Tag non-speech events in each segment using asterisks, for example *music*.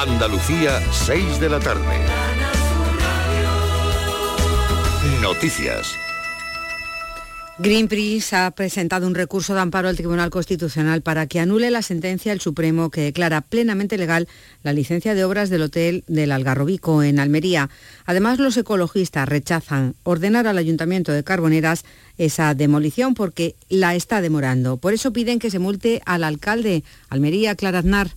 Andalucía, 6 de la tarde. Noticias. Greenpeace ha presentado un recurso de amparo al Tribunal Constitucional para que anule la sentencia del Supremo que declara plenamente legal la licencia de obras del Hotel del Algarrobico en Almería. Además, los ecologistas rechazan ordenar al Ayuntamiento de Carboneras esa demolición porque la está demorando. Por eso piden que se multe al alcalde Almería, Clara Aznar.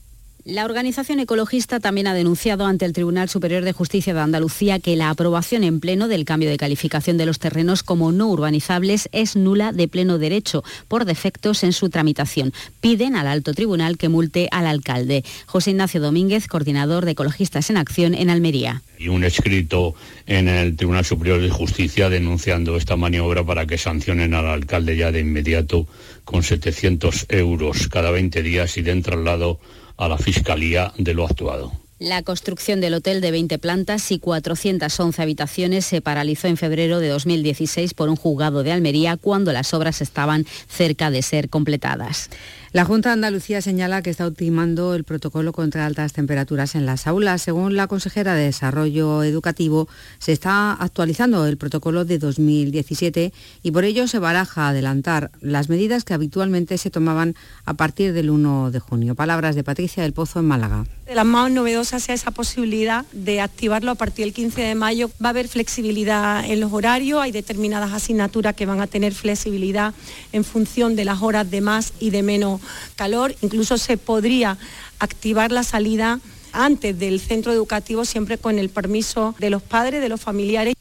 La organización ecologista también ha denunciado ante el Tribunal Superior de Justicia de Andalucía que la aprobación en pleno del cambio de calificación de los terrenos como no urbanizables es nula de pleno derecho por defectos en su tramitación. Piden al alto tribunal que multe al alcalde. José Ignacio Domínguez, coordinador de Ecologistas en Acción en Almería. Y un escrito en el Tribunal Superior de Justicia denunciando esta maniobra para que sancionen al alcalde ya de inmediato con 700 euros cada 20 días y den traslado a la Fiscalía de lo actuado. La construcción del hotel de 20 plantas y 411 habitaciones se paralizó en febrero de 2016 por un juzgado de Almería cuando las obras estaban cerca de ser completadas. La Junta de Andalucía señala que está ultimando el protocolo contra altas temperaturas en las aulas. Según la consejera de Desarrollo Educativo, se está actualizando el protocolo de 2017 y por ello se baraja adelantar las medidas que habitualmente se tomaban a partir del 1 de junio. Palabras de Patricia del Pozo en Málaga. De las más novedosas sea esa posibilidad de activarlo a partir del 15 de mayo. Va a haber flexibilidad en los horarios, hay determinadas asignaturas que van a tener flexibilidad en función de las horas de más y de menos calor, incluso se podría activar la salida antes del centro educativo siempre con el permiso de los padres, de los familiares.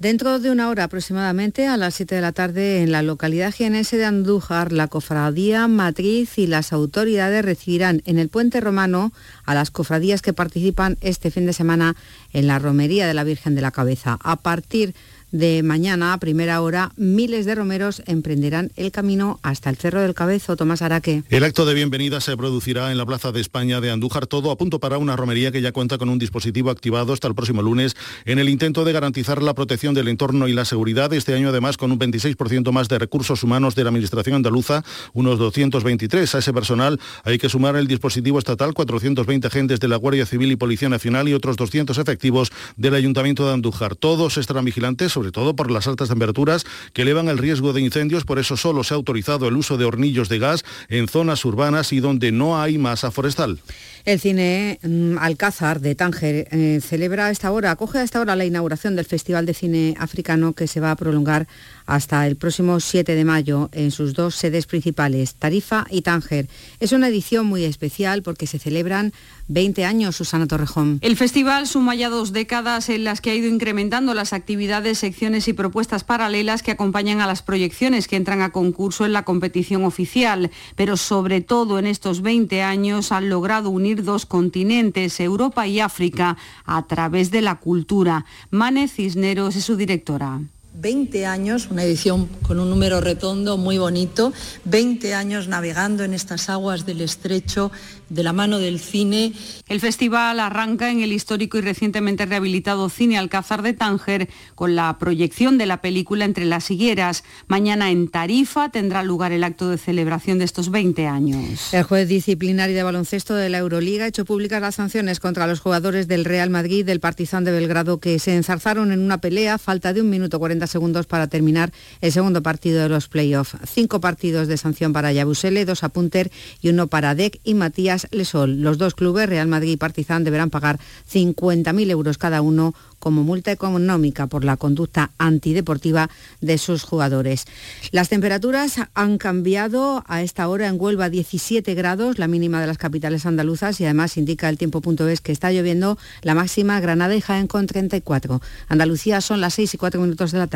Dentro de una hora aproximadamente, a las 7 de la tarde, en la localidad jienense de Andújar, la cofradía matriz y las autoridades recibirán en el puente romano a las cofradías que participan este fin de semana en la romería de la Virgen de la Cabeza. A partir mañana a primera hora, miles de romeros emprenderán el camino hasta el Cerro del Cabezo. Tomás Araque. El acto de bienvenida se producirá en la Plaza de España de Andújar, todo a punto para una romería que ya cuenta con un dispositivo activado hasta el próximo lunes en el intento de garantizar la protección del entorno y la seguridad. Este año además con un 26% más de recursos humanos de la Administración andaluza, unos 223. A ese personal hay que sumar el dispositivo estatal, 420 agentes de la Guardia Civil y Policía Nacional y otros 200 efectivos del Ayuntamiento de Andújar. Todos estarán vigilantes todo por las altas temperaturas que elevan el riesgo de incendios, por eso solo se ha autorizado el uso de hornillos de gas en zonas urbanas y donde no hay masa forestal. El cine mm, Alcázar de Tánger eh, celebra a esta hora, acoge a esta hora la inauguración del Festival de Cine Africano que se va a prolongar hasta el próximo 7 de mayo en sus dos sedes principales, Tarifa y Tánger. Es una edición muy especial porque se celebran 20 años, Susana Torrejón. El festival suma ya dos décadas en las que ha ido incrementando las actividades, secciones y propuestas paralelas que acompañan a las proyecciones que entran a concurso en la competición oficial. Pero sobre todo en estos 20 años han logrado unir dos continentes, Europa y África, a través de la cultura. Mane Cisneros es su directora. 20 años, una edición con un número redondo muy bonito, 20 años navegando en estas aguas del estrecho de la mano del cine. El festival arranca en el histórico y recientemente rehabilitado Cine Alcázar de Tánger con la proyección de la película Entre las higueras. Mañana en Tarifa tendrá lugar el acto de celebración de estos 20 años. El juez disciplinario de baloncesto de la Euroliga ha hecho públicas las sanciones contra los jugadores del Real Madrid y del Partizan de Belgrado que se enzarzaron en una pelea. Falta de un minuto 40 segundos para terminar el segundo partido de los playoffs. Cinco partidos de sanción para Yabusele, dos a Punter y uno para Dec y Matías Lesol. Los dos clubes, Real Madrid y Partizan, deberán pagar 50.000 euros cada uno como multa económica por la conducta antideportiva de sus jugadores. Las temperaturas han cambiado a esta hora en Huelva 17 grados, la mínima de las capitales andaluzas y además indica el tiempo.es que está lloviendo la máxima Granada y Jaén con 34. Andalucía son las 6 y 4 minutos de la tarde.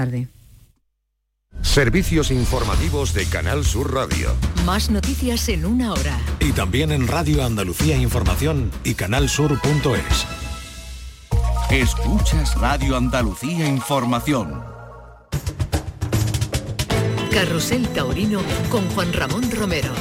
Servicios informativos de Canal Sur Radio. Más noticias en una hora. Y también en Radio Andalucía Información y canalsur.es. Escuchas Radio Andalucía Información. Carrusel Taurino con Juan Ramón Romero.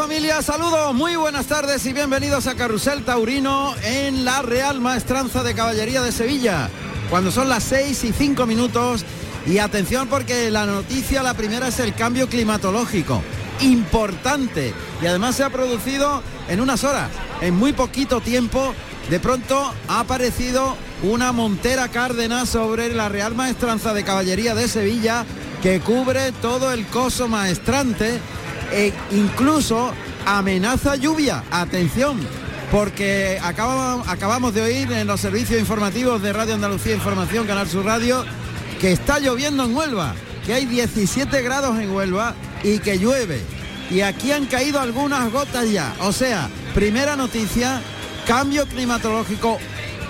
Familia? Saludos, muy buenas tardes y bienvenidos a Carrusel Taurino en la Real Maestranza de Caballería de Sevilla. Cuando son las 6 y 5 minutos Y atención porque la noticia, la primera es el cambio climatológico. Importante. Y además se ha producido en unas horas, en muy poquito tiempo. De pronto ha aparecido una montera cárdena sobre la Real Maestranza de Caballería de Sevilla que cubre todo el coso maestrante e incluso amenaza lluvia. Atención, porque acabamos, acabamos de oír en los servicios informativos de Radio Andalucía Información, Canal Sur Radio, que está lloviendo en Huelva, que hay 17 grados en Huelva y que llueve. Y aquí han caído algunas gotas ya. O sea, primera noticia, cambio climatológico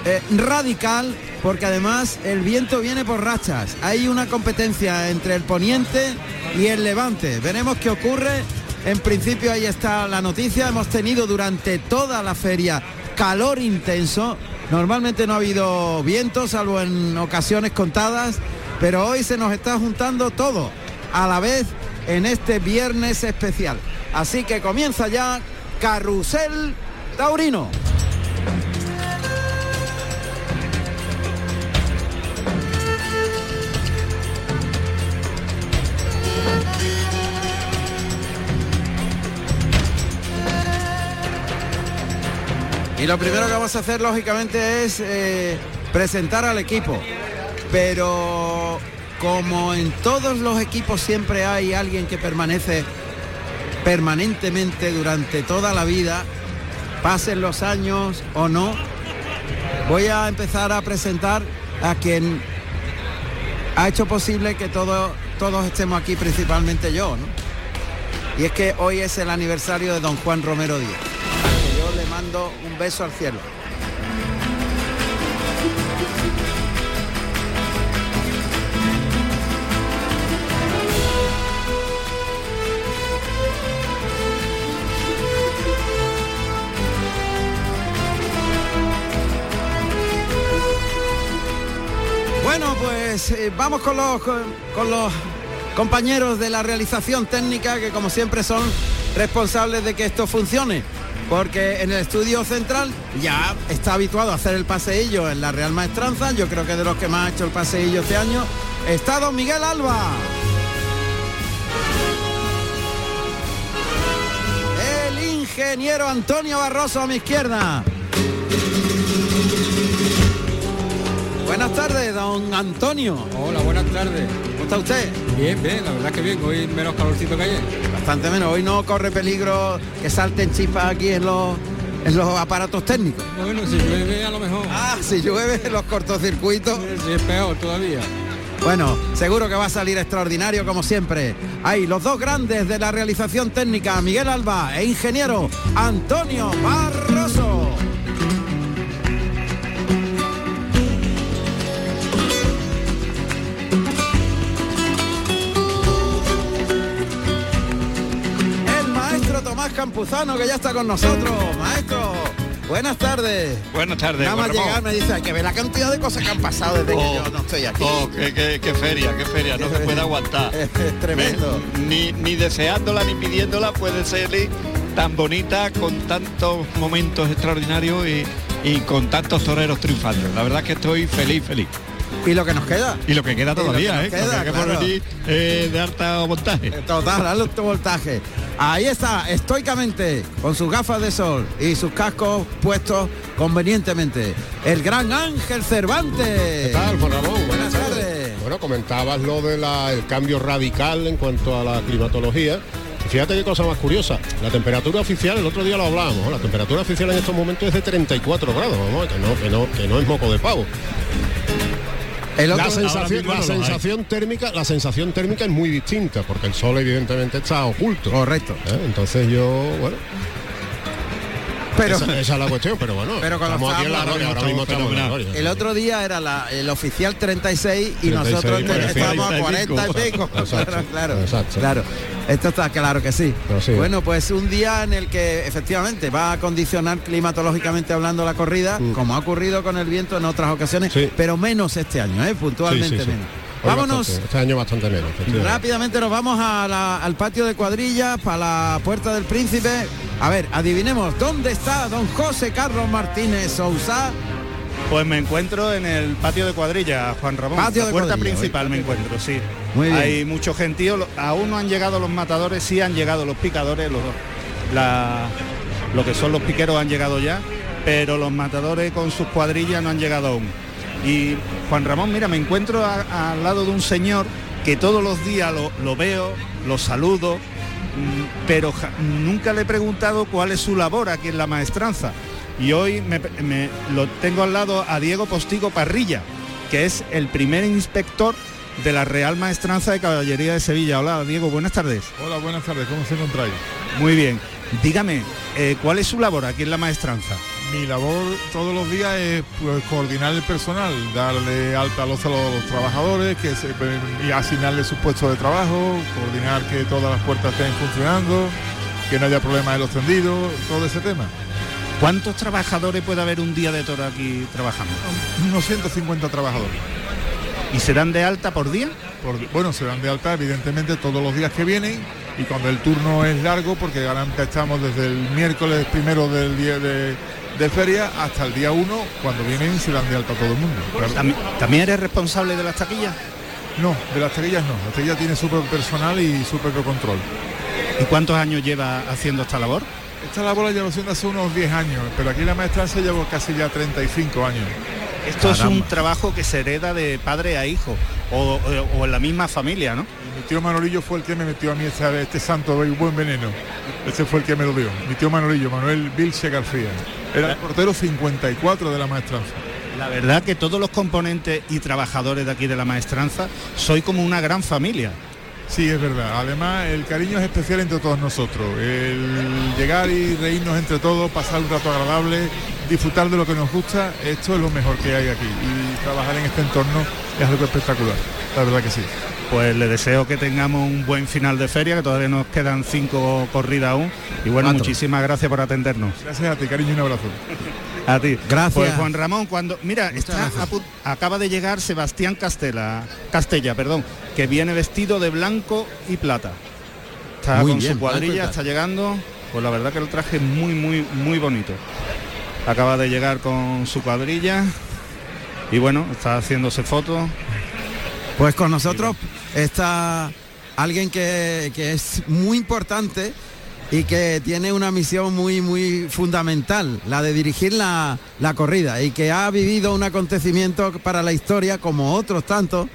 eh, radical, porque además el viento viene por rachas. Hay una competencia entre el poniente y el levante. Veremos qué ocurre. En principio ahí está la noticia. Hemos tenido durante toda la feria calor intenso. Normalmente no ha habido viento, salvo en ocasiones contadas, pero hoy se nos está juntando todo a la vez en este viernes especial. Así que comienza ya Carrusel Taurino. Y lo primero que vamos a hacer, lógicamente, es eh, presentar al equipo. Pero como en todos los equipos siempre hay alguien que permanece permanentemente durante toda la vida, pasen los años o no, voy a empezar a presentar a quien ha hecho posible que todo, todos estemos aquí, principalmente yo, ¿no? Y es que hoy es el aniversario de don Juan Romero Díaz. Mando un beso al cielo. Bueno, pues eh, vamos con los, con los compañeros de la realización técnica que como siempre son responsables de que esto funcione. Porque en el estudio central ya está habituado a hacer el paseillo en la Real Maestranza, yo creo que de los que más ha hecho el paseillo este año, está don Miguel Alba. El ingeniero Antonio Barroso a mi izquierda. Buenas tardes, don Antonio. Hola, buenas tardes. ¿Cómo está usted? Bien, bien, la verdad que bien. Hoy menos calorcito que ayer. Bastante menos. Hoy no corre peligro que salten chispas aquí en los, en los aparatos técnicos. Bueno, si llueve a lo mejor. Ah, si llueve *laughs* los cortocircuitos. Sí, es peor todavía. Bueno, seguro que va a salir extraordinario como siempre. Hay los dos grandes de la realización técnica, Miguel Alba e ingeniero Antonio Barroso. Campuzano que ya está con nosotros. Maestro, buenas tardes. Buenas tardes. Nada más llegar me dice, hay que ver la cantidad de cosas que han pasado desde que Oh, yo no estoy aquí. Oh, qué, qué- qué feria, qué feria, no se puede aguantar. *laughs* Es tremendo. Me- ni, ni deseándola ni pidiéndola puede ser tan bonita con tantos momentos extraordinarios y, y con tantos toreros triunfantes. La verdad que estoy feliz, feliz. Y lo que nos queda. Y lo que queda todavía, que ¿eh? queda, que por venir, eh, de alta montaje. Total, alto voltaje. Ahí está, estoicamente, con sus gafas de sol y sus cascos puestos convenientemente. El gran Ángel Cervantes. ¿Qué tal, Juan Ramón? Buenas tardes. Bueno, comentabas lo del cambio radical en cuanto a la climatología. Fíjate qué cosa más curiosa. La temperatura oficial, el otro día lo hablábamos, ¿no? la temperatura oficial en estos momentos es de 34 grados, que no, que no, que no es moco de pavo. El otro- la sensación, la térmica, la sensación térmica es muy distinta, porque el sol evidentemente está oculto. Correcto. Entonces yo, bueno. Pero- esa, esa es la cuestión, pero bueno, Pero cuando estamos aquí en la estábamos- gloria, ahora mismo estamos en la gloria. El otro día era la- el oficial 36 y 36, nosotros estábamos a 40 y 45. pico. Exacto, claro, *laughs* claro, exacto. claro. Esto está claro que sí. Bueno, pues un día en el que efectivamente va a condicionar climatológicamente hablando la corrida, Mm. como ha ocurrido con el viento en otras ocasiones, pero menos este año, ¿eh? puntualmente Sí, sí, sí. menos. Hoy Vámonos. bastante, este año bastante menos. efectivamente. Rápidamente nos vamos a la- al patio de cuadrillas, para la Puerta del Príncipe. A ver, adivinemos, ¿dónde está don José Carlos Martínez Sousa? Pues me encuentro en el patio de cuadrilla, Juan Ramón. Patio la de puerta principal hoy, me encuentro, sí. Muy bien. Hay mucho gentío. Aún no han llegado los matadores, sí han llegado los picadores, los, la- lo que son los piqueros han llegado ya, pero los matadores con sus cuadrillas no han llegado aún. Y Juan Ramón, mira, me encuentro a- al lado de un señor que todos los días lo, lo veo, lo saludo, mm, pero ja- nunca le he preguntado cuál es su labor aquí en la maestranza. Y hoy me, me- lo tengo al lado a Diego Postigo Parrilla, que es el primer inspector de la Real Maestranza de Caballería de Sevilla. Hola Diego, buenas tardes. Hola, buenas tardes, ¿cómo se encontráis? Muy bien. Dígame, eh, ¿cuál es su labor aquí en la maestranza? Mi labor todos los días es pues, coordinar el personal, darle alta a los, a los trabajadores, que se, y asignarle sus puestos de trabajo, coordinar que todas las puertas estén funcionando, que no haya problemas en los tendidos, todo ese tema. ¿Cuántos trabajadores puede haber un día de toro aquí trabajando? Unos 150 trabajadores. ¿Y se dan de alta por día? Por- bueno, se dan de alta evidentemente todos los días que vienen y cuando el turno es largo, porque garantía estamos desde el miércoles primero del día de, de feria hasta el día 1, cuando vienen se dan de alta todo el mundo. claro. ¿También, también eres responsable de las taquillas? No, de las taquillas no. La taquilla tiene su propio personal y su propio control. ¿Y cuántos años lleva haciendo esta labor? Esta labor la llevo haciendo hace unos 10 años, pero aquí en la maestranza llevo casi ya 35 años. Esto es un trabajo que se hereda de padre a hijo o, o- o en la misma familia, ¿no? Mi tío Manolillo fue el que me metió a mí este, este santo y buen veneno. Ese fue el que me lo dio. Mi tío Manolillo, Manuel Vilche García. Era el portero 54 de la maestranza. La verdad que todos los componentes y trabajadores de aquí de la maestranza soy como una gran familia. Sí, es verdad. Además, el cariño es especial entre todos nosotros. El llegar y reírnos entre todos, pasar un rato agradable, disfrutar de lo que nos gusta, esto es lo mejor que hay aquí. Y trabajar en este entorno es algo espectacular. La verdad que sí. Pues le deseo que tengamos un buen final de feria, que todavía nos quedan cinco corridas aún. Y bueno, muchísimas gracias por atendernos. Gracias a ti, cariño, y un abrazo. A ti. Gracias. Pues Juan Ramón, cuando mira, está a acaba de llegar Sebastián Castela, Castella, perdón, que viene vestido de blanco y plata. Está Muy con bien, su cuadrilla, está llegando. Pues la verdad que el traje es muy, muy, muy bonito. Acaba de llegar con su cuadrilla y bueno, está haciéndose fotos. Pues con nosotros está alguien que, que es muy importante y que tiene una misión muy, muy fundamental, la de dirigir la, la corrida y que ha vivido un acontecimiento para la historia como otros tantos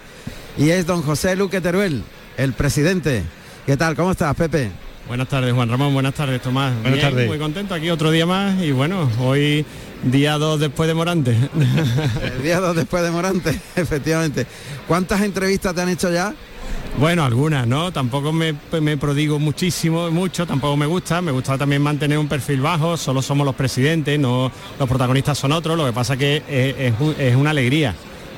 y es don José Luque Teruel, el presidente. ¿Qué tal? ¿Cómo estás, Pepe? Buenas tardes, Juan Ramón. Buenas tardes, Tomás. Buenas Bien, tardes. Muy contento aquí otro día más y bueno, hoy día 2 después de Morante. *laughs* El día 2 después de Morante, *laughs* efectivamente. ¿Cuántas entrevistas te han hecho ya? Bueno, algunas, ¿no? Tampoco me, me prodigo muchísimo, mucho, tampoco me gusta. Me gusta también mantener un perfil bajo, solo somos los presidentes, no los protagonistas son otros. Lo que pasa que es, es es una alegría.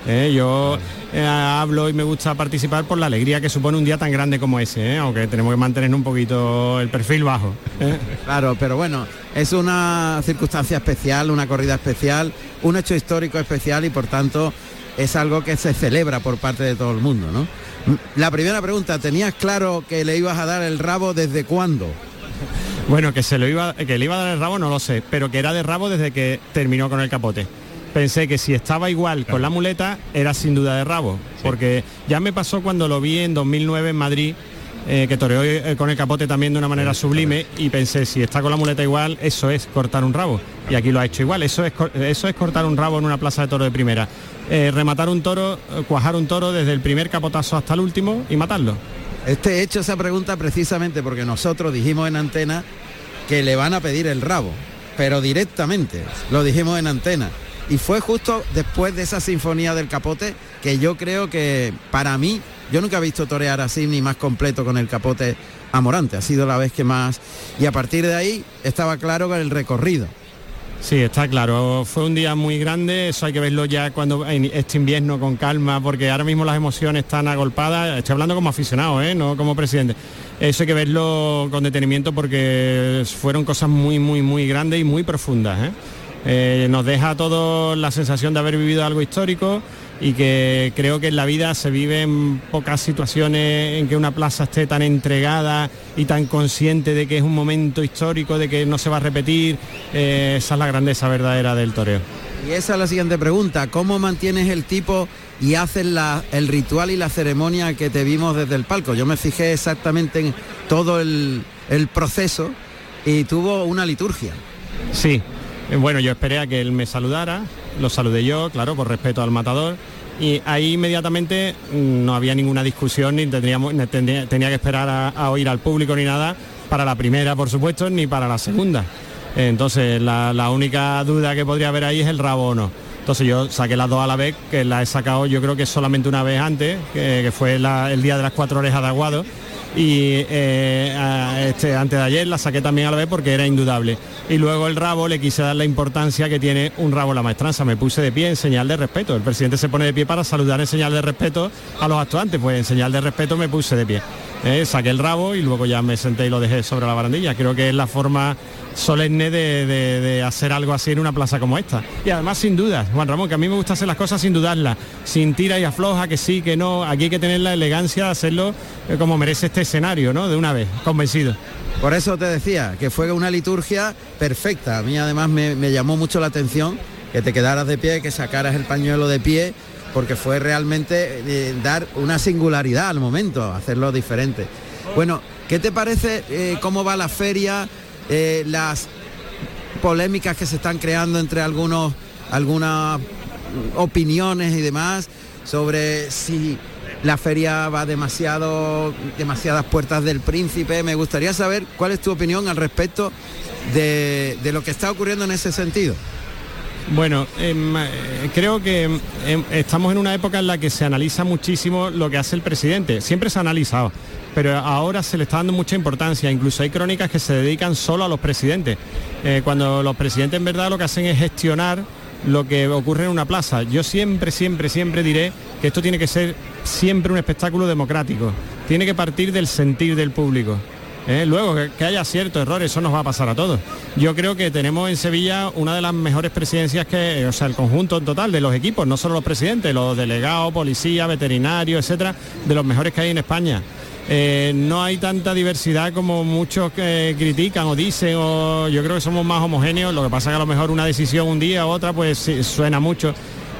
¿Eh? Yo eh, hablo y me gusta participar por la alegría que supone un día tan grande como ese, ¿eh? aunque tenemos que mantener un poquito el perfil bajo. Claro, pero bueno, es una circunstancia especial, una corrida especial, un hecho histórico especial y por tanto es algo que se celebra por parte de todo el mundo, ¿no? La primera pregunta, ¿tenías claro que le ibas a dar el rabo desde cuándo? Bueno, que se lo iba, que le iba a dar el rabo no lo sé, pero que era de rabo desde que terminó con el capote. Pensé que si estaba igual con la muleta era sin duda de rabo, porque ya me pasó cuando lo vi en 2009 en Madrid, eh, que toreó eh, con el capote también de una manera sublime y pensé si está con la muleta igual eso es cortar un rabo y aquí lo ha hecho igual. Eso es eso es cortar un rabo en una plaza de toro de primera, Eh, rematar un toro, cuajar un toro desde el primer capotazo hasta el último y matarlo. Este he hecho esa pregunta precisamente porque nosotros dijimos en antena que le van a pedir el rabo, pero directamente, lo dijimos en antena. Y fue justo después de esa sinfonía del capote que yo creo que para mí, yo nunca he visto torear así ni más completo con el capote a Morante, ha sido la vez que más... Y a partir de ahí estaba claro con el recorrido. Sí, está claro. Fue un día muy grande, eso hay que verlo ya cuando este invierno con calma, porque ahora mismo las emociones están agolpadas. Estoy hablando como aficionado, ¿eh? no como presidente. Eso hay que verlo con detenimiento porque fueron cosas muy, muy, muy grandes y muy profundas. ¿eh? Eh, nos deja a todos la sensación de haber vivido algo histórico y que creo que en la vida se viven pocas situaciones en que una plaza esté tan entregada y tan consciente de que es un momento histórico, de que no se va a repetir. Eh, esa es la grandeza verdadera del toreo. Y esa es la siguiente pregunta. ¿Cómo mantienes el tipo y haces la- el ritual y la ceremonia que te vimos desde el palco? Yo me fijé exactamente en todo el, el proceso y tuvo una liturgia. Sí, bueno, yo esperé a que él me saludara, lo saludé yo, claro, por respeto al matador, y ahí inmediatamente mm, no había ninguna discusión, ni tendríamos, tenía que esperar a, oír al público ni nada, para la primera, por supuesto, ni para la segunda. Entonces, la, la única duda que podría haber ahí es el rabo o no. Entonces yo saqué las dos a la vez, que la he sacado yo creo que solamente una vez antes, que, fue el día de las cuatro orejas de Aguado, y eh, este, antes de ayer la saqué también a la vez porque era indudable. Y luego el rabo le quise dar la importancia que tiene un rabo la maestranza. Me puse de pie en señal de respeto. El presidente se pone de pie para saludar en señal de respeto a los actuantes. Pues en señal de respeto me puse de pie. Eh, saqué el rabo y luego ya me senté y lo dejé sobre la barandilla. Creo que es la forma solemne de, de- hacer algo así en una plaza como esta. Y además sin dudas, Juan Ramón, que a mí me gusta hacer las cosas sin dudarlas, sin tira y afloja, que sí, que no. Aquí hay que tener la elegancia de hacerlo eh, como merece este escenario, ¿no? De una vez, convencido. Por eso te decía que fue una liturgia perfecta. A mí además me, me llamó mucho la atención que te quedaras de pie, que sacaras el pañuelo de pie, porque fue realmente eh, dar una singularidad al momento, hacerlo diferente. Bueno, ¿qué te parece eh, cómo va la feria, eh, las polémicas que se están creando entre algunos, algunas opiniones y demás sobre si la feria va demasiado, demasiadas puertas del príncipe. Me gustaría saber cuál es tu opinión al respecto de, de lo que está ocurriendo en ese sentido. Bueno, em, eh, creo que em, estamos en una época en la que se analiza muchísimo lo que hace el presidente. Siempre se ha analizado, pero ahora se le está dando mucha importancia. Incluso hay crónicas que se dedican solo a los presidentes. Eh, cuando los presidentes en verdad lo que hacen es gestionar lo que ocurre en una plaza. Yo siempre, siempre, siempre diré que esto tiene que ser siempre un espectáculo democrático. Tiene que partir del sentir del público. ¿Eh? Luego, que, haya ciertos errores, eso nos va a pasar a todos. Yo creo que tenemos en Sevilla una de las mejores presidencias que, o sea, el conjunto total de los equipos, no solo los presidentes, los delegados, policía, veterinarios, etcétera, de los mejores que hay en España. Eh, no hay tanta diversidad como muchos critican o dicen, o yo creo que somos más homogéneos, lo que pasa que a lo mejor una decisión un día u otra pues suena mucho.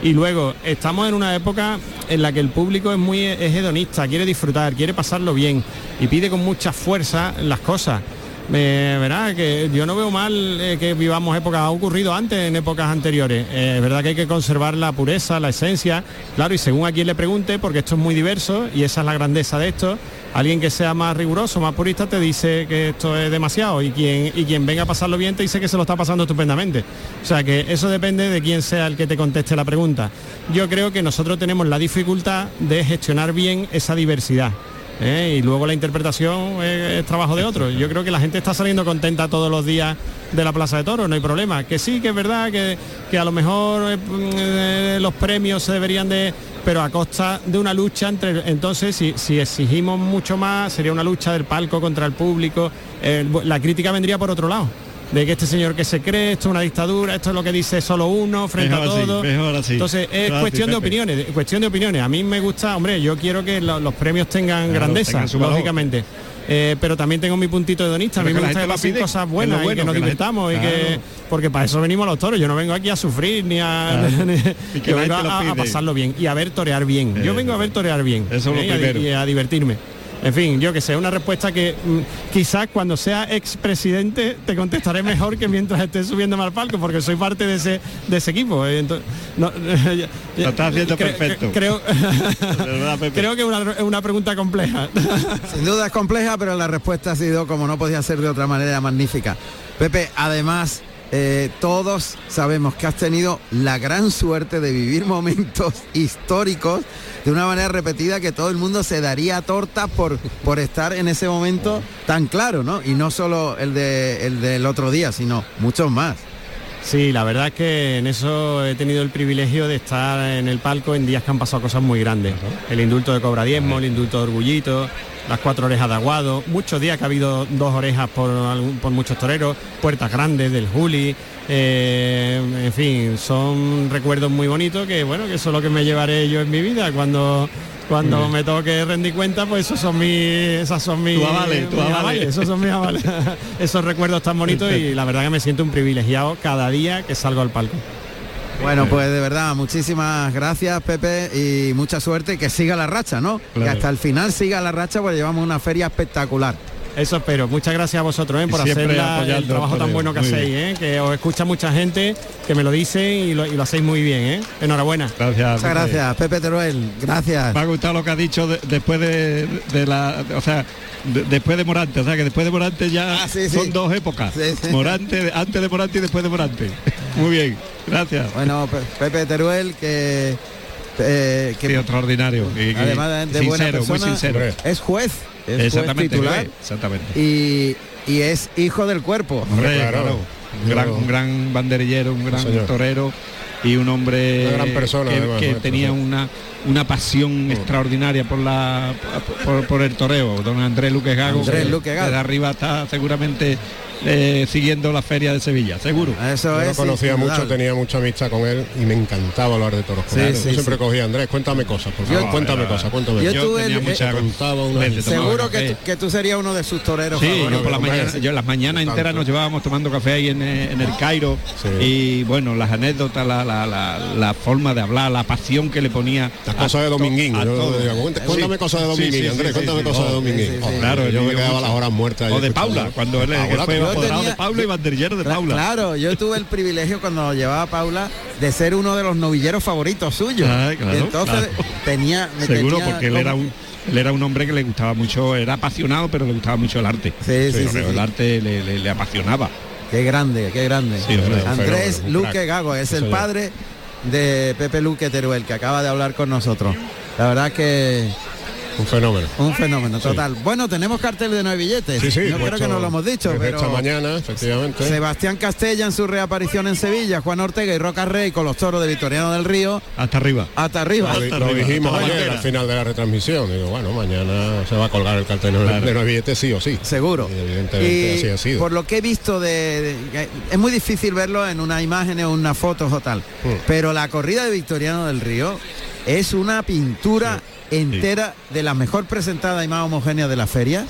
Y luego, estamos en una época en la que el público es muy hedonista, quiere disfrutar, quiere pasarlo bien y pide con mucha fuerza las cosas. Eh, verá que yo no veo mal eh, que vivamos épocas, ha ocurrido antes en épocas anteriores. Eh, es verdad que hay que conservar la pureza, la esencia, claro, y según a quien le pregunte, porque esto es muy diverso y esa es la grandeza de esto. Alguien que sea más riguroso, más purista, te dice que esto es demasiado y quien, y quien venga a pasarlo bien te dice que se lo está pasando estupendamente. O sea que eso depende de quién sea el que te conteste la pregunta. Yo creo que nosotros tenemos la dificultad de gestionar bien esa diversidad. ¿Eh? y luego la interpretación es, trabajo de otros. Yo creo que la gente está saliendo contenta todos los días de la Plaza de Toros, no hay problema. Que sí, que es verdad que, que a lo mejor eh, eh, los premios se deberían de pero a costa de una lucha entre entonces si, si exigimos mucho más sería una lucha del palco contra el público la crítica vendría por otro lado de que este señor que se cree, esto es una dictadura, esto es lo que dice solo uno frente Mejor a así, todo. mejor así. Entonces es cuestión de opiniones, cuestión de opiniones. A mí me gusta, hombre, yo quiero que lo- los premios tengan Claro, grandeza, tengan lógicamente. Eh, pero también tengo mi puntito hedonista, a mí me gusta que lo pasen cosas lo buenas y que nos que la gente- divirtamos y que porque para eso venimos los toros, yo no vengo aquí a sufrir ni a, Claro. *laughs* ni- Y que yo vengo lo a, pasarlo bien y a ver torear bien. Yo vengo a ver torear bien eso es lo ¿eh? a, primero. y a divertirme. En fin, yo que sé, una respuesta que mm, quizás cuando sea expresidente te contestaré mejor que mientras esté subiendo al palco, porque soy parte de ese, de ese equipo. eh, entonces, no, *laughs* Lo estás haciendo Cre- perfecto. Creo, *laughs* *laughs* creo que es una, es una pregunta compleja. Sin duda es compleja, pero la respuesta ha sido, como no podía ser de otra manera, magnífica. Pepe, además, eh, todos sabemos que has tenido la gran suerte de vivir *laughs* momentos históricos de una manera repetida que todo el mundo se daría torta por, por estar en ese momento tan claro, ¿no? Y no solo el, de, el del otro día, sino muchos más. Sí, la verdad es que en eso he tenido el privilegio de estar en el palco en días que han pasado cosas muy grandes. El indulto de Cobra Diezmo, el indulto de Orgullito, las cuatro orejas de Aguado, muchos días que ha habido dos orejas por, por muchos toreros, puertas grandes del Juli, eh, en fin, son recuerdos muy bonitos que bueno, que eso es lo que me llevaré yo en mi vida cuando cuando me toque rendir cuenta, pues esos son mis, esas son avales, mis avales. esos son mis avales. *laughs* esos recuerdos tan bonitos y la verdad que me siento un privilegiado cada día que salgo al palco. Bueno, pues de verdad, muchísimas gracias Pepe y mucha suerte y que siga la racha, ¿no? Que hasta el final siga la racha porque llevamos una feria espectacular. Eso espero. Muchas gracias a vosotros ¿eh? por hacer el trabajo tan bueno que Muy hacéis. ¿eh? que os escucha mucha gente, que me lo dice y lo, y lo hacéis muy bien. ¿eh? Enhorabuena. Gracias. Muchas gracias, Pepe Teruel. Gracias. Me ha gustado lo que ha dicho de- después de, de la, o sea, de- después de Morante, o sea que después de Morante ya Ah, sí, son dos épocas. sí. Morante, antes de Morante y después de Morante. Muy bien, gracias. Bueno, Pe- Pepe Teruel, que... eh, que Sí, extraordinario. y- y además de, de buena sincero, muy persona, sincero. es juez, es juez Exactamente, titular exactamente. y, y es hijo del cuerpo. Hombre, claro, Un, gran, un gran banderillero, un gran señor. torero y un hombre Una gran persona, que, además, que maestro, tenía una una pasión extraordinaria por la por, por el toreo. Don Andrés Luque Gago, Andrés que Luque Gago. desde arriba está seguramente eh, siguiendo la feria de Sevilla, seguro. Eso Yo lo conocía mucho, tenía mucha amistad con él y me encantaba hablar de toros. con Sí, él. sí, Yo siempre sí. cogía Andrés, cuéntame cosas, por Yo- favor, cuéntame era- cosas, cuéntame. Yo cosas". tuve tenía el- mucha- tomaba Seguro que que tú serías uno de sus toreros Sí, favoritos. yo por las mañanas, yo las mañanas tanto. enteras nos llevábamos tomando café ahí en, eh, en el Cairo Sí. y bueno, las anécdotas, la, la, la, la forma de hablar, la pasión que le ponía Las a cosas de Dominguín. a yo todo. digo, "Cuenta- Sí. Cuéntame cosas de Dominguín, sí, Andrés, sí, cuéntame sí, cosas de. Dominguín. Claro, yo me quedaba las horas muertas. O de. Paula, cuando él, fue yo tenía- de Paula y banderillero de Paula. Claro, yo tuve el privilegio cuando llevaba a Paula de ser uno de los novilleros favoritos suyos. Ah, claro, entonces claro. tenía me Seguro, tenía porque él era un él era un hombre que le gustaba mucho, era apasionado, pero le gustaba mucho el arte. Sí, sí, Pero sí, El arte le, le- le apasionaba. Qué grande, qué grande. Sí, hombre, un Andrés Luque. Gago es el padre de Pepe Luque Teruel, que acaba de hablar con nosotros. La verdad que Un fenómeno. un fenómeno total. Bueno, tenemos cartel de nueve billetes. Sí, sí, Yo creo que no lo hemos dicho, pero esta mañana, efectivamente. Sebastián Castella en su reaparición en Sevilla, Juan Ortega y Roca Rey con los toros de Victoriano del Río Hasta arriba. hasta arriba. Lo, di- lo dijimos hasta ayer al final de la retransmisión. Digo, bueno, mañana se va a colgar el cartel de Claro. de nueve billetes sí o sí. Seguro. Y evidentemente Y así ha sido. por lo que he visto de, de- es muy difícil verlo en una imagen o una foto o tal, Mm. pero la corrida de Victoriano del Río es una pintura entera de la mejor presentada y más homogénea de la feria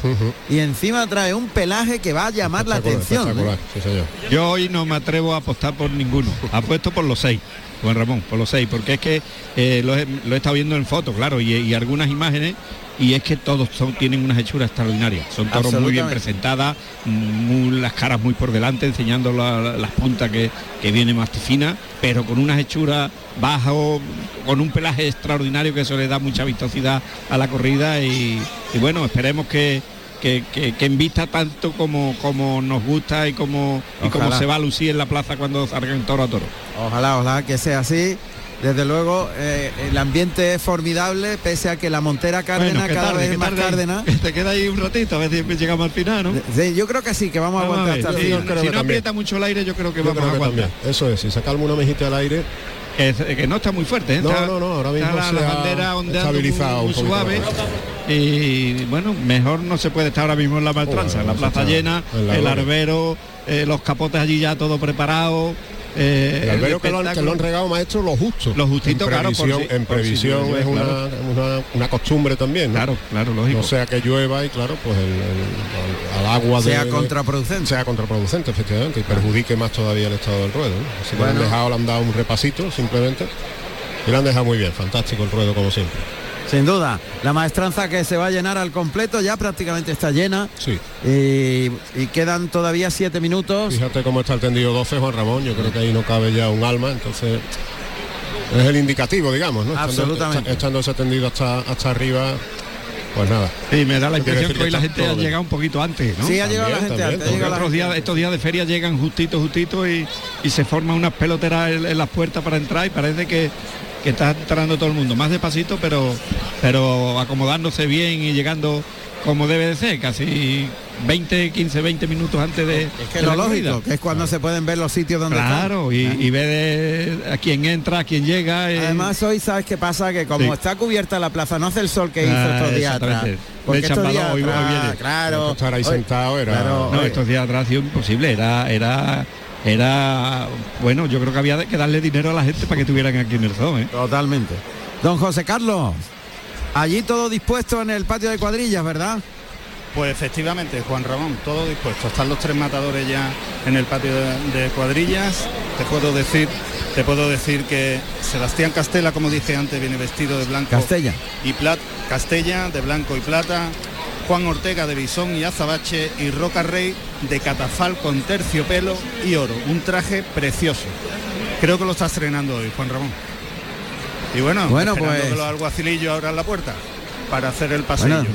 y encima trae un pelaje que va a llamar la atención. ¿eh? espectacular, sí, señor. Yo hoy no me atrevo a apostar por ninguno. Apuesto por los seis, Juan Ramón, por los seis, porque es que eh, lo, he, lo he estado viendo en foto, claro, y, y algunas imágenes, y es que todos son, tienen unas hechuras extraordinarias. Son toros muy bien presentadas, muy- las caras muy por delante, enseñando la- la- las puntas que, que viene más fina, pero con unas hechuras bajo, con un pelaje extraordinario que eso le da mucha vistosidad a la corrida y, y bueno, esperemos que, que, que, que invista tanto como, como nos gusta y como, y como se va a lucir en la plaza cuando salgan toro a toro. Ojalá, ojalá que sea así. Desde luego, eh, el ambiente es formidable, pese a que la Montera Cárdenas Bueno, cada tarde, vez es más. Cárdenas. Te queda ahí un ratito, a ver si llegamos al final, ¿no? Sí, yo creo que sí, que vamos a Vamos a aguantar el sí, creo si que no también. aprieta mucho el aire, yo creo que Yo vamos creo a aguantar. también. Eso es, si calma una mejita al aire, Que, que no está muy fuerte, ¿eh? No, Está- no, no, ahora mismo está la, se la ha bandera ondeando estabilizado muy, muy un poquito suave. Y bueno, mejor no se puede estar ahora mismo en la maltranza, Bueno, la plaza está llena, en el arbero, eh, los capotes allí ya todo preparado. eh, el albero que lo, han, que espectáculo. lo han regado maestro lo justo. Lo justito, en claro, por previsión, si- en por si previsión llueve, es una, claro. una, una costumbre también, ¿no? Claro, claro, lógico. No sea que llueva y claro, pues el, el- al agua Sea de- contraproducente. sea contraproducente, efectivamente, y perjudique más todavía el estado del ruedo. ¿no? Así que le Bueno. han dejado, le han dado un repasito simplemente y lo han dejado muy bien, fantástico el ruedo como siempre. Sin duda, la maestranza que se va a llenar al completo ya prácticamente está llena Sí. y, y quedan todavía siete minutos. Fíjate cómo está el tendido 12 Juan Ramón, yo creo que ahí no cabe ya un alma, entonces es el indicativo, digamos, ¿no? Absolutamente. Echando ese tendido hasta, hasta arriba, pues nada. Sí, me da la impresión que hoy la gente ha bien. llegado un poquito antes, ¿no? Sí, ha llegado la También, gente antes, la otros gente. días, estos días de feria llegan justito, justito y, y se forman unas peloteras en, en las puertas para entrar y parece que, que está entrando todo el mundo, más despacito, pero, pero acomodándose bien y llegando como debe de ser, casi 20, 15, 20 minutos antes de, Es que de lo la lógico, que es cuando se pueden ver los sitios donde están. Claro, y, y ve de- a quién entra, a quién llega. eh, Además hoy sabes qué pasa que como Sí. está cubierta la plaza, no hace el sol que hizo Ah, estos días atrás. Porque estos días Chambaló, hoy- hoy atrás, viene. claro. Estar ahí hoy- sentado era- claro, no, estos días atrás ha sido imposible, era, era, era, bueno, yo creo que había que darle dinero a la gente para que tuvieran aquí en el zoo, ¿eh? Totalmente. Don José Carlos, allí todo dispuesto en el patio de cuadrillas, ¿verdad? Pues efectivamente, Juan Ramón, todo dispuesto. Están los tres matadores ya en el patio de, de cuadrillas. Te puedo decir te puedo decir que Sebastián Castela, como dije antes, viene vestido de blanco Castella. y plata, Castella de blanco y plata, Juan Ortega de bisón y azabache y Roca Rey de catafal con terciopelo y oro, un traje precioso. Creo que lo está estrenando hoy, Juan Ramón. Y bueno, Bueno, pues- que los alguacilillos abran la puerta para hacer el pasillo. Bueno,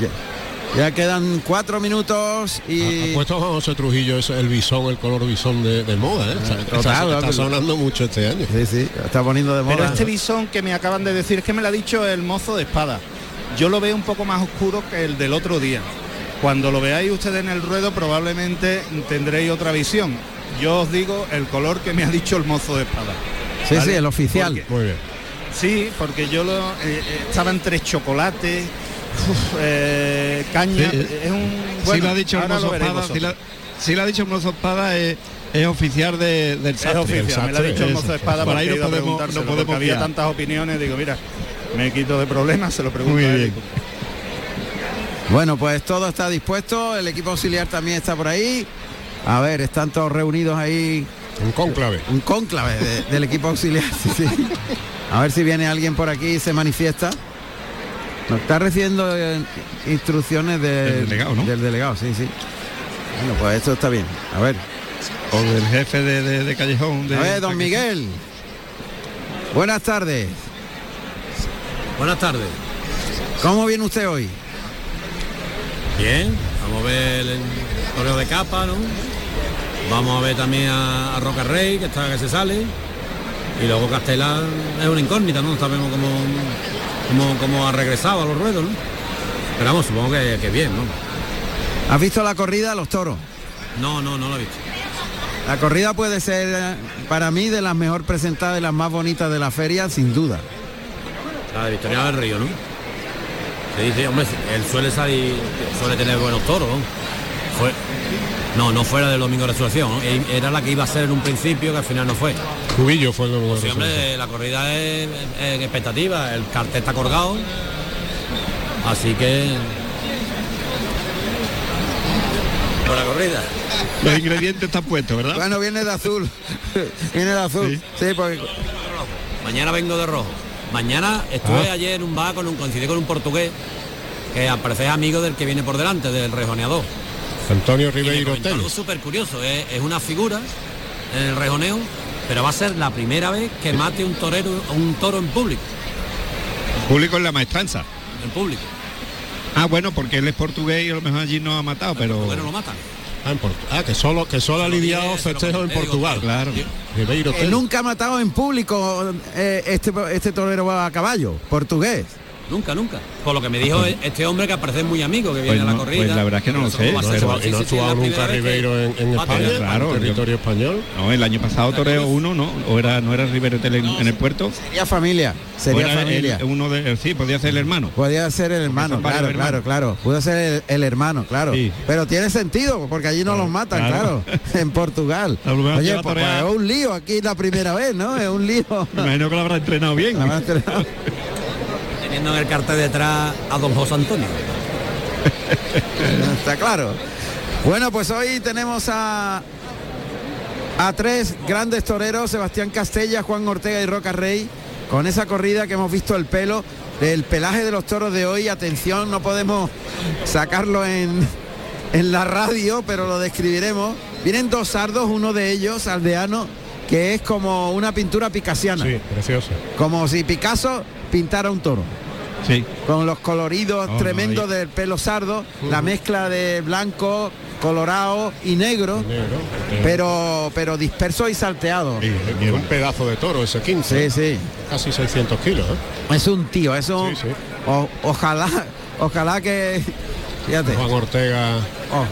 ya, ya quedan cuatro minutos y... Ha puesto José Trujillo eso, el bisón, el color bisón de, de moda, ¿eh? Está- está, total, está sonando mucho este año. Sí, sí, está poniendo de moda. Pero este bisón que me acaban de decir es que me lo ha dicho el mozo de espada. Yo lo veo un poco más oscuro que el del otro día. Cuando lo veáis ustedes en el ruedo probablemente tendréis otra visión. Yo os digo el color que me ha dicho el mozo de espada. Sí, ¿vale? sí, el oficial. Porque- Muy bien. sí, porque yo lo eh, eh, estaba entre chocolate, uf, eh, caña. Sí, es un si bueno, lo ha dicho el mozo Espada, si vosotros. lo, si lo ha dicho el mozo Espada es, es oficial de- del Es sastre. oficial, me lo ha dicho el mozo de espada Por porque ahí no podemos, no podemos porque había tantas opiniones, digo, mira, me quito de problemas, se lo pregunto Muy a bien. Bueno, pues todo está dispuesto, el equipo auxiliar también está por ahí. A ver, están todos reunidos ahí. Un cónclave. Un cónclave de- del equipo auxiliar. *laughs* sí, sí. A ver si viene alguien por aquí y se manifiesta. Nos está recibiendo eh, instrucciones del Del delegado, ¿no? Del delegado, sí, sí. Bueno, pues esto está bien. A ver. O del jefe de, de- de Callejón. De, A ver, don Miguel. Buenas tardes. Buenas tardes. ¿Cómo viene usted hoy? Bien, vamos a ver el torneo de capa, ¿no? Vamos a ver también a, a Roca Rey, que está que se sale. Y luego Castellán es una incógnita, ¿no? No sabemos cómo, cómo, cómo ha regresado a los ruedos, ¿no? Pero vamos, supongo que, que bien, ¿no? ¿Has visto la corrida de los toros? No, no, no lo he visto. La corrida puede ser eh, para mí de las mejor presentadas y las más bonitas de la feria, sin duda. La de Victoria del Río, ¿no? Se dice, hombre, él suele salir, suele tener buenos toros, ¿no? Fue, no, no fuera del domingo de resurrección, ¿no? Era la que iba a ser en un principio, que al final no fue. Cubillo fue el domingo de Sí, resurrección. hombre, la corrida es, es en expectativa, el cartel está colgado, así que... Por la corrida. Los ingredientes están puestos, ¿verdad? Bueno, viene de azul. *laughs* viene de azul. Sí, porque Mañana vengo de rojo. Mañana estuve Ah. ayer en un bar con un coincidí con un portugués que al parecer es amigo del que viene por delante, del rejoneador. Antonio Ribeiro algo súper curioso, es, es una figura en el rejoneo, pero va a ser la primera vez que mate un torero, un toro en público, Público en la maestranza. en público. Ah, bueno, porque él es portugués y a lo mejor allí no ha matado, pero... Bueno, lo matan. Ah, en ah, que solo, que solo ha lidiado festejos en Portugal. Claro. Eh, nunca ha matado en público eh, este, este torero a caballo, portugués. Nunca, nunca. Por lo que me dijo este hombre que parece muy amigo, que viene Pues a la no, corrida. pues la verdad es que no lo sé, va a No ser- ha pero- sí, y no ha sí, sí, es la actuado nunca Ribeiro en, en va a España, Claro, en yo- territorio español. No, el año pasado Toreo uno, ¿no? O era, no era Rivero Tele en, en el puerto. Sería familia, sería el- familia. uno de, sí, podía ser el hermano. Podía ser el hermano, claro, claro, claro. Pudo ser el, el hermano, claro. Sí. Pero tiene sentido, porque allí no los matan, claro. claro, *laughs* en Portugal. Oye, pues, pues es un lío aquí la primera vez, ¿no? Es un lío. Me imagino que lo habrá entrenado bien. *laughs* Teniendo en el cartel detrás a don José Antonio. *laughs* Está claro. Bueno, pues hoy tenemos a a tres grandes toreros, Sebastián Castella, Juan Ortega y Roca Rey, con esa corrida que hemos visto el pelo, el pelaje de los toros de hoy, atención, no podemos sacarlo en, en la radio, pero lo describiremos. Vienen dos sardos, uno de ellos, aldeano, que es como una pintura picasiana, Sí, precioso. como si Picasso pintara un toro Sí. con los coloridos Oh, tremendos no, del pelo sardo, la mezcla de blanco, colorado y negro, Negro, eh, pero pero disperso y salteado. un pedazo de toro ese 15. Sí, sí. Casi 600 kilos. ¿eh? Es un tío, eso Sí, sí. o- ojalá, ojalá que fíjate. Juan Ortega oh,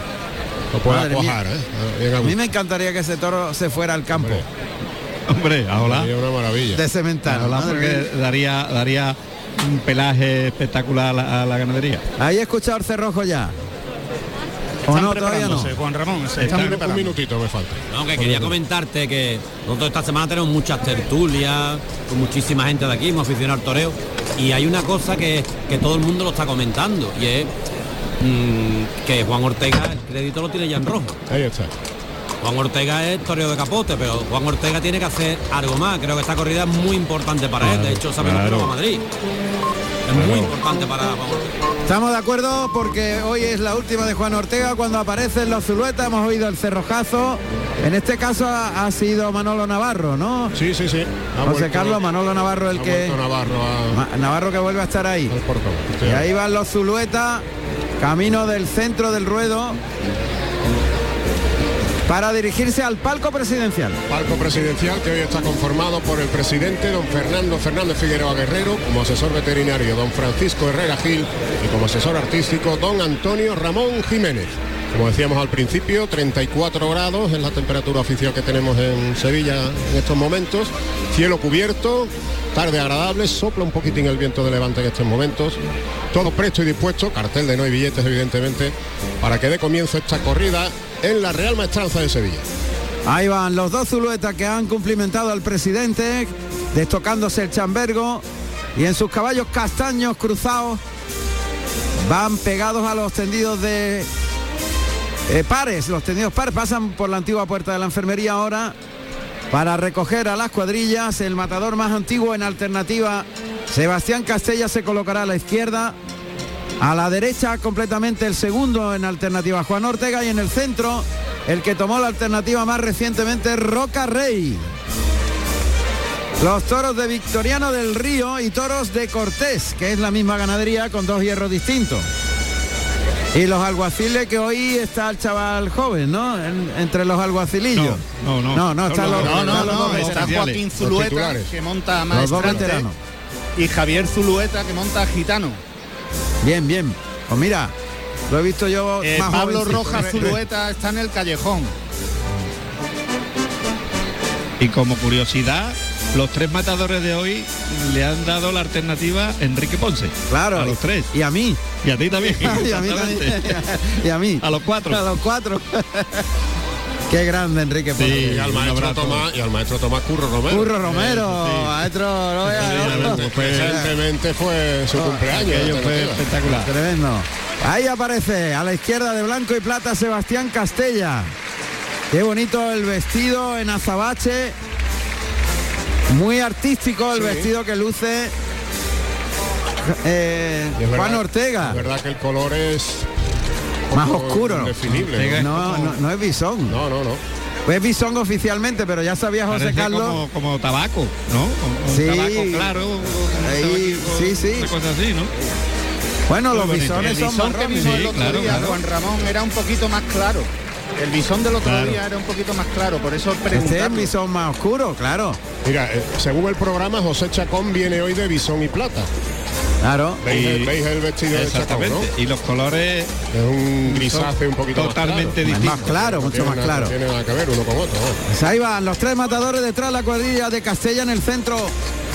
lo pueda cuajar. ¿eh? A mí me encantaría que ese toro se fuera al campo Hombre. Hombre, ahora. Sería una maravilla. de cementar. Ahora madre porque daría, daría un pelaje espectacular a la, a la ganadería. Ahí he escuchado el cerrojo ya. ¿O Están no, todavía no? Juan Ramón, se están Están un minutito me falta. No, que quería comentarte que nosotros esta semana tenemos muchas tertulias con muchísima gente de aquí, hemos aficionado al toreo y hay una cosa que, que todo el mundo lo está comentando y es mm, que Juan Ortega el crédito lo tiene ya en rojo. Ahí está. Juan Ortega es toreo de capote, pero Juan Ortega tiene que hacer algo más. Creo que esta corrida es muy importante para él. De hecho, sabemos que no va a Madrid. Es muy importante para Juan Ortega. Estamos de acuerdo porque hoy es la última de Juan Ortega cuando aparecen los Zulueta, hemos oído el cerrojazo. En este caso ha, ha sido Manolo Navarro, ¿no? Sí, sí, sí. Ha José vuelto- Carlos, Manolo Navarro el ha que. Navarro a- Navarro que vuelve a estar ahí. Y ahí van los Zulueta, camino del centro del ruedo. Para dirigirse al palco presidencial. Palco presidencial que hoy está conformado por el presidente don Fernando Fernández Figueroa Guerrero, como asesor veterinario don Francisco Herrera Gil y como asesor artístico don Antonio Ramón Jiménez. Como decíamos al principio, 34 grados es la temperatura oficial que tenemos en Sevilla en estos momentos. Cielo cubierto, tarde agradable, sopla un poquitín el viento de levante en estos momentos. Todo presto y dispuesto, cartel de no hay billetes evidentemente, para que dé comienzo esta corrida en la Real Maestranza de Sevilla. Ahí van los dos Zulueta que han cumplimentado al presidente, destocándose el chambergo y en sus caballos castaños cruzados van pegados a los tendidos de eh, pares. Los tendidos pares pasan por la antigua puerta de la enfermería ahora para recoger a las cuadrillas. El matador más antiguo en alternativa, Sebastián Castella, se colocará a la izquierda. A la derecha completamente el segundo en alternativa Juan Ortega y en el centro el que tomó la alternativa más recientemente Roca Rey. Los toros de Victoriano del Río y toros de Cortés, que es la misma ganadería con dos hierros distintos. Y los alguaciles que hoy está el chaval joven, ¿no? En- entre los alguacilillos. No, no, No, no, los- No, los no, está veteranos. Joaquín Los Zulueta, que monta Los maestrante, y Javier Zulueta, que monta gitano. Bien, bien. Pues mira, lo he visto yo Eh, más Pablo jovencito. Rojas *laughs* Zulueta está en el callejón. Y como curiosidad, los tres matadores de hoy le han dado la alternativa a Enrique Ponce. Claro. A los tres. Y a mí. Y a ti también. *laughs* y a mí también. *laughs* y a mí. A los cuatro. A los cuatro. *laughs* Qué grande Enrique Ponce. y al maestro Tomás y al maestro Tomás Curro Romero. Curro Romero, maestro, no. Recientemente fue su cumpleaños. fue alternativa. espectacular. Tremendo. Ahí aparece a la izquierda de blanco y plata Sebastián Castella. Qué bonito el vestido en azabache. Muy artístico el Sí. vestido que luce eh, Juan Ortega. Es verdad que el color es Más oscuro. indefinible, No, no, no es bisón. No, no, no. Es bisón oficialmente, pero ya sabía José Parece Carlos. como, como tabaco, ¿no? Como un Sí. tabaco claro. un Ahí, tabaco, sí, sí. Una cosa así, ¿no? Bueno, Muy los bonito. bisones El son marrones. Sí, claro, claro. Juan Ramón, era un poquito más claro. El bisón del otro Claro. día era un poquito más claro, por eso Este es bisón más oscuro, claro. Mira, eh, según el programa, José Chacón viene hoy de bisón y plata. Claro. ¿Veis, Y- el, veis el vestido de Chacón, Exactamente. no? Y los colores Es un grisáceo un poquito totalmente más claro. distintos. Más claro, No mucho más claro. No tiene nada que ver uno con otro. ¿no? Pues ahí van los tres matadores detrás de la cuadrilla de Castella en el centro.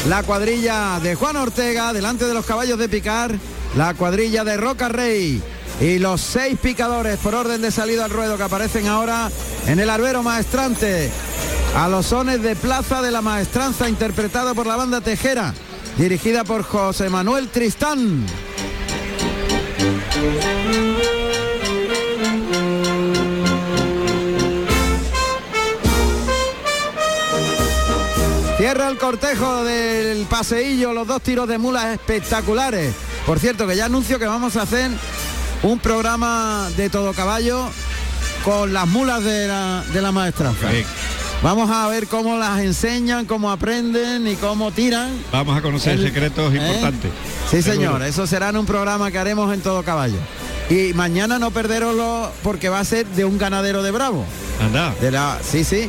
La cuadrilla de Juan Ortega, delante de los caballos de picar. La cuadrilla de Roca Rey. Y los seis picadores por orden de salida al ruedo que aparecen ahora en el arbero maestrante. A los sones de Plaza de la Maestranza, interpretado por la banda Tejera, dirigida por José Manuel Tristán. Cierra el cortejo del paseillo, los dos tiros de mulas espectaculares. Por cierto, que ya anuncio que vamos a hacer un programa de todo caballo con las mulas de la, de la maestranza. Vamos a ver cómo las enseñan, cómo aprenden y cómo tiran. Vamos a conocer El- secretos ¿Eh? importantes. Sí, Seguro. señor, eso será en un programa que haremos en todo caballo. Y mañana no perderoslo porque va a ser de un ganadero de Bravo. Anda. De la, sí, sí.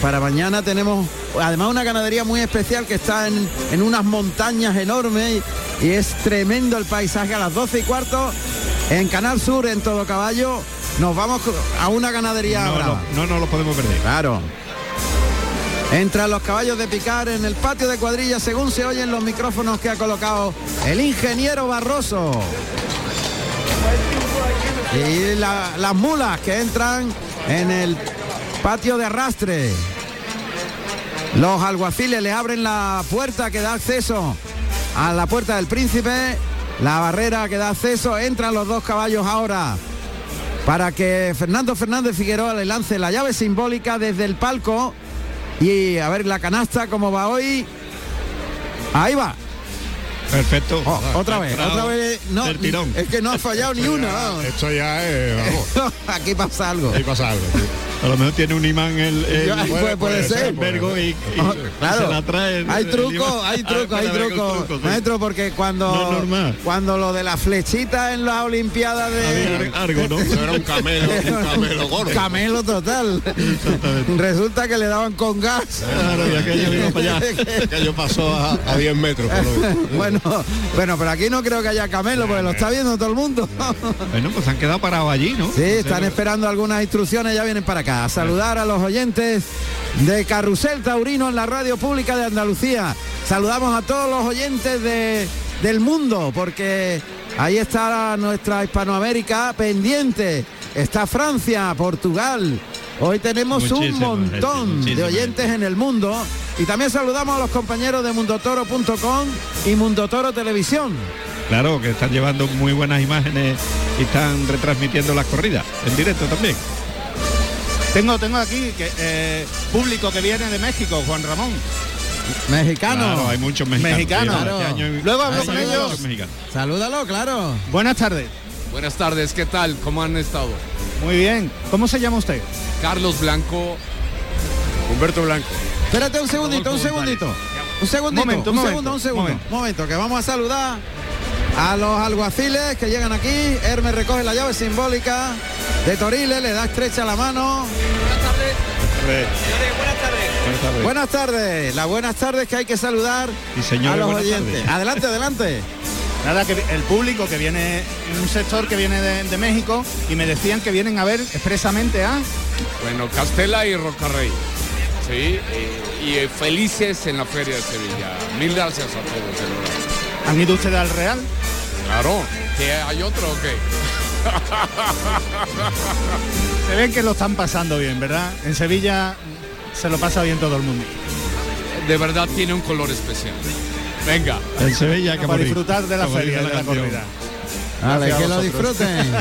Para mañana tenemos además una ganadería muy especial que está en, en unas montañas enormes y, y es tremendo el paisaje a las 12 y cuarto en Canal Sur en todo caballo. Nos vamos a una ganadería No, brava. no, no, no lo podemos perder. Claro. Entran los caballos de picar en el patio de cuadrilla según se oyen los micrófonos que ha colocado el ingeniero Barroso. Y la- las mulas que entran en el patio de arrastre. Los alguaciles le abren la puerta que da acceso a la puerta del príncipe. La barrera que da acceso. Entran los dos caballos ahora para que Fernando Fernández Figueroa le lance la llave simbólica desde el palco y a ver la canasta cómo va hoy. Ahí va. Perfecto. Oh, otra vez, otra vez. No, tirón. es que no ha fallado ni una. Esto ya es, vamos, *laughs* Aquí pasa algo. ahí pasa algo. tío. A lo mejor tiene un imán el, el, Ya, puede- puede ser. el vergo y, y- Oh, y claro. se la trae. el- hay truco, hay Ah, truco, hay puede truco, truco, sí. maestro, porque cuando No es normal. cuando lo de la flechita en las Olimpiadas de Había algo, ¿no? *laughs* Eso era un camelo, un camelo gordo. camelo total. Resulta que le daban con gas. Claro, y aquello iba para allá. *laughs* Aquello pasó a, a 10 metros. por lo visto. Bueno, bueno, pero aquí no creo que haya camelo, porque lo está viendo todo el mundo. *laughs* Bueno, pues han quedado parados allí, ¿no? Sí, están esperando algunas instrucciones, ya vienen para acá. A saludar a los oyentes de Carrusel Taurino en la radio pública de Andalucía. Saludamos a todos los oyentes de, del mundo, porque ahí está nuestra Hispanoamérica pendiente. Está Francia, Portugal. Hoy tenemos un montón de oyentes en el mundo. Y también saludamos a los compañeros de mundotoro.com y Mundotoro Televisión. Claro, que están llevando muy buenas imágenes y están retransmitiendo las corridas en directo también. Tengo, tengo aquí que, eh, público que viene de México, Juan Ramón. Mexicano. Claro, hay muchos mexicanos. Mexicanos. Sí, este año Luego hablo con ellos. Salúdalo, claro. Buenas tardes. Buenas tardes, ¿qué tal? ¿Cómo han estado? Muy bien. ¿Cómo se llama usted? Carlos Blanco. Humberto Blanco. Espérate un segundito, un segundito. Un segundito, Momento, un momento, segundo, un segundo. momento. Momento, que vamos a saludar a los alguaciles que llegan aquí. Hermes recoge la llave simbólica de Toriles, le da estrecha la mano. Buenas tardes. Buenas tardes, las buenas tardes que hay que saludar Sí, señores, a los buenas oyentes. tardes. Adelante, adelante. *laughs* Nada, que el público que viene en un sector que viene de, de México y me decían que vienen a ver expresamente a... Bueno, Castela y Rocarrey. Sí, y, y, felices en la Feria de Sevilla. Mil gracias a todos, de verdad. ¿Han ido ustedes al Real? Claro, ¿que hay otro o qué? *laughs* Se ven que lo están pasando bien, ¿verdad? En Sevilla se lo pasa bien todo el mundo. De verdad tiene un color especial. Venga. En Sevilla, que Para disfrutar de la feria, de la canción. corrida. Vale, que lo disfruten.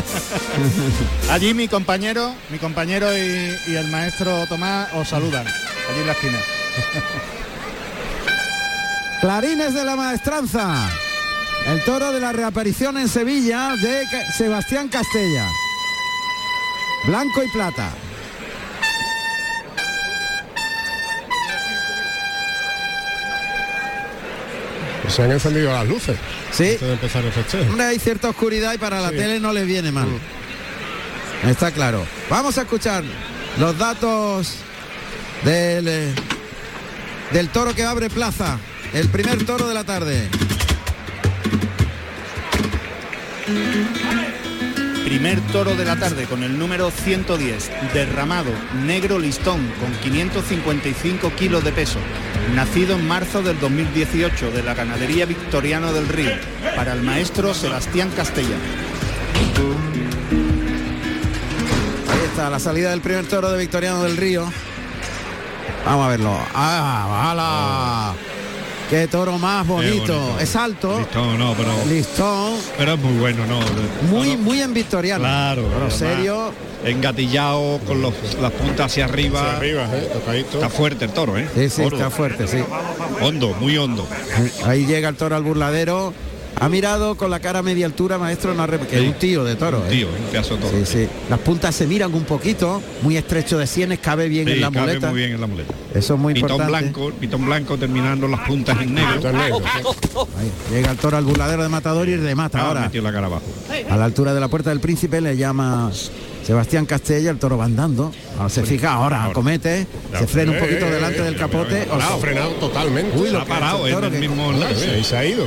*laughs* Allí mi compañero, mi compañero y, y el maestro Tomás os saludan, allí en la esquina. *laughs* Clarines de la Maestranza. El toro de la reaparición en Sevilla de Sebastián Castella. Blanco y plata. Se han encendido las luces. Sí. Antes de empezar el festejo. Hombre, hay cierta oscuridad y para la Sí. tele no le viene mal. Está claro. Vamos a escuchar los datos del, eh, del toro que abre plaza. El primer toro de la tarde. Primer toro de la tarde con el número 110, derramado, negro listón, con 555 kilos de peso. Nacido en marzo del 2018 de la ganadería Victoriano del Río, para el maestro Sebastián Castella. Ahí está la salida del primer toro de Victoriano del Río. Vamos a verlo. ¡Ah, ala! ¡Qué toro más bonito! bonito. Es alto. Listón, no, pero, Listón. pero es muy bueno, ¿no? Muy, muy en Victoriano. Claro. Además, serio. Engatillado, con los- las puntas hacia arriba. Hacia arriba, ¿eh? Está fuerte el toro, ¿eh? Sí, sí, está fuerte, sí. Hondo, muy hondo. Ahí llega el toro al burladero. Ha mirado con la cara a media altura, maestro, no que es Sí. un tío de toro. Un ¿eh? tío, un pedazo de toro. Sí, sí. Las puntas se miran un poquito, muy estrecho de sienes, cabe bien en la cabe muleta. muy bien en la muleta. Eso es muy pitón importante. blanco, pitón blanco terminando las puntas en negro. Ahí, llega el toro al burladero de matador y remata Ah, ahora. metió la cara abajo. A la altura de la puerta del príncipe le llama Sebastián Castella, el toro va andando. Ahora se fija, ahora acomete, se frena un poquito Eh, delante eh, del eh, capote. Ha o- frenado totalmente. Uy, Se lo ha ha parado en toro, el mismo lado. Sí, ahí se ha ido.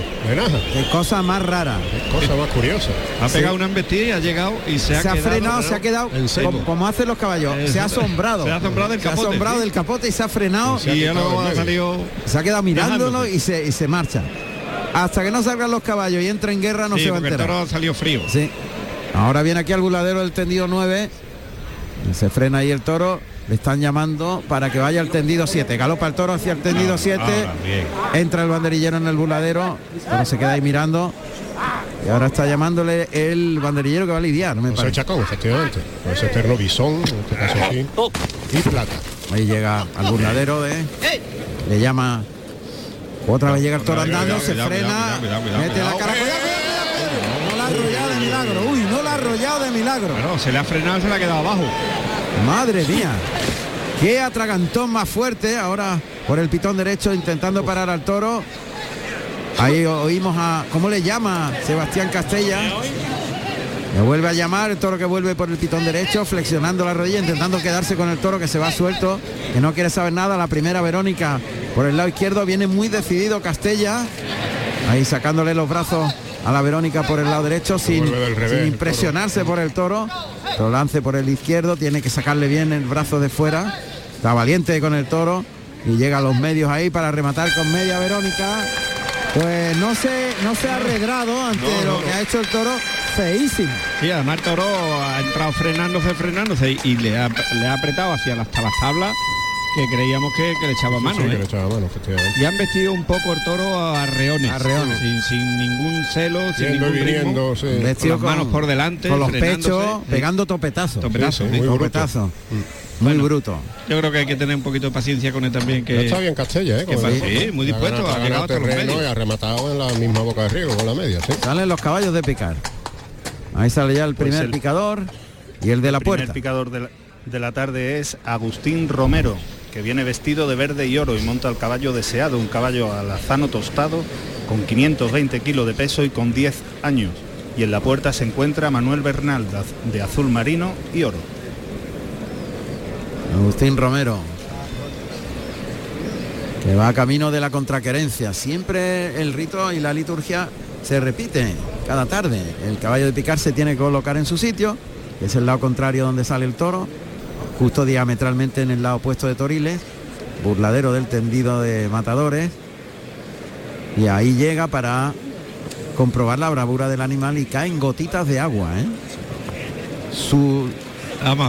Qué cosa más rara. Cosa más curiosa. Ha pegado una embestida y ha llegado y se ha, se ha quedado- frenado, se ha quedado como, como hacen los caballos. Eh, Se ha asombrado. se ha asombrado del Se ha capote, asombrado sí. del capote y se ha frenado. Se ha Y ya luego ha salido. Se ha quedado mirándolo y se, y se marcha. Hasta que no salgan los caballos y entre en guerra no sí, se va a porque el enterar. toro ha salido frío. Sí. Ahora viene aquí al buladero del tendido 9. Se frena ahí el toro. Le están llamando para que vaya al tendido 7. Galopa el toro hacia el tendido 7. Ahora, bien. Entra el banderillero en el buladero. Pero se queda ahí mirando. Y ahora está llamándole el banderillero que va a lidiar, me José. Chacón, efectivamente. Con ese terno bisón, en este caso aquí. Y plata. Ahí llega al burladero de. Le llama. Otra vez llega el toro andando, se frena, mete la cara. Cuidado, de milagro. Se le ha frenado, se le ha quedado abajo. Madre mía. Qué atragantón más fuerte. Ahora por el pitón derecho intentando parar al toro. Ahí oímos a. ¿Cómo le llama? Sebastián Castella. Le vuelve a llamar el toro que vuelve por el pitón derecho, flexionando la rodilla, intentando quedarse con el toro que se va suelto, que no quiere saber nada. La primera Verónica por el lado izquierdo viene muy decidido Castella. Ahí sacándole los brazos a la Verónica por el lado derecho sin, revés, sin impresionarse por el toro. Lo lance por el izquierdo, tiene que sacarle bien el brazo de fuera. Está valiente con el toro y llega a los medios ahí para rematar con media Verónica. Pues no se, no se ha arreglado ante No, no, lo que no. ha hecho el toro, feísimo. Sí, además el toro ha entrado frenándose, frenándose y le ha, le ha apretado hacia las, hasta las tablas que creíamos que, que le echaba mano. Sí, ¿eh? le echaba mano, efectivamente. Y han vestido un poco el toro a reones. Arreones. Sin, sin ningún celo, sin Yendo ningún ritmo. Con Vestido las manos por delante, con los pechos, Sí. pegando topetazos. Topetazos, Sí, sí. muy bruto. Topetazos. Muy bruto. Yo creo que hay que tener un poquito de paciencia con él también. Que está bien Castella, ¿eh? que sí, muy Ha dispuesto, ganado- ha llegado hasta los terreno medios. y ha rematado en la misma boca de riego con la media, sí. Salen los caballos de picar. Ahí sale ya el Pues primer el- picador y el de la El primer puerta. picador de la, de la tarde es Agustín Romero, que viene vestido de verde y oro y monta el caballo deseado, un caballo alazano tostado con 520 kilos de peso y con 10 años. Y en la puerta se encuentra Manuel Bernal de az- de azul marino y oro. Agustín Romero. Que va camino de la contraquerencia. Siempre el rito y la liturgia se repite cada tarde. El caballo de picar se tiene que colocar en su sitio, es el lado contrario donde sale el toro, justo diametralmente en el lado opuesto de Toriles, burladero del tendido de matadores. Y ahí llega para comprobar la bravura del animal y caen gotitas de agua. ¿eh? Su,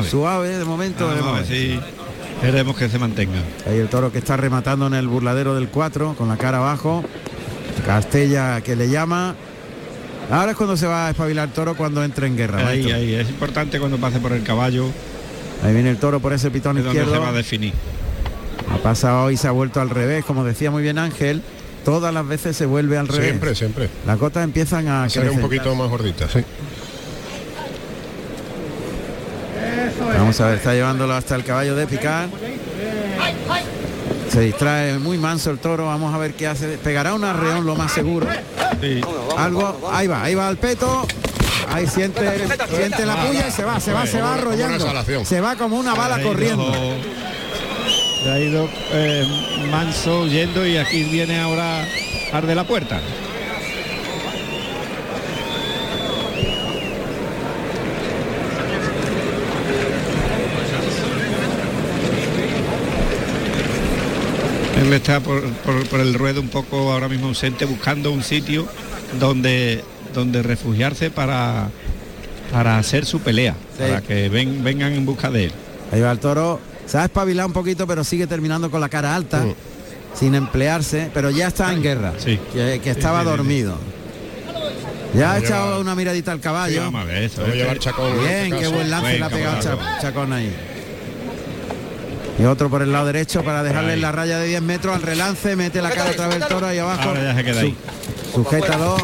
suave de momento. Si queremos que se mantenga. Ahí el toro que está rematando en el burladero del 4 con la cara abajo. Castella que le llama. Ahora es cuando se va a espabilar el toro cuando entre en guerra. Ahí, ahí, es importante cuando pase por el caballo, Ahí viene el toro por ese pitón es donde izquierdo. se va a definir. Ha pasado y se ha vuelto al revés, como decía muy bien Ángel. Todas las veces se vuelve al revés. Siempre, siempre. Las cotas empiezan a Será un poquito más gordita, sí. Vamos a ver, está llevándolo hasta el caballo de picar. Se distrae muy manso el toro. Vamos a ver qué hace. Pegará un arreón lo más seguro. Sí. Algo, ahí va, ahí va al peto. Ahí siente, siente la puya y se va, se va, se va arrollando. Se va como una bala corriendo. Se ha ido eh, manso yendo y aquí viene ahora ar de la puerta. Él está por, por- por el ruedo un poco ahora mismo ausente buscando un sitio donde, donde refugiarse para, para hacer su pelea, Sí. para que ven- vengan en busca de él. Ahí va el toro. Se ha espabilado un poquito, pero sigue terminando con la cara alta, sin emplearse, pero ya está en guerra. Sí. Que, estaba sí, sí, sí. dormido. Ya ha echado una miradita al Sí, caballo. vamos a ver eso. Lo va a llevar Chacón. en Bien, este qué buen lance Buen le ha pegado Chacón ahí. Y otro por el lado derecho para dejarle en la raya de 10 metros al relance, mete la cara otra vez el toro ahí abajo. Ahora ya se queda ahí. Su- sujétalo.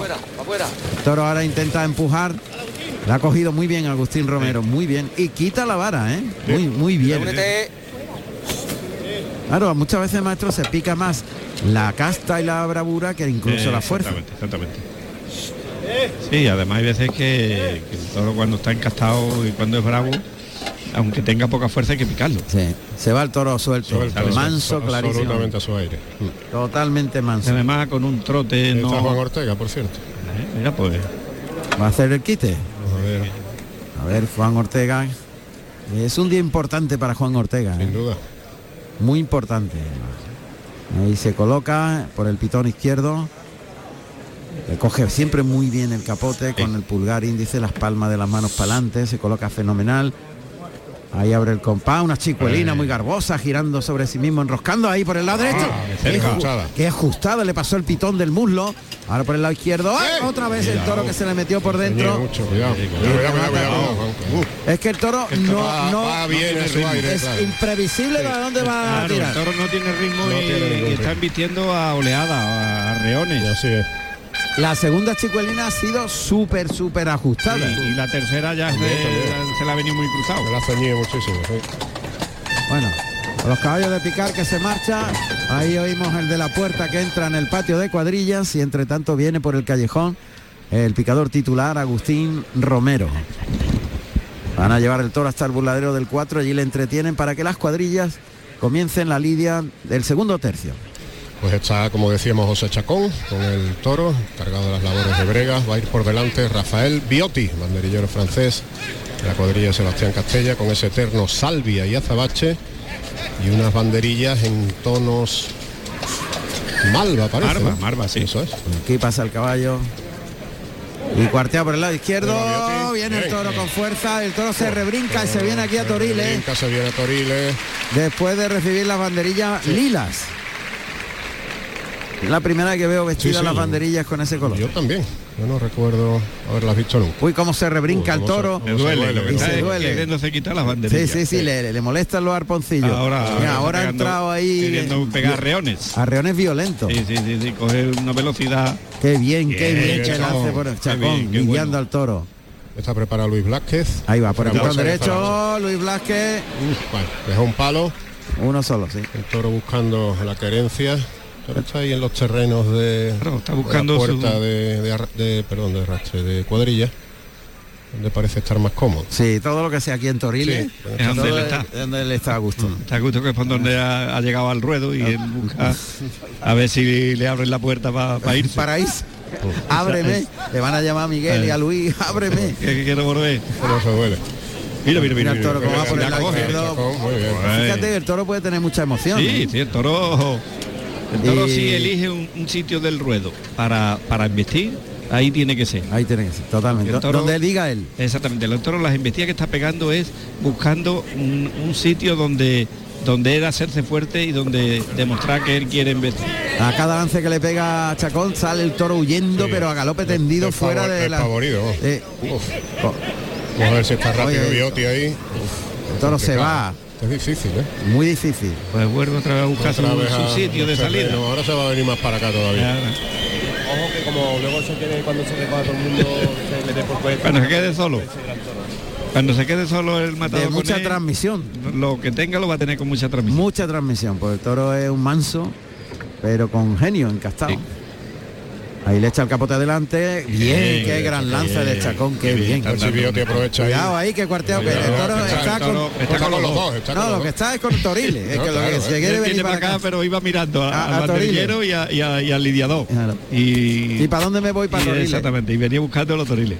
El toro ahora intenta empujar. La ha cogido muy bien Agustín Romero, muy bien. Y quita la vara, ¿eh? Muy, muy bien. Claro, muchas veces maestro se pica más la casta y la bravura que incluso Eh, la fuerza. Exactamente, exactamente. Sí, además hay veces que, que el toro cuando está encastado y cuando es bravo, aunque tenga poca fuerza hay que picarlo. Sí, se va el toro suelto, Suelto, manso, suelto, clarísimo. Absolutamente a su aire. Totalmente manso. además con un trote Está no. Juan Ortega, por cierto. Eh, Mira, pues Va a hacer el quite. A ver, A ver, Juan Ortega. Es un día importante para Juan Ortega. ¿eh? sin duda. Muy importante. Ahí se coloca por el pitón izquierdo. Le coge siempre muy bien el capote con el pulgar índice, las palmas de las manos para adelante, se coloca fenomenal. Ahí abre el compás, una chicuelina muy garbosa girando sobre sí mismo, enroscando ahí por el lado derecho. qué ajustada, le pasó el pitón del muslo. Ahora por el lado izquierdo. ¡ay! ¡Eh! Otra vez el toro que se le metió por dentro. mucho, cuidado. Es que el toro no, va- no va bien en su aire, es claro. imprevisible para dónde va a Claro, el tirar. toro no tiene ritmo No y, tiene ningún y está invirtiendo a oleada, a reones. Así es. La segunda chicuelina ha sido súper, súper ajustada. Y, y la tercera ya se, se la ha venido muy cruzado. Me la ha ceñido muchísimo. sí. Bueno, a los caballos de picar que se marcha. Ahí oímos el de la puerta que entra en el patio de cuadrillas y entre tanto viene por el callejón el picador titular Agustín Romero. Van a llevar el toro hasta el burladero del 4, allí le entretienen para que las cuadrillas comiencen la lidia del segundo tercio. Pues está, como decíamos, José Chacón con el toro, cargado de las labores de Bregas. Va a ir por delante Rafael Biotti, banderillero francés, de la cuadrilla de Sebastián Castella, con ese eterno Salvia y Azabache. Y unas banderillas en tonos malva, parece. Marva, ¿no? marva, sí. Eso es. Aquí pasa el caballo. Y cuartea por el lado izquierdo. Biotti. Viene el toro bien. con fuerza. El toro se rebrinca y se viene aquí a Toriles. Se viene a Toriles. después de recibir las banderillas lilas. Es la primera que veo vestidas Sí, sí. las banderillas con ese color. Yo también. Yo no recuerdo haberlas visto nunca. Uy, cómo se rebrinca Uy, el cómo se- toro. cómo Le duele, lo que y se duele. queriéndose quitar las Sí, banderillas. sí, sí, le, le molestan los arponcillos. Ahora, Mira, ahora ha entrado ahí Queriendo pegar reones. arreones violentos. Sí, sí, sí, sí, coger una velocidad. Qué bien, qué Bien, bien que hace por el chacón, lidiando bueno. al toro. Está preparado Luis Blázquez. Ahí va, por el a derecho, Luis Blasque. Bueno, dejó un palo. Uno solo, sí. El toro buscando la querencia. Pero está ahí en los terrenos de, Claro, está de la buscando puerta su- de, de perdón, de arrastre, de cuadrilla, donde parece estar más cómodo. Sí, todo lo que sea aquí en Toriles. Sí, es donde él es- está. es donde él está a gusto. Está a gusto que es por donde ha, ha llegado al ruedo y él busca a ver si le abren la puerta para irse. Para irse. *laughs* Ábreme. Le van a llamar a Miguel y a Luis. *laughs* Ábreme. Que, quiero volver. Se. Mira, mira, Mira mira. el toro mira, cómo va por el. Fíjate que el toro puede tener mucha emoción. Sí, ¿eh? sí, el toro. El toro Y- sí elige un, un sitio del ruedo para, para investir, ahí tiene que ser. Ahí tiene que ser, totalmente. El toro- Donde diga él. Exactamente, el toro las embestidas que está pegando es buscando un, un sitio donde donde él hacerse fuerte y donde demostrar que él quiere investir. A cada lance que le pega a Chacón sale el toro huyendo, Sí. pero a galope tendido fuera favor- de la. favorido. Eh, Uf. co- Vamos a ver si está rápido Oye. Biotti ahí. el toro se va. Es difícil, ¿eh? Muy difícil. Pues vuelve otra vez a buscar su, a- sitio de salida. Ahora se va a venir más para acá todavía. Ojo que como luego se quede cuando se recoja todo el mundo se le dé por cuenta. Cuando se quede solo. Cuando se quede solo el matador De con mucha él, transmisión. lo que tenga lo va a tener con mucha transmisión. Mucha transmisión, porque el toro es un manso, pero con genio encastado. Sí. Ahí le echa el capote adelante. Bien, Bien, qué gran lance de bien, Chacón, qué qué bien, bien. está A ver si Biotti aprovecha. Cuidado ahí, que cuarteo que el toro está- con. Está con los dos. Está No, con lo que está es con Toriles. Es No, que lo que se quiere venir para acá, acá. pero iba mirando a- A- al banderillero y, a- y a- y al lidiador. Claro. Y, ¿Y para dónde me voy? Para y Toriles. Exactamente, y venía buscando los toriles.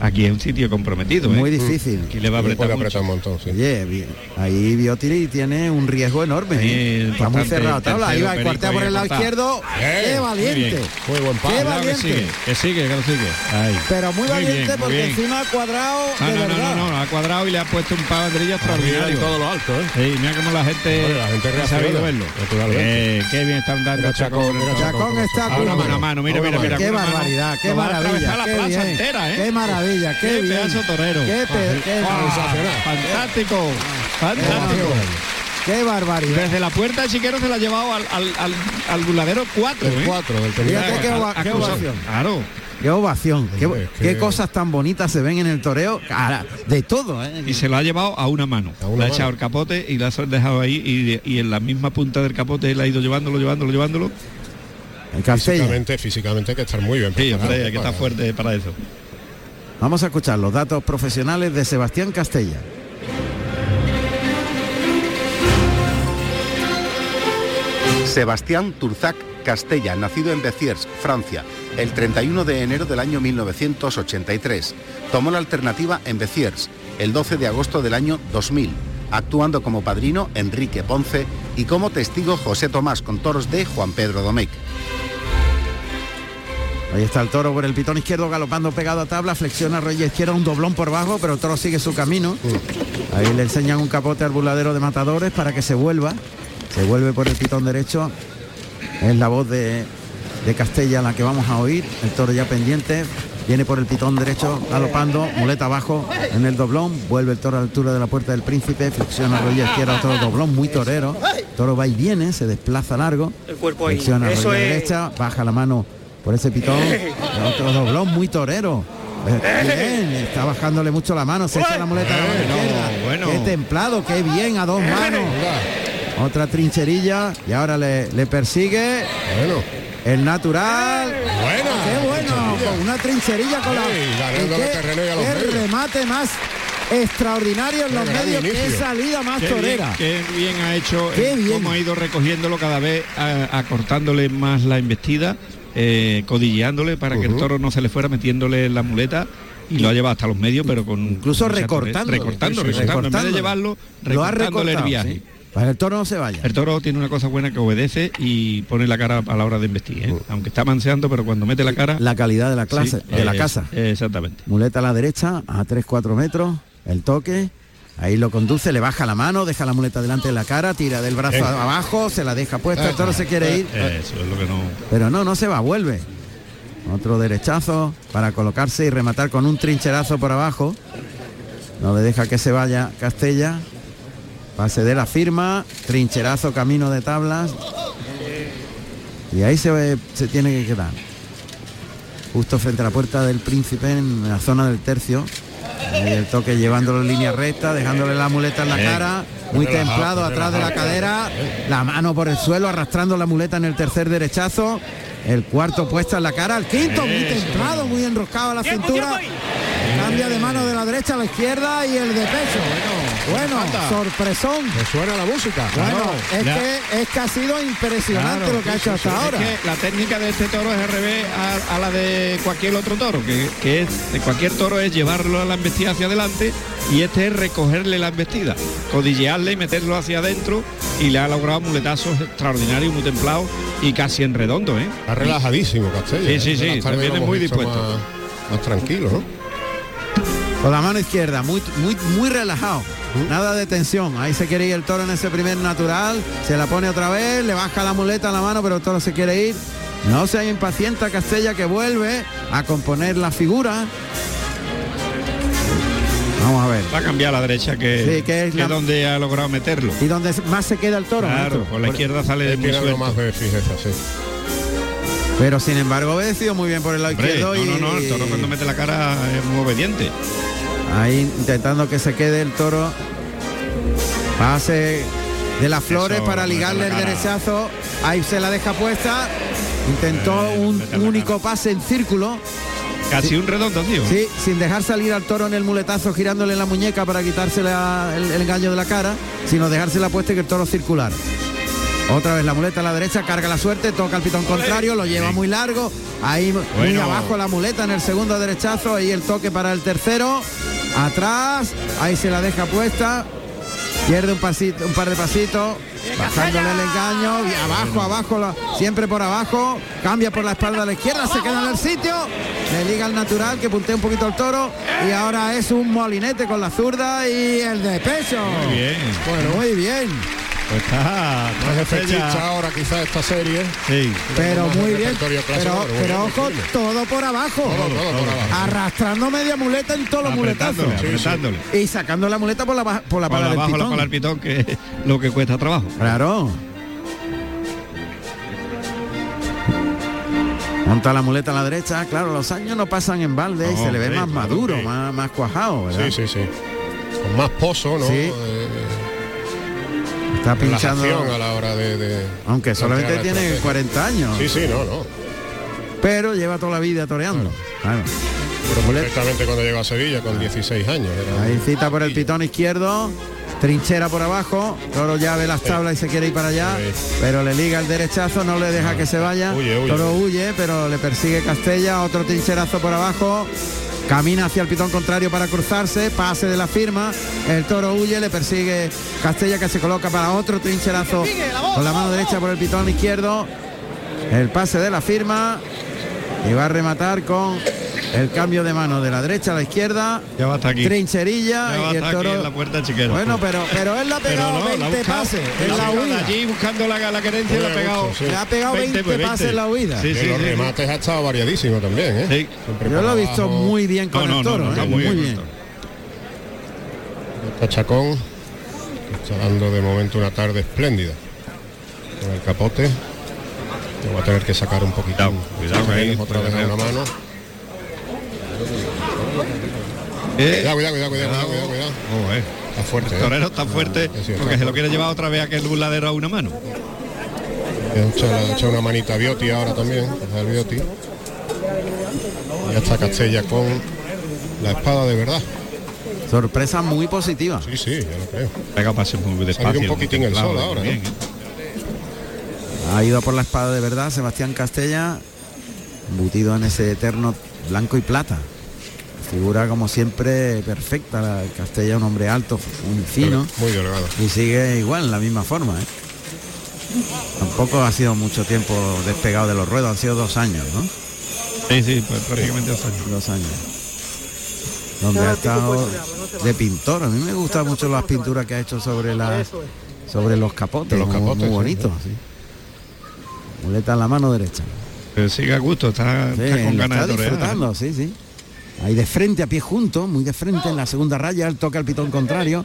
Aquí es un sitio comprometido. ¿eh? Muy difícil. Aquí le va a apretar apretar un montón, sí. Oye, ahí Biotti tiene un riesgo enorme. ¿eh? Está muy cerrado la tabla. Ahí va, el cuartea Perico, por el lado izquierdo. ¡Qué valiente! Muy buen ¡Qué que valiente! sigue, que sigue, que lo sigue. Ahí. Pero muy Muy valiente bien, muy porque bien. encima ha cuadrado Ah, de no, no, verdad. no, no, ha cuadrado y le ha puesto un par de banderillas Arriba extraordinario. en todo lo alto, ¿eh? Sí, mira cómo la gente, Hombre, la gente ha sabido verlo. Eh, qué bien están dando Mira Chacón. Chacón, está Ahora una mano a mano, mira, mira, mira. Qué barbaridad, qué a maravilla, la qué plaza ¿eh? maravilla, qué, Qué bien. pedazo torero. Qué, pe- qué- Ah, fantástico, fantástico. qué barbaridad. Desde la puerta de Chiquero se la ha llevado al, al, al, al burladero 4. El 4 del Fíjate terminal. qué ova- qué ovación. Claro. Qué ovación, qué, es que- qué cosas tan bonitas se ven en el toreo, cara, de todo, ¿eh? Y se lo ha llevado a una mano. A una le ha mano. echado el capote y la ha dejado ahí y, y en la misma punta del capote él ha ido llevándolo, llevándolo, llevándolo. En. Físicamente, físicamente hay que estar muy bien. Sí, preparado hombre, hay que estar fuerte para eso. Vamos a escuchar los datos profesionales de Sebastián Castella. Sebastián Turzac Castella, nacido en Béziers, Francia, el 31 de enero del año 1983. Tomó la alternativa en Béziers el 12 de agosto del año 2000, actuando como padrino Enrique Ponce y como testigo José Tomás con toros de Juan Pedro Domecq. Ahí está el toro por el pitón izquierdo galopando pegado a tabla, flexiona rodilla izquierda, un doblón por bajo, pero el toro sigue su camino. Ahí le enseñan un capote al burladero de matadores para que se vuelva. Se vuelve por el pitón derecho. Es la voz de, de Castella la que vamos a oír. El toro ya pendiente. Viene por el pitón derecho, galopando, muleta abajo en el doblón, vuelve el toro a la altura de la puerta del príncipe, flexiona rodilla izquierda, otro doblón muy torero, toro va y viene, se desplaza largo, El cuerpo ahí. flexiona Eso rodilla es. derecha, baja la mano por ese pitón, otro doblón muy torero. Eh, Bien, está bajándole mucho la mano, se echa la muleta a la mano izquierda. bueno. Qué templado, qué bien, a dos manos. Otra trincherilla y ahora le, le persigue. El natural. Bueno. Qué bueno. Con una trincherilla con la. Sí, ganándole ¿Y qué- terreno y a los qué medios. remate más extraordinario en los medios. Qué salida más Qué bien, torera. qué bien ha hecho, Qué bien. cómo ha ido recogiéndolo cada vez, a- acortándole más la embestida, eh, codilleándole para que el toro no se le fuera metiéndole la muleta y lo ha llevado hasta los medios, pero con Incluso recortando. recortando, recortando. En vez de llevarlo, Lo ha el viaje. sí. Para que el toro no se vaya. El toro tiene una cosa buena que obedece y pone la cara a la hora de investir, ¿eh? aunque está manseando, pero cuando mete la cara... La calidad de la clase, Sí, de la casa. Exactamente. Muleta a la derecha, a 3-4 metros, el toque. Ahí lo conduce, le baja la mano, deja la muleta delante de la cara, tira del brazo Eh. abajo, se la deja puesta, el toro se quiere ir. Eso es lo que no... Pero no, no se va, vuelve. Otro derechazo para colocarse y rematar con un trincherazo por abajo. No le deja que se vaya Castella. Pase de la firma, trincherazo camino de tablas. Y ahí se, ve- se tiene que quedar. Justo frente a la puerta del príncipe en la zona del tercio. Ahí el toque llevándolo en línea recta, dejándole la muleta en la cara, muy templado atrás de la cadera, la mano por el suelo, arrastrando la muleta en el tercer derechazo, el cuarto puesta en la cara, el quinto muy templado, muy enroscado a la cintura, cambia de mano de la derecha a la izquierda y el de pecho. Bueno, Anda. sorpresón. Me suena la música. Bueno, Claro. es Ya. que es que ha sido impresionante Claro, lo que ha sí, hecho sí, hasta sí. ahora. Es que la técnica de este toro es al revés a, a la de cualquier otro toro, que, que es de cualquier toro es llevarlo a la embestida hacia adelante y este es recogerle la embestida, codillearle y meterlo hacia adentro y le ha logrado muletazos extraordinarios, muy templados y casi en redondo, ¿eh? Está relajadísimo Castella. Sí, sí, ¿eh? sí, Buenas tardes viene muy dispuesto. Más, más tranquilo, ¿no? Con la mano izquierda, muy, muy, muy relajado. Nada de tensión. Ahí se quiere ir el toro en ese primer natural. Se la pone otra vez, le baja la muleta a la mano, pero el toro se quiere ir. No se impacienta Castella que vuelve a componer la figura. Vamos a ver. Va a cambiar a la derecha que, Sí, que es la- donde ha logrado meterlo. Y donde más se queda el toro. Claro, maestro. por la izquierda sale muy suelto. más de fijeza, sí. Pero sin embargo obedecido muy bien por el lado Hombre, izquierdo. no, y... no, no, el toro cuando mete la cara es muy obediente. Ahí intentando que se quede el toro. Pase de las flores Eso, para ligarle el derechazo. Ahí se la deja puesta. Intentó Eh, un único pase en círculo. Casi un redondo, tío. Sí, sin dejar salir al toro en el muletazo, girándole la muñeca para quitarse la- el, el engaño de la cara, sino dejársela puesta y que el toro circular. Otra vez la muleta a la derecha, carga la suerte, toca el pitón contrario, lo lleva muy largo. Ahí muy abajo la muleta en el segundo derechazo, ahí el toque para el tercero. Atrás, ahí se la deja puesta. Pierde un pasito, un par de pasitos, bajándole el engaño, y abajo, abajo, la- siempre por abajo, cambia por la espalda a la izquierda, se queda en el sitio, le liga al natural que puntea un poquito al toro y ahora es un molinete con la zurda y el de pecho. Muy bien. Bueno, muy bien. Pues está, está efectista ya- ahora quizás esta serie. Sí. Pero muy bien, pero, pero ojo, todo por abajo. Todo, todo por abajo. Arrastrando media muleta en todos los muletazos. Y sacando la muleta por la, por la Por pala del abajo la pitón. pala del pitón, que es lo que cuesta trabajo. Claro. Monta la muleta a la derecha, claro, los años no pasan en balde y No, se le ve hombre, más claro maduro, que- más, más cuajado, ¿verdad? Sí, sí, sí. Con más pozo, ¿no? Sí. Eh, Está pinchando. a la hora de... de Aunque solamente tiene estrategia. 40 años. Sí, sí, no, no. Pero lleva toda la vida toreando. Claro. Pero perfectamente cuando llegó a Sevilla con 16 años. era- Ahí cita por el pitón izquierdo, trinchera por abajo, Toro ya ve las tablas y se quiere ir para allá, pero le liga el derechazo, no le deja que se vaya. Huye, huye. Toro huye, pero le persigue Castella, otro trincherazo por abajo. Camina hacia el pitón contrario para cruzarse, pase de la firma, el toro huye, le persigue Castella que se coloca para otro trincherazo con la mano derecha por el pitón izquierdo, el pase de la firma, Y va a rematar con el cambio de mano de la derecha a la izquierda. Ya va hasta aquí. Trincherilla Ya va y el hasta aquí toro. en la puerta chiquera. Bueno, pero, pero él le ha Pero pegado no, la ha 20 buscado- pases la en la huida. allí buscando la, la querencia le ha pegado. Le ha pegado 20, pues pases en la huida. Sí, Que sí, los sí, sí. remates ha estado variadísimo también, ¿eh? Yo lo he visto abajo. muy bien con No, el toro. no, ¿eh? está muy muy bien. Está Chacón está dando de momento una tarde espléndida con el capote. Voy a tener que sacar un poquito. cuidado que ahí, otra vez una mano. Eh. Cuidado, cuidado, cuidado, cuidado, cuidado, cuidado. Oh, eh. Está fuerte. El ¿eh? torero está fuerte sí, porque se lo quiere llevar otra vez a aquel burladero a una mano. Le ha hecho- le ha hecho una manita a Bioti ahora también, al Bioti. Y ya está Castella con la espada de verdad. Sorpresa muy positiva. Sí, sí, ya lo creo. Pega pases muy despacio. un poquitín el sol ahora, bien, ¿no? ¿eh? Ha ido por la espada de verdad Sebastián Castella, embutido en ese eterno blanco y plata. Figura como siempre perfecta. La Castella un hombre alto, muy fino. Muy delgado. Y sigue igual, en la misma forma. ¿eh? Tampoco ha sido mucho tiempo despegado de los ruedos, han sido dos años, ¿no? Sí, sí, pues prácticamente dos años. Dos años. Donde ha estado de pintor. A mí me gustan mucho las pinturas que ha hecho sobre la sobre los capotes. Los muy- capotes, muy sí, bonitos. sí. Muleta en la mano derecha. Pero sigue a gusto, está, Sí, está con ganas está de torear. disfrutando, sí, sí. Ahí de frente, a pie junto, muy de frente en la segunda raya, él toca el pitón contrario,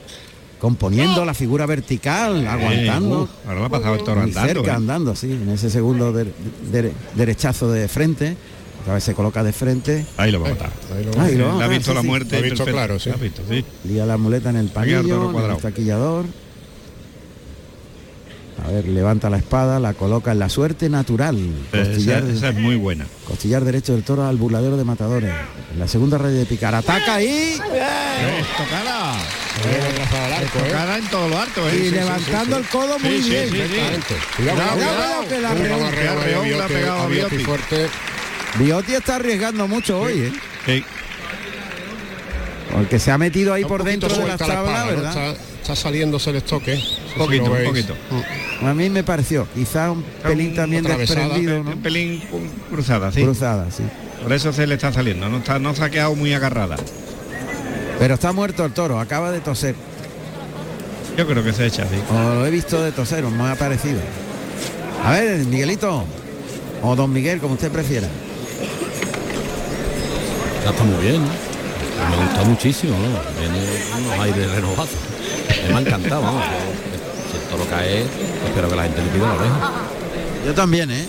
componiendo la figura vertical, aguantando. uf, ahora ha pasado el toro andando, cerca, ¿eh? andando, sí, en ese segundo de- de- derechazo de frente. Otra vez se coloca de frente. Ahí lo va a matar. Ahí lo Ahí lo Le va ha a visto matar, la sí, sí. muerte. Lo ha visto perfecto. claro, sí. Ha visto, sí. Lía la muleta en el en el cuadrado. taquillador. A ver, levanta la espada, la coloca en la suerte natural. Esa, Costillar, esa es muy buena. costillar derecho del toro al burladero de matadores. En la segunda raya de picar. Ataca ahí. Estocada. Estocada en todo lo alto, ¿eh? Y Sí, levantando sí, el codo muy bien. Bioti está arriesgando mucho hoy, ¿eh? Porque se ha metido ahí por dentro de la suelta la tabla, espada, ¿no? ¿verdad? Está, saliéndose el estoque. Si Poquito, un poquito. A mí me pareció, quizá un pelín también desprendido, ¿no? Un pelín cruzada, sí. Cruzada, sí. Por eso se le está saliendo. No, está, no se ha quedado muy agarrada. Pero está muerto el toro, acaba de toser. Yo creo que se echa, sí. O lo he visto de toser, o me ha parecido. A ver, Miguelito. O don Miguel, como usted prefiera. Ya está muy bien. ¿no? Me gusta muchísimo, ¿no? Viene unos aires renovados. Me ha encantado, vamos. Si el toro cae, espero que la gente le pida la oreja. Yo también, ¿eh?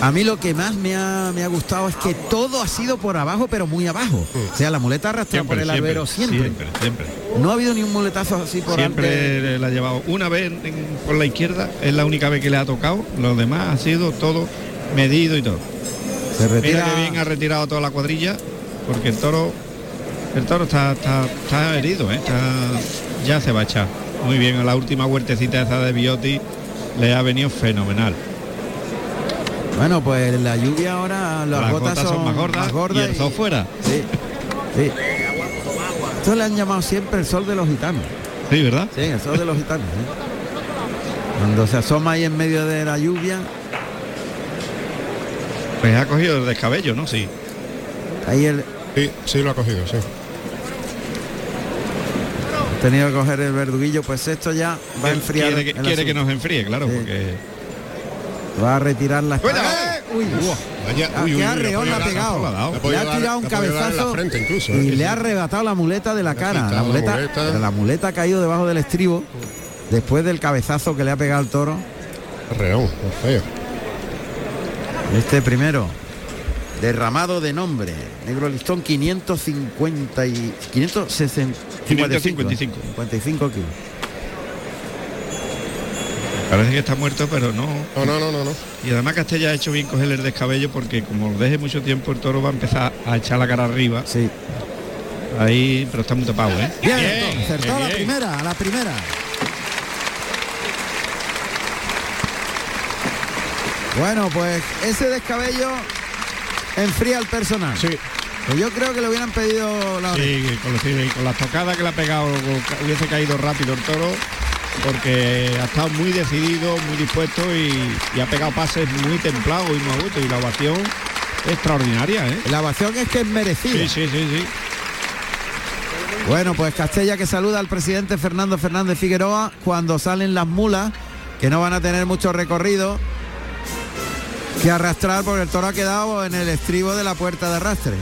A mí lo que más me ha, me ha gustado es que todo ha sido por abajo, pero muy abajo. O sea, la muleta arrastrada por el albero siempre. Siempre, siempre. No ha habido ni un muletazo así por ante. Siempre le ha llevado una vez en- por la izquierda, es la única vez que le ha tocado. Los demás ha sido todo medido y todo. Se Mira retira. que bien ha retirado toda la cuadrilla, porque el toro, el toro está, está, está herido, ¿eh? Está- ya se va a echar. Muy bien, a la última huertecita esa de Bioti le ha venido fenomenal. Bueno, pues la lluvia ahora, las, Las gotas, son, más gordas, y el sol fuera. Sí, sí. Esto le han llamado siempre el sol de los gitanos. Sí, ¿verdad? Sí, el sol de los gitanos. ¿eh? Cuando se asoma ahí en medio de la lluvia, Pues ha cogido el descabello, ¿no? Sí. ahí el, Sí, sí lo ha cogido, sí. Tenido que coger el verduguillo, pues esto ya va a enfriar. Quiere, que, quiere que nos enfríe, claro, Sí. porque Va a retirar la espada. ¡Eh! Uy, Ah, uy, uy, arreón le ha pegado. le ha tirado un cabezazo incluso, y ¿eh? le ha arrebatado la muleta de la cara. La quitado la muleta, muleta. la muleta ha caído debajo del estribo después del cabezazo que le ha pegado el toro. Arreón, feo. Este primero, derramado de nombre, negro listón 550 y 565 555. 55 kilos. parece que está muerto, pero no. No, no, no, no, no. Y además Castella ha hecho bien cogerle el descabello porque como lo deje mucho tiempo el toro va a empezar a echar la cara arriba. Sí. Ahí, pero está muy tapado, ¿eh? Bien, acertó a la bien. primera, a la primera. Bueno, pues ese descabello enfría al personal. Sí. Pues yo creo que le hubieran pedido la. Sí, con, sí, con la tocada que le ha pegado hubiese caído rápido el toro porque ha estado muy decidido, muy dispuesto y, y ha pegado pases muy templados y muy a gusto y la ovación extraordinaria, ¿eh? La ovación es que es merecida. Sí, sí, sí, sí. Bueno, pues Castella que saluda al presidente Fernando Fernández Figueroa cuando salen las mulas, que no van a tener mucho recorrido que arrastrar porque el toro ha quedado en el estribo de la puerta de arrastre.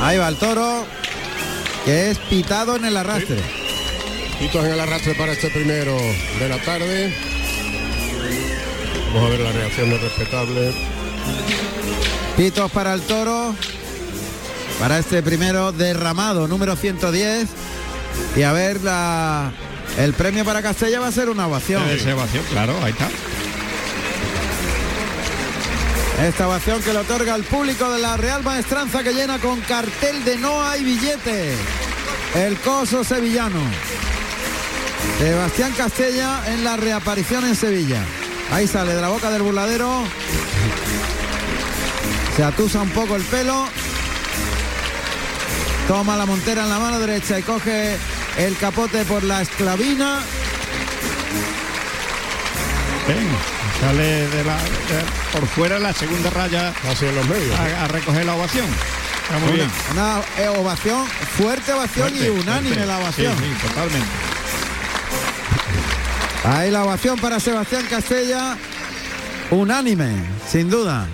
Ahí va el toro, que es pitado en el arrastre. Pitos en el arrastre para este primero de la tarde. Vamos a ver la reacción del respetable. Pitos para el toro. Para este primero derramado, número 110. Y a ver la. El premio para Castella va a ser una ovación. Ser ovación, claro, ahí está. Esta ovación que le otorga al público de la Real Maestranza que llena con cartel de no hay billete. El coso sevillano. Sebastián Castella en la reaparición en Sevilla. Ahí sale de la boca del burladero. Se atusa un poco el pelo. Toma la montera en la mano derecha y coge el capote por la esclavina. Venga, sale de la, de- por fuera la segunda raya hacia los medios. A, a recoger la ovación. Está muy Una- bien. Una eh, ovación, fuerte ovación Fuerte, y unánime fuerte. la ovación. Sí, sí, totalmente. Ahí la ovación para Sebastián Castella. Unánime, sin duda.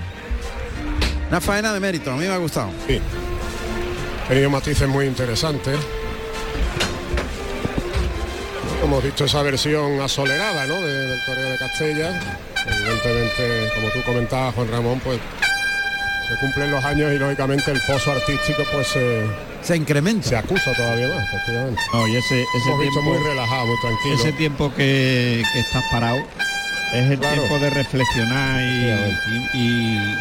Una faena de mérito, a mí me ha gustado. Sí. Tenido matices muy interesantes. Hemos visto esa versión asolerada ¿no? de- del toreo de Castella. Evidentemente, como tú comentabas, Juan Ramón, pues se cumplen los años y lógicamente el pozo artístico pues se, se incrementa. Se acusa todavía más, efectivamente. No, y ese, ese Hemos visto tiempo muy relajado, muy tranquilo. Ese tiempo que, que estás parado es el Claro. tiempo de reflexionar y, y-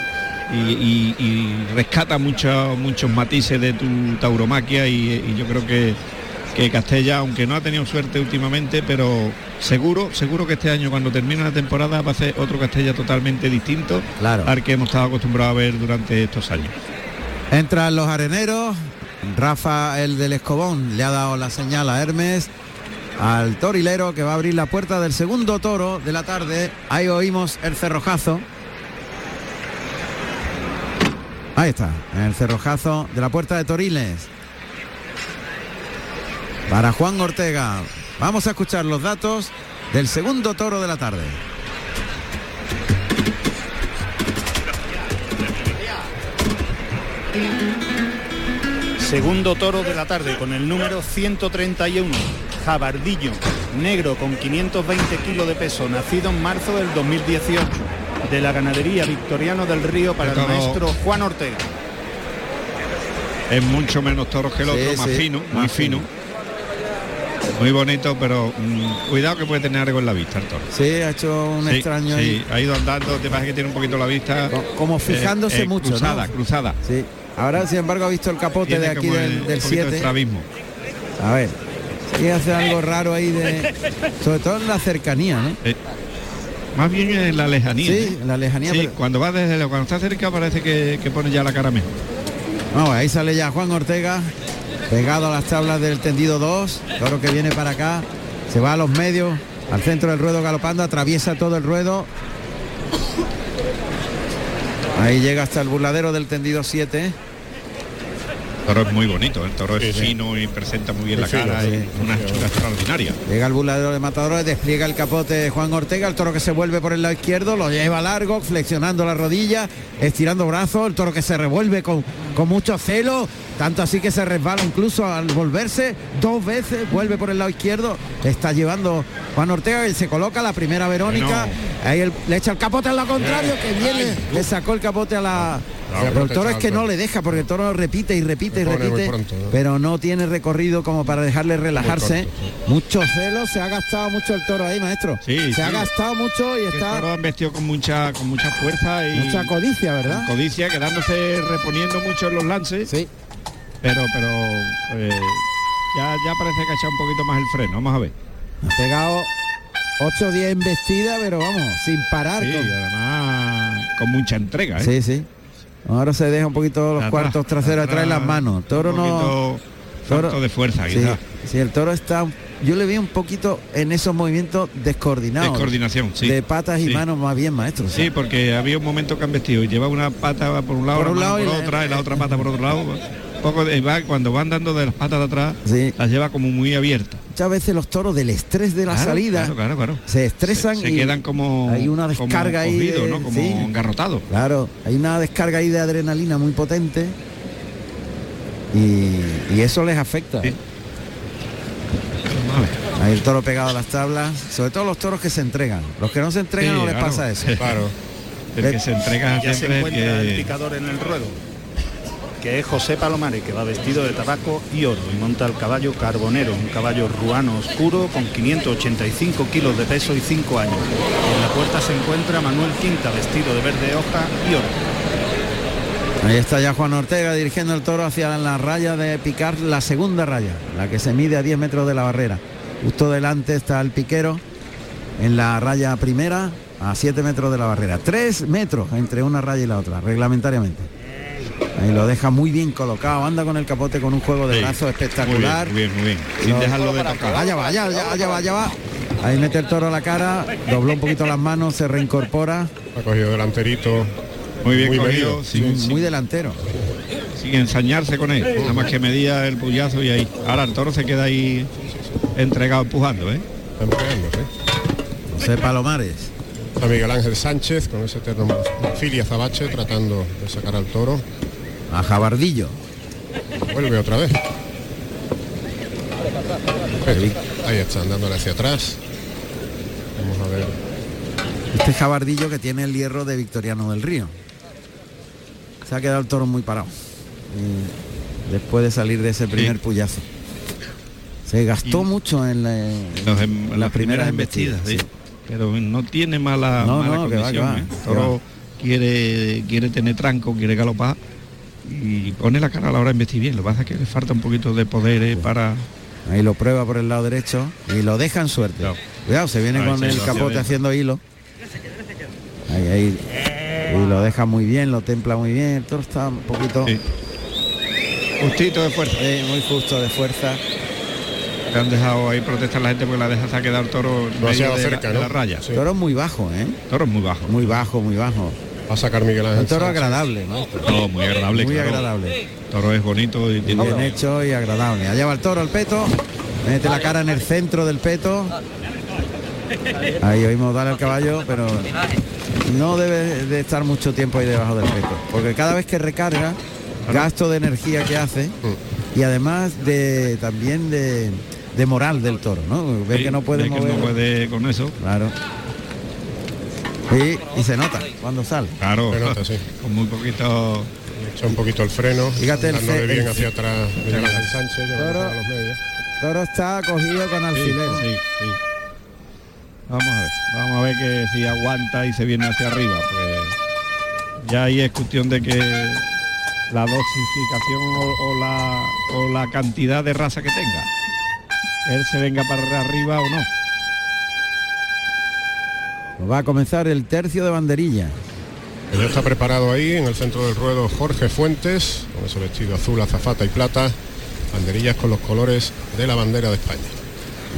y- y- y rescata muchos muchos matices de tu tauromaquia y, y yo creo que, que Castella, aunque no ha tenido suerte últimamente, pero seguro, seguro que este año cuando termine la temporada va a ser otro Castella totalmente distinto Claro. al que hemos estado acostumbrados a ver durante estos años. Entran los areneros. Rafa, el del Escobón, le ha dado la señal a Hermes. Al torilero que va a abrir la puerta del segundo toro de la tarde. Ahí oímos el cerrojazo. Ahí está, el cerrojazo de la puerta de Toriles. Para Juan Ortega. Vamos a escuchar los datos del segundo toro de la tarde. Segundo toro de la tarde con el número 131, Jabardillo, negro con 520 kilos de peso, nacido en marzo del 2018, de la ganadería Victoriano del Río para el Toro- maestro Juan Ortega. Es mucho menos toros que el Sí, otro, más sí, fino, muy más fino. Muy bonito, pero mm, cuidado que puede tener algo en la vista toro. Sí, ha hecho un Sí, extraño sí, ahí. ha ido andando, te parece que tiene un poquito la vista. Como fijándose eh, eh, mucho, ¿no? Cruzada, cruzada. Sí. Ahora, sin embargo, ha visto el capote de aquí del, el- del un poquito de 7. estrabismo. A ver. Sí, hace algo raro ahí de. Sobre todo en la cercanía, ¿no? Eh, más bien en la lejanía. Sí, ¿eh? en la lejanía, Sí, pero- cuando va desde lo- cuando está cerca parece que, que pone ya la cara mejor. Vamos, ahí sale ya Juan Ortega, pegado a las tablas del tendido 2, toro que viene para acá, se va a los medios, al centro del ruedo galopando, atraviesa todo el ruedo. Ahí llega hasta el burladero del tendido 7. El toro es muy bonito, el toro es Sí, sí. fino y presenta muy bien Es la cara, sí. y una hechura extraordinaria. Llega el burladero de matadores, despliega el capote de Juan Ortega, el toro que se vuelve por el lado izquierdo, lo lleva largo, flexionando la rodilla, estirando brazos, el toro que se revuelve con, con mucho celo, tanto así que se resbala incluso al volverse dos veces, vuelve por el lado izquierdo, está llevando Juan Ortega y se coloca la primera Verónica, ahí el- le echa el capote al lado contrario, que viene, le sacó el capote a la... El toro es que no le deja porque el toro repite y repite y repite, pronto, ¿no? pero no tiene recorrido como para dejarle relajarse. corto, Mucho celo, se ha gastado mucho el toro ahí, maestro. Sí, se sí. ha gastado mucho y El está toro han vestido con mucha con mucha fuerza y mucha codicia, ¿verdad? codicia, quedándose reponiendo mucho en los lances. Sí. Pero, pero eh, ya, ya parece que ha echado un poquito más el freno. Vamos a ver. Ha pegado 8 o 10 embestidas, pero vamos, sin parar. Sí, con- además con mucha entrega, ¿eh? Sí, sí. Ahora se deja un poquito los Atrás, cuartos traseros atrás en las manos. Toro un no. falto de fuerza, sí, sí, el toro está. Yo le vi un poquito en esos movimientos descoordinados. Descoordinación, sí. De patas y Sí. manos más bien, maestro. Sí, porque había un momento que han vestido y lleva una pata por un lado, Por un lado y por la- otra y la otra pata por otro lado. Poco de- va, cuando van dando de las patas de atrás, Sí. las lleva como muy abiertas. Muchas veces los toros del estrés de la Claro, salida claro, claro, claro. se estresan Se, se y quedan como hay una como descarga ahí cogidos, de- ¿no? como sí. engarrotados. Claro, hay una descarga ahí de adrenalina muy potente y, y eso les afecta. Ahí el toro pegado a las tablas, sobre todo los toros que se entregan. Los que no se entregan Sí, no les claro. pasa eso. *laughs* Claro. El que se entrega Ya se siempre encuentra el picador en el ruedo, que es José Palomares, que va vestido de tabaco y oro y monta el caballo carbonero, un caballo ruano oscuro con 585 kilos de peso y 5 años. En la puerta se encuentra Manuel Quinta, vestido de verde hoja y oro. Ahí está ya Juan Ortega dirigiendo el toro hacia la raya de picar, la segunda raya, la que se mide a 10 metros de la barrera. Justo delante está el piquero en la raya primera a 7 metros de la barrera. 3 metros entre una raya y la otra, reglamentariamente. Ahí lo deja muy bien colocado, anda con el capote con un juego de Sí. brazos espectacular. Muy bien, muy bien, muy bien. Sin Lo- dejarlo de tocar. Allá va, allá, allá, allá va, allá va. Ahí mete el toro a la cara, dobló un poquito las manos, se reincorpora. Ha cogido delanterito. Muy bien Muy cogido, sin, Muy delantero. sin ensañarse con él. Nada más que medía el puyazo y ahí. Ahora el toro se queda ahí entregado empujando, ¿eh? Está empleando, sí. José Palomares. Está Miguel Ángel Sánchez con ese eterno marfil y azabache tratando de sacar al toro. A Jabardillo. Vuelve otra vez. Ahí están dándole hacia atrás. Vamos a ver. Este jabardillo que tiene el hierro de Victoriano del Río. Se ha quedado el toro muy parado. Después de salir de ese primer puyazo. Se gastó Y- mucho en, la- en Los em- las las primeras embestidas, embestidas, sí. Pero no tiene mala, No, mala no, que va, condición. que va, ¿eh? que Toro quiere, quiere tener tranco, quiere galopar y pone la cara a la hora de investir bien. Lo que pasa es que le falta un poquito de poder eh, para. Ahí lo prueba por el lado derecho y lo deja en suerte. Cuidado, se viene con sí, el capote haciendo hilo. Ahí, ahí. Y lo deja muy bien, lo templa muy bien. El toro está un poquito. Justito de fuerza. muy justo de fuerza. Le han dejado ahí protestar la gente porque la deja quedado el toro Demasiado de, la- cerca, de ¿no? la raya. Sí. Toro muy bajo, ¿eh? Toro muy bajo. Muy bajo, muy bajo. Va a sacar Miguel Ángel Un toro agradable, ¿no? No, muy agradable. Muy claro. agradable. Toro es bonito y tiene Bien hecho y agradable. Allá va el toro al peto. Mete la cara en el centro del peto. Ahí oímos darle al caballo, pero no debe de estar mucho tiempo ahí debajo del peto. Porque cada vez que recarga, gasto de energía que hace y además de también de, de moral del toro, ¿no? Ver Sí, que no puede ve que mover. no puede con eso. Claro. Sí, y se nota cuando sale. Claro, Se nota, sí. con muy poquito. Echa un poquito el freno. Fíjate el bien hacia atrás Sánchez. llevando Toro. a los medios. Toro está cogido con alfiler. Sí, sí. Vamos a ver, vamos a ver que si aguanta y se viene hacia arriba, pues ya ahí es cuestión de que la dosificación o, o la, o la cantidad de raza que tenga, él se venga para arriba o no. Va a comenzar el tercio de banderilla. Ya está preparado ahí en el centro del ruedo Jorge Fuentes, con ese vestido azul, azafata y plata, banderillas con los colores de la bandera de España.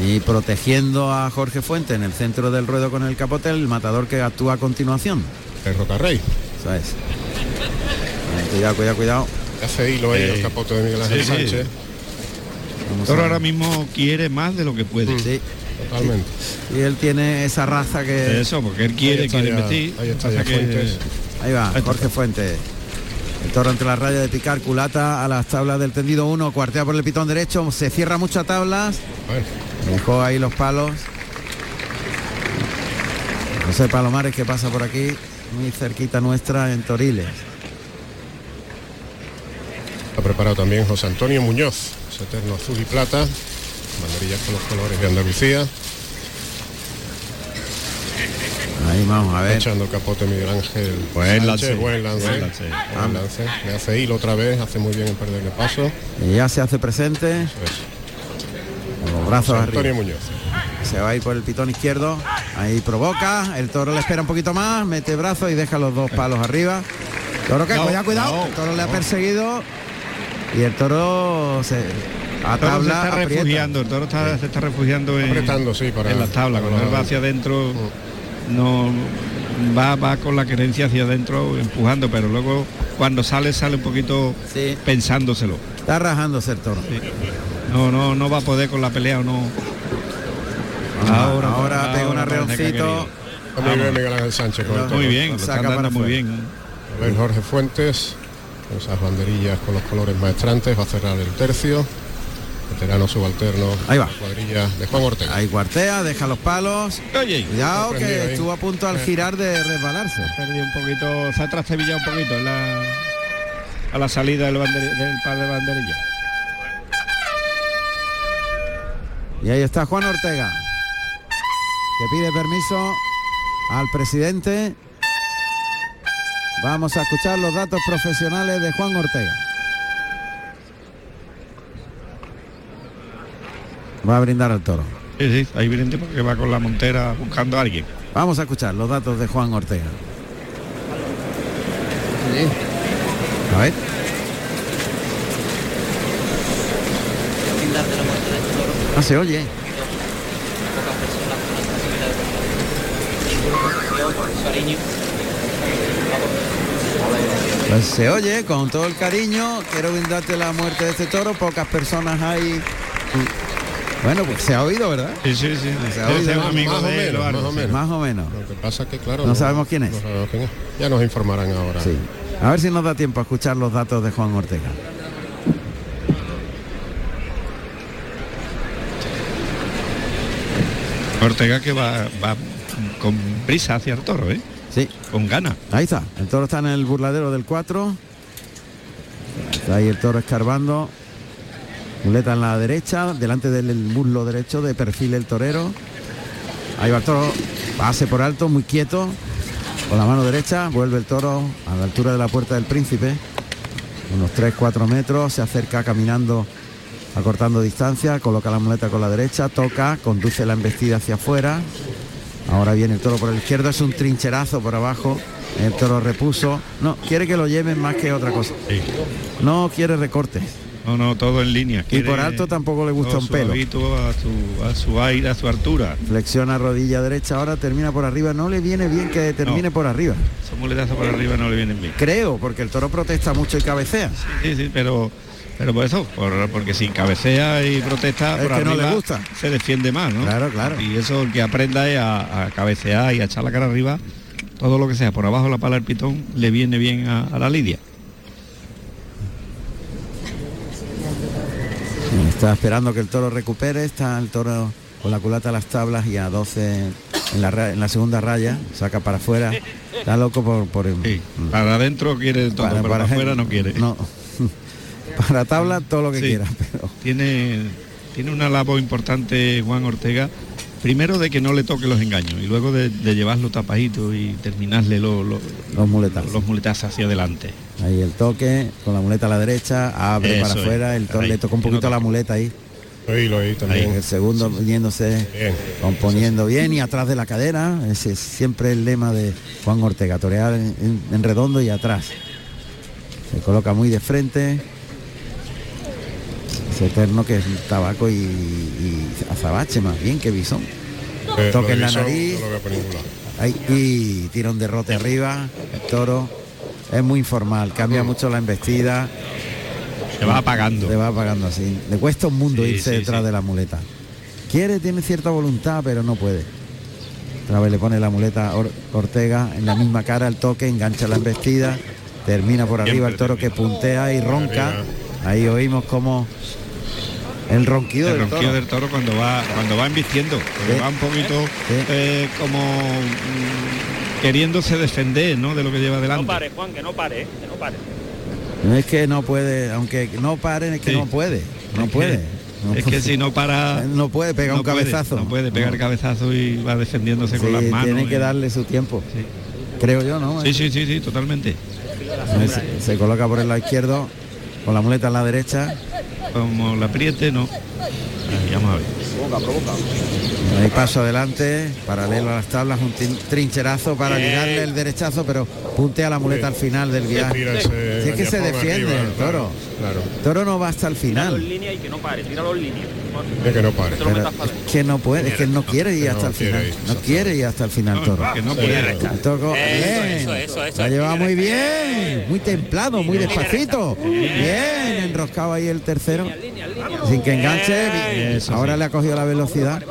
Y protegiendo a Jorge Fuente en el centro del ruedo con el capote, el matador que actúa a continuación. El Rocarrey. Eso es. Ahí, Cuidado, cuidado, cuidado. Hace hilo ahí Eh, el capote de Miguel Ángel sí. Sánchez. Toro ahora mismo quiere más de lo que puede. Sí. Totalmente. Y él tiene esa raza que... Eso, porque él quiere, Ahí quiere ya- ahí está ya que- Fuentes. Ahí va, Ahí está. Jorge Fuente. El toro entre la raya de picar, culata a las tablas del tendido 1, cuartea por el pitón derecho, se cierra mucho a tablas, dejó ahí los palos. José Palomares que pasa por aquí, muy cerquita nuestra en Toriles. Ha preparado también José Antonio Muñoz, ese eterno azul y plata, banderillas con los colores de Andalucía, Ahí vamos a ver. echando el capote Miguel Ángel Buen Sánchez, lance, buen lance, buen lance. buen lance. Le hace hilo otra vez, hace muy bien en perderle paso. Y ya se hace presente. Eso es. Con los brazos José arriba. Antonio Muñoz. se va a ir por el pitón izquierdo. Ahí provoca, el toro le espera un poquito más, mete brazo y deja los dos palos arriba. Toro que, No, cuidado, cuidado. no, el toro le ha no. Y el toro se a El toro se tabla está aprieta. refugiando, el toro está- se está refugiando en, Apretando, sí, para- en las tablas. Cuando él va hacia adentro, no va, va con la querencia hacia adentro empujando, pero luego cuando sale sale un poquito pensándoselo. Está rajándose el toro. No, no, no va a poder con la pelea o no. Ahora, ahora pega un arreoncito. Muy bien Miguel Ángel Sánchez con el toro. Muy bien, lo Saca están dando muy bien. A ver, Jorge Fuentes, esas banderillas con los colores maestrantes, va a cerrar el tercio. Veterano subalterno. Ahí va. la Cuadrilla de Juan Ortega. Ahí cuartea, deja los palos. Oye, Cuidado que ahí. estuvo a punto al Eh. girar de resbalarse. Perdió un poquito, se ha trastabillado un poquito en la, a la salida del, banderi- del par de banderillas. Y ahí está Juan Ortega, que pide permiso al presidente. Vamos a escuchar los datos profesionales de Juan Ortega. Va a brindar al toro. Sí, sí, ahí viene porque va con la montera buscando a alguien. Vamos a escuchar los datos de Juan Ortega. A ver. No se oye. Pues se oye con todo el cariño. Quiero brindarte la muerte de este toro. Pocas personas hay. Bueno, pues se ha oído, ¿verdad? Sí, sí, sí. Se ha Ese oído. es un amigo más o más menos. Más o menos. Lo que pasa es que, claro... No sabemos quién es. no sabemos quién es. Ya nos informarán ahora. Sí. A ver si nos da tiempo a escuchar los datos de Juan Ortega. Ortega que va, va con prisa hacia el toro, ¿eh? Sí. Con ganas. Ahí está. El toro está en el burladero del 4. Está ahí el toro escarbando. Muleta en la derecha, delante del muslo derecho de perfil el torero. Ahí va el toro, pase por alto, muy quieto. Con la mano derecha, vuelve el toro a la altura de la puerta del príncipe. Unos 3-4 metros, se acerca caminando, acortando distancia, coloca la muleta con la derecha, toca, conduce la embestida hacia afuera. Ahora viene el toro por el izquierdo, es un trincherazo por abajo. El toro repuso. No, quiere que lo lleven más que otra cosa. No quiere recortes. No, no, todo en línea. Y por alto tampoco le gusta un pelo. A su, a su aire, a su altura. Flexiona rodilla derecha, ahora termina por arriba. No le viene bien que termine No. por arriba. Esos muletazos por arriba no le vienen bien. Creo, porque el toro protesta mucho y cabecea. Sí, sí, pero pero por eso, por- porque si cabecea y protesta Es por no le gusta. se defiende más, ¿no? Claro, claro. Y eso el que aprenda es a, a cabecear y a echar la cara arriba, todo lo que sea por abajo la pala del pitón le viene bien a, a la lidia. Está esperando que el toro recupere. Está el toro con la culata a las tablas y a 12 en la, ra- en la segunda raya. Saca para afuera. Está loco por... por Para adentro quiere todo, pero para, afuera no quiere. No. *laughs* Para tabla todo lo que Sí. quiera. Pero Tiene, tiene una labor importante Juan Ortega, primero de que no le toque los engaños y luego de, de llevarlo tapadito y terminarle lo- lo- los muletazos. los muletazos hacia adelante. Ahí el toque, con la muleta a la derecha, abre Eso para es. afuera, el Ahí, le toca un poquito la muleta ahí. Ahí lo oí también. El segundo viniéndose, componiendo bien y atrás de la cadera. Ese es siempre el lema de Juan Ortega, torear en, en- en redondo y atrás. Se coloca muy de frente. Ese eterno que es un tabaco y, y azabache más bien que bisón. Eh, en la nariz. no. Ahí, y tira un derrote arriba. El toro es muy informal, cambia mucho la embestida. Se va apagando. Se va apagando así. Le cuesta un mundo Sí, irse sí, detrás sí. de la muleta. Quiere, tiene cierta voluntad, pero no puede. Otra vez le pone la muleta Or- Ortega en la misma cara, el toque, engancha la embestida, termina por arriba el toro que puntea y ronca. Ahí oímos como el ronquido el del ronquido toro. del toro cuando va cuando va embistiendo Sí. va un poquito eh, como mm, queriéndose defender ¿no? de lo que lleva No delante pare, Juan, que no pare, ¿eh? que no pare. No es que no puede, aunque no paren, es que Sí. no puede. No Es que- puede. No es que si no para *laughs* No puede pegar no un puede, cabezazo. no puede pegar No. cabezazo y va defendiéndose con las manos tiene que y- darle su tiempo. Creo yo, ¿no? sí sí sí sí totalmente Se, se coloca por el lado izquierdo con la muleta en la derecha. Como la apriete no Ahí, vamos a ver Provoca, provoca. Ahí paso adelante, paralelo a las tablas, un trincherazo para Bien. ligarle el derechazo, pero puntea la muleta al final del viaje. Si es que se defiende arriba, el toro. Claro. El toro no va hasta el final. línea y que no pare, que no pare. Es que puede, es que no quiere ir hasta el quiere final. No quiere ir hasta el final, toro. que no eso. llevado muy bien, muy templado, muy despacito. Bien, enroscado ahí el tercero. Sin que enganche. Ahora le ha cogido la velocidad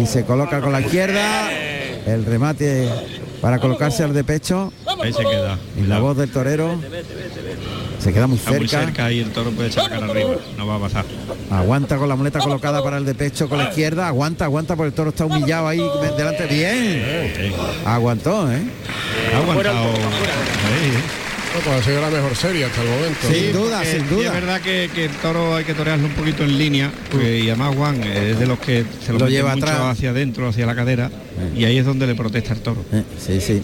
y se coloca con la izquierda. El remate para colocarse al de pecho. Ahí se queda. Y la voz del torero se queda muy Está muy cerca. cerca y el toro puede echar la cara arriba. No va a pasar. Aguanta con la muleta colocada para el de pecho con la izquierda. Aguanta, aguanta porque el toro está humillado ahí delante. Bien. Aguantó, ¿eh? Ha aguantado. No, pues ha sido la mejor serie hasta el momento. Sin duda, porque sin duda. Es verdad que, que el toro hay que torearlo un poquito en línea, porque- y además Juan es de los que se lo, Lo lleva mucho atrás. hacia adentro, hacia la cadera, y ahí es donde le protesta el toro. Eh, sí, sí.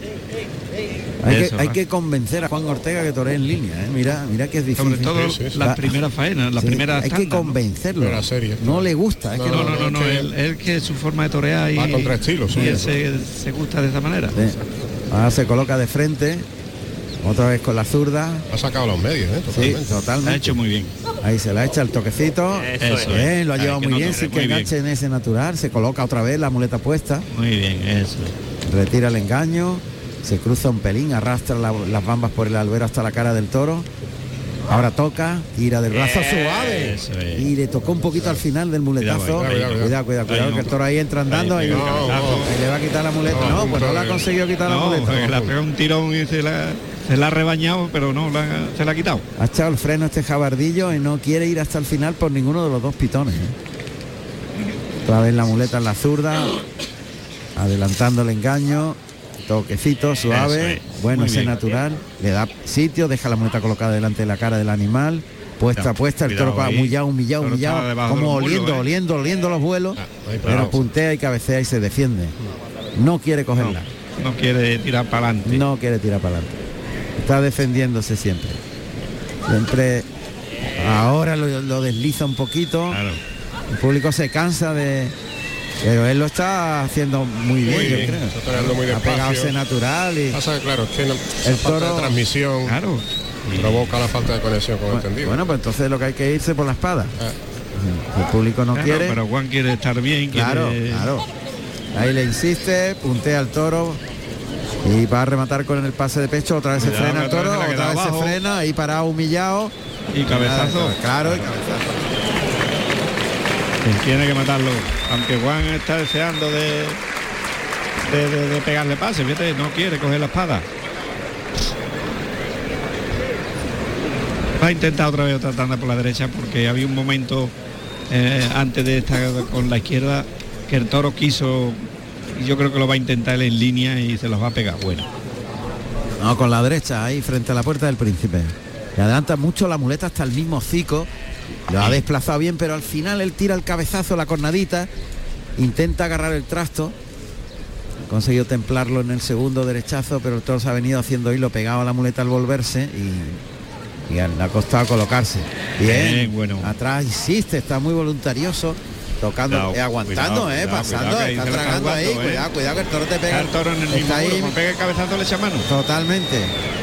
Hay, Eso, que, hay que convencer a Juan Ortega que toree en línea, ¿eh? Mira, mira que es difícil. Sobre todo Sí, sí, sí. las primeras faenas, las Sí, primeras hay que ¿no? convencerlo. La serie, no le gusta, es que No, no, no, no, Es que- él, él que su forma de torear y, Va contra estilo, sí. y él se, se gusta de esa manera. Sí. Ahora se coloca de frente, otra vez con la zurda. Ha sacado los medios, ¿eh? Sí, Totalmente. Ha totalmente. hecho muy bien. Ahí se la echa el toquecito. Eso es. Lo ha llevado muy no bien, sin que enganche en ese natural. Se coloca otra vez la muleta puesta, Muy bien, eso. retira el engaño, se cruza un pelín, arrastra la- las bambas por el albero hasta la cara del toro. Ahora toca, tira del brazo suave. Es. Y le tocó un poquito al final del muletazo. Cuidado, Cuidado, cuidado, cuidado, cuidado, Ahí no. que el toro ahí entra andando Ahí, y, cuidado, No, cabezazo. no. y le va a quitar la muleta. No, pues no la ha conseguido quitar la muleta. ha pegado un tirón y se la, se la ha rebañado, pero no, la- se la ha quitado. Ha echado el freno este jabardillo y no quiere ir hasta el final por ninguno de los dos pitones. ¿eh? Otra vez la muleta en la zurda, adelantando el engaño, toquecito suave, es. bueno ese natural, le da sitio, deja la muleta colocada delante de la cara del animal, puesta, puesta, el toro va humillado, humillado, humillado, como oliendo, ¿eh? oliendo, oliendo los vuelos, ahí pero puntea y cabecea y se defiende. No quiere No, cogerla. no quiere tirar para adelante. No quiere tirar para adelante. Está defendiéndose siempre. Siempre. Ahora lo, lo desliza un poquito. Claro. El público se cansa de. Pero él lo está haciendo muy bien, Muy yo creo. está toreando muy ha pegado natural y. Pasa claro, es que no, El falta toro- de transmisión Claro. provoca la falta de conexión con el Bueno, tendido. bueno, pues entonces lo que hay que irse por la espada. Ah. El público no Claro, quiere. Pero Juan quiere estar bien, Claro, quiere- claro. Ahí le insiste, puntea al toro y va a rematar con el pase de pecho. Otra vez se Cuidado, frena el que otra toro, vez otra vez se frena, ahí parado humillado. Y cabezazo. Claro, y cabezazo. que tiene que matarlo. Aunque Juan está deseando de, de, de- de pegarle pase, fíjate, no quiere coger la espada. Va a intentar otra vez otra tanda por la derecha porque había un momento eh, antes de estar con la izquierda que el toro quiso y yo creo que lo va a intentar en línea y se los va a pegar. Bueno, No, con la derecha, ahí frente a la puerta del príncipe. Le adelanta mucho la muleta hasta el mismo cico. Lo ha desplazado bien, pero al final él tira el cabezazo, la cornadita, intenta agarrar el trasto. Ha conseguido templarlo en el segundo derechazo, pero el toro se ha venido haciendo hilo pegado a la muleta al volverse y, y le ha costado colocarse. Bien, Bien, bueno. Atrás insiste, está muy voluntarioso. Tocando, Cuidado, eh, aguantando, cuidado, eh, cuidado, pasando, está tragando ahí, eh. cuidado, cuidado que el toro te pega. Está el toro en el mismo ahí muro, pega el cabezazo le echa mano. Totalmente.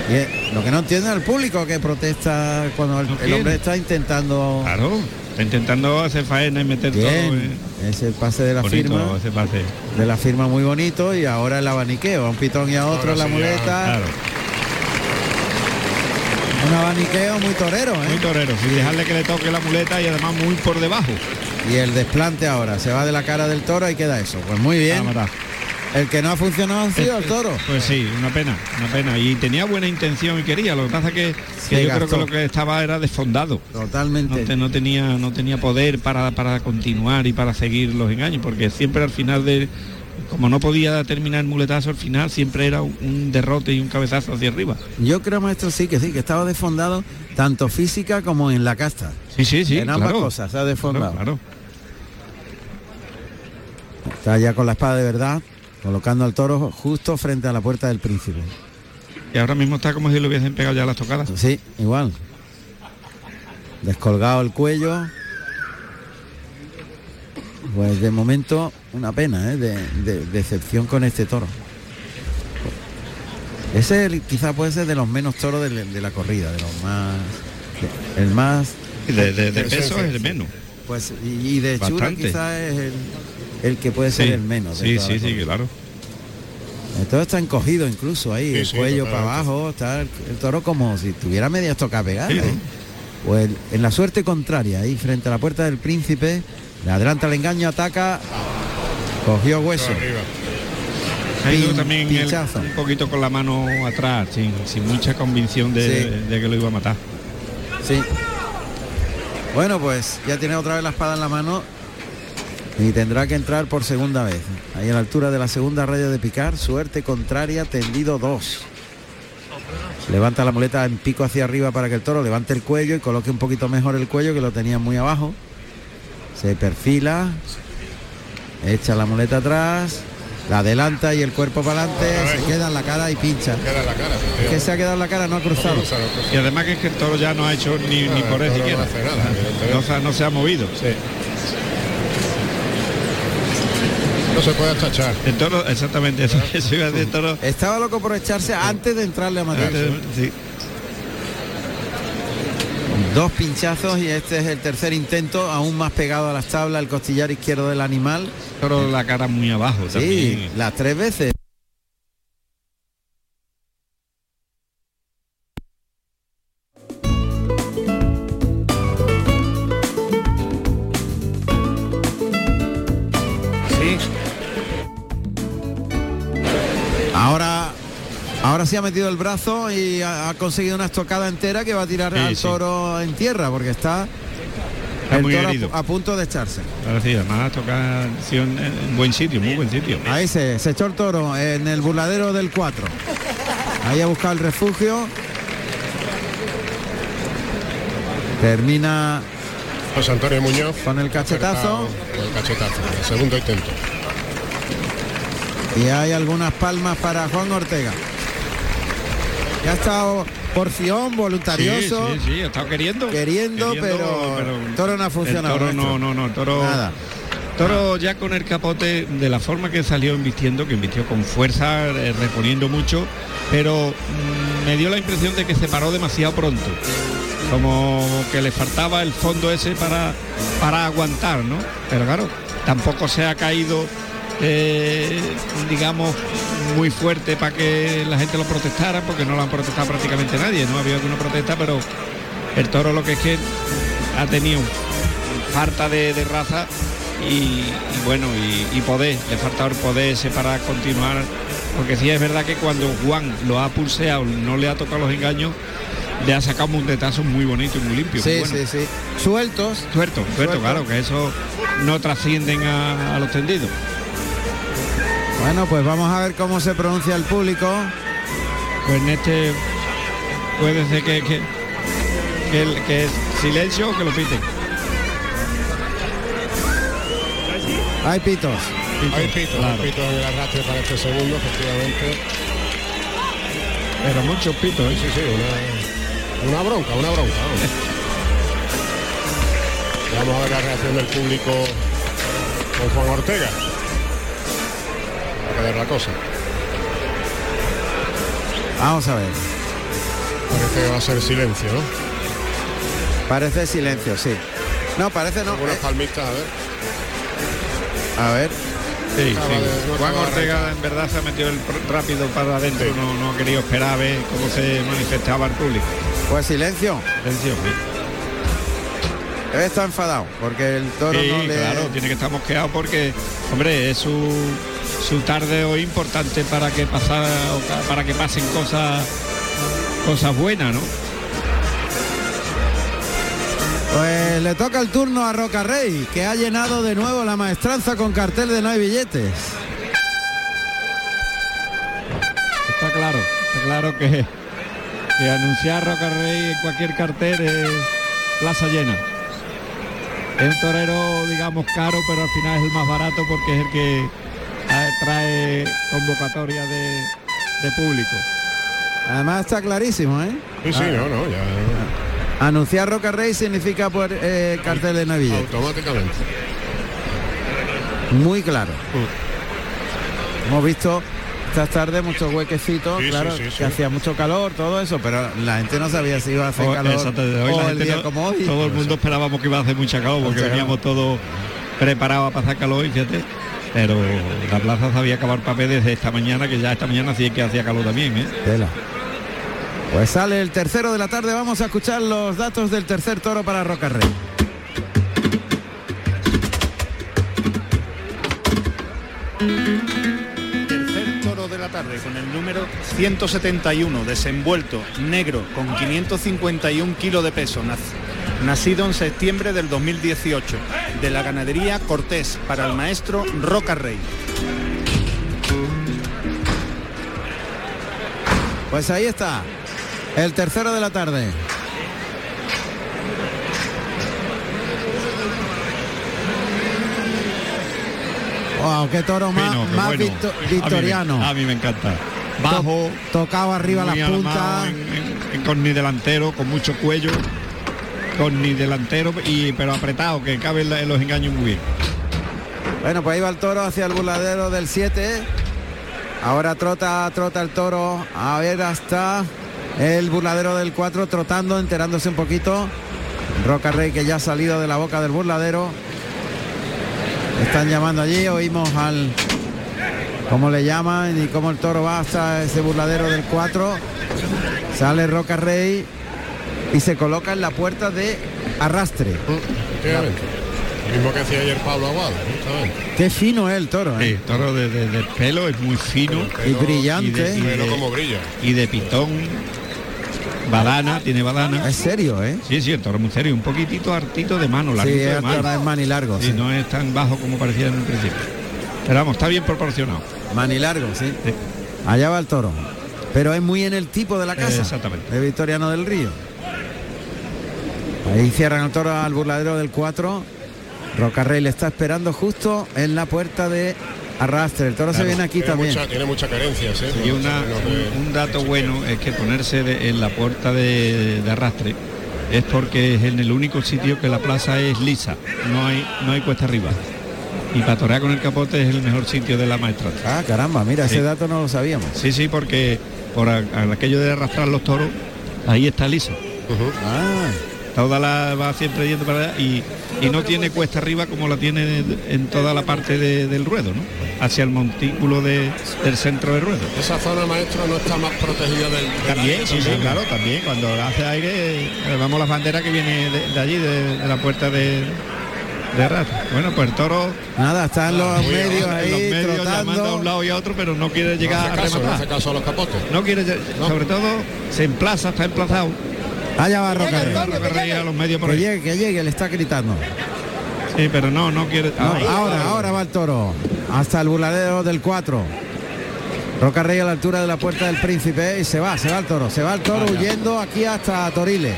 Y eh, lo que no entiende el público que protesta cuando el, No el hombre está intentando. Claro, está intentando hacer faena y meter todo. eh. Bien, ese pase de la Bonito firma, ese pase. de la firma muy bonito y ahora el abaniqueo, a un pitón y a otro Ahora la sí, muleta, Claro, un abaniqueo muy torero, ¿eh? muy torero, sin dejarle que le toque la muleta y además muy por debajo. Y el desplante ahora, se va de la cara del toro y queda eso. Pues muy bien. El que no ha funcionado ha sido el toro. Pues sí, una pena, una pena. Y tenía buena intención y quería. Lo que pasa que, que yo creo que lo que estaba era desfondado. No, Totalmente. te- no tenía no tenía poder para, para continuar y para seguir los engaños, porque siempre al final de como no podía terminar el muletazo al final siempre era un, derrote y un cabezazo hacia arriba. Yo creo, maestro, sí, que sí, que estaba desfondado tanto física como en la casta. Sí, sí, sí. en ambas claro. cosas, se ha desfondado. Claro, claro. Está ya con la espada de verdad, colocando al toro justo frente a la puerta del príncipe. Y ahora mismo está como si le hubiesen pegado ya las tocadas. Sí, igual. Descolgado el cuello. Pues de momento una pena, ¿eh? de, de- decepción con este toro. Ese quizá puede ser de los menos toros de, de la corrida, de los más... de- el más... De, peso es el menos. Pues y, y de hechura quizá es el, el que puede ser Sí, el menos. Sí, sí, sí, claro. El toro está encogido incluso ahí, Sí, el sí, cuello para abajo, está el, el toro como si tuviera media estoca pegada. ¿eh? Pues en la suerte contraria, ahí frente a la puerta del príncipe, le adelanta el engaño, ataca, cogió hueso. Ha ido Pin- también un poquito con la mano atrás, sin, sin mucha convicción de, Sí. de que lo iba a matar. Sí. Bueno, pues ya tiene otra vez la espada en la mano y tendrá que entrar por segunda vez. Ahí a la altura de la segunda raya de picar, suerte contraria, tendido 2. Levanta la muleta en pico hacia arriba para que el toro levante el cuello y coloque un poquito mejor el cuello que lo tenía muy abajo. Se perfila, echa la muleta atrás, la adelanta y el cuerpo para adelante, se queda en la cara y pincha. Queda en la cara. Es que se ha quedado en la cara, no ha cruzado. Y además que es que el toro ya no ha hecho ni, ni por él siquiera. no. No, se ha- no se ha movido. No se puede tachar. El toro, exactamente, eso, *laughs* eso iba a decir el toro. Estaba loco por echarse antes de entrarle a matar. Sí. Dos pinchazos y este es el tercer intento, aún más pegado a las tablas, el costillar izquierdo del animal. Toro la cara muy abajo Sí, también. las tres veces. Metido el brazo y ha, ha conseguido una estocada entera que va a tirar Sí, al sí. toro en tierra porque está, Está el muy toro a herido. pu- a, punto de echarse. Ahora sí, además toca en, en buen sitio, muy buen sitio. Ahí se, se echó el toro en el burladero del 4. Ahí ha buscado el refugio. Termina José Antonio Muñoz. con el cachetazo. Con el cachetazo. El segundo intento. Y hay algunas palmas para Juan Ortega. Ya ha estado porción, voluntarioso. Sí, sí, sí, ha estado queriendo. Queriendo, pero el toro no ha funcionado, El toro no, no, no, toro. Nada. Toro ya con el capote de la forma que salió invistiendo, que invistió con fuerza, eh, reponiendo mucho, pero mm, me dio la impresión de que se paró demasiado pronto. Como que le faltaba el fondo ese para, para aguantar, ¿no? Pero claro, tampoco se ha caído, eh, digamos, muy fuerte para que la gente lo protestara, porque no lo han protestado prácticamente nadie, no había alguna protesta, pero el toro lo que es que ha tenido falta de, de raza y, y bueno, y, y poder, le falta el poder ese para continuar, porque sí es verdad que cuando Juan lo ha pulseado, no le ha tocado los engaños, le ha sacado un detazo muy bonito y muy limpio. muy Sí, bueno. sí, sí. Sueltos. Suelto, suelto, Suelto. claro, que eso no trascienden a, a los tendidos. Bueno, pues vamos a ver cómo se pronuncia el público. Pues en este puede ser que, que, que, el- que es silencio o que lo piten. Hay pitos. Hay pitos, claro. hay pitos en el arrastre para este segundo, efectivamente. Pero muchos pitos, ¿eh? Sí, sí, una, una bronca, una bronca. Vamos. *laughs* Vamos a ver la reacción del público con Juan Ortega. Quedar la cosa. Vamos a ver. Parece que va a ser silencio, ¿no? Parece silencio, sí. No, parece no. Unas Eh, palmitas, a ver. a ver. Sí, Acaba sí. de- no Juan Ortega en verdad se ha metido el rápido para adentro, no, no ha querido esperar a ver cómo se manifestaba el público. Pues silencio. Debe estar enfadado porque el toro sí, no le. claro, tiene que estar mosqueado porque, hombre, es su, su tarde hoy importante para que pasara, para que pasen cosas cosas buenas, ¿no? Pues le toca el turno a Roca Rey, que ha llenado de nuevo la maestranza con cartel de no hay billetes. Está claro, está claro que, que anunciar Roca Rey en cualquier cartel es plaza llena. Es un torero, digamos, caro, pero al final es el más barato porque es el que ah, trae convocatoria de, de público. Además está clarísimo, ¿eh? Sí, sí, Ah, no, no, ya. Anunciar Roca Rey significa por eh, cartel de billetes. Automáticamente. muy claro. Hemos visto esta tarde muchos huequecitos, Sí, claro, sí, sí, que sí. hacía mucho calor, todo eso, pero la gente no sabía si iba a hacer O- calor exacto, desde hoy o la el gente día no- como hoy. Todo el mundo esperábamos que iba a hacer mucha calor porque Mucha calor. veníamos todos preparados a pasar calor y fíjate. Pero la plaza sabía acabar papel desde esta mañana, que ya esta mañana sí que hacía calor también, ¿eh? Tela. Pues sale el tercero de la tarde, vamos a escuchar los datos del tercer toro para Rocarrey. Tercer toro de la tarde con el número 171, desenvuelto, negro, con 551 kilos de peso, nacido en septiembre del 2018, de la ganadería Cortés, para el maestro Roca Rey. Pues ahí está, el tercero de la tarde. Wow, qué toro más, Fino, qué más bueno. victo- A mí me- victoriano. A mí, me encanta. Bajo, tocaba arriba muy las puntas. en- en- en- con ni delantero, con mucho cuello, con ni delantero y pero apretado, que cabe en los engaños muy bien. Bueno, pues ahí va el toro hacia el burladero del 7. Ahora trota, trota el toro. A ver hasta el burladero del 4 trotando, enterándose un poquito. Roca Rey que ya ha salido de la boca del burladero. Están llamando allí, oímos al cómo le llaman y cómo el toro va hasta ese burladero del 4. Sale Roca Rey y se coloca en la puerta de arrastre. Lo mismo que hacía ayer Pablo Aguado, justamente. Qué fino es el toro, ¿eh? Sí, toro de, de- de pelo es muy fino Y brillante. y de- Pero como brilla. y de pitón badana tiene badana Es serio, ¿eh? sí sí el toro es muy serio un poquitito hartito de mano Sí, el mano toro es mani largo, y sí. no es tan bajo como parecía en un principio pero vamos está bien proporcionado Mani largo, sí. Allá va el toro. Pero es muy en el tipo de la casa. Exactamente. De Victoriano del Río. Ahí cierran el toro al burladero del 4. Rocarrey le está esperando justo en la puerta de arrastre. El toro se viene aquí Tiene también. mucha- tiene muchas carencias, ¿eh? y una- un, un dato bueno es que ponerse de- en la puerta de, de arrastre es porque es en el único sitio que la plaza es lisa no hay no hay cuesta arriba y para torear con el capote es el mejor sitio de la maestra Ah, caramba, mira, Sí. ese dato no lo sabíamos. Sí, sí, porque por a- a aquello de arrastrar los toros, ahí está liso. Ah, Toda la va siempre yendo para allá y, y no tiene cuesta arriba como la tiene en toda la parte de- del ruedo, ¿no? Hacia el montículo de- del centro del ruedo. Esa zona, maestro, no está más protegida del... del También, aire sí, sí, claro, también. Cuando hace aire, eh, vamos la bandera que viene de, de allí, de, de la puerta de, de arrastre. Bueno, pues el toro nada, están los muy medios bien, ahí en los medios llamando a un trotando. lado y a otro, pero no quiere No llegar hace a no rematar. hace caso a los capotes. No quiere, sobre todo, se emplaza, está emplazado. Allá va Rocarrey. Rocarrey a los medios por Que ahí. llegue, que llegue, le está gritando. Sí, pero no, no quiere. No, Ay, ahora, ahora va el toro. Hasta el burladero del 4. Roca Rey a la altura de la puerta del príncipe y se va, se va el toro. Se va el toro huyendo aquí hasta Toriles.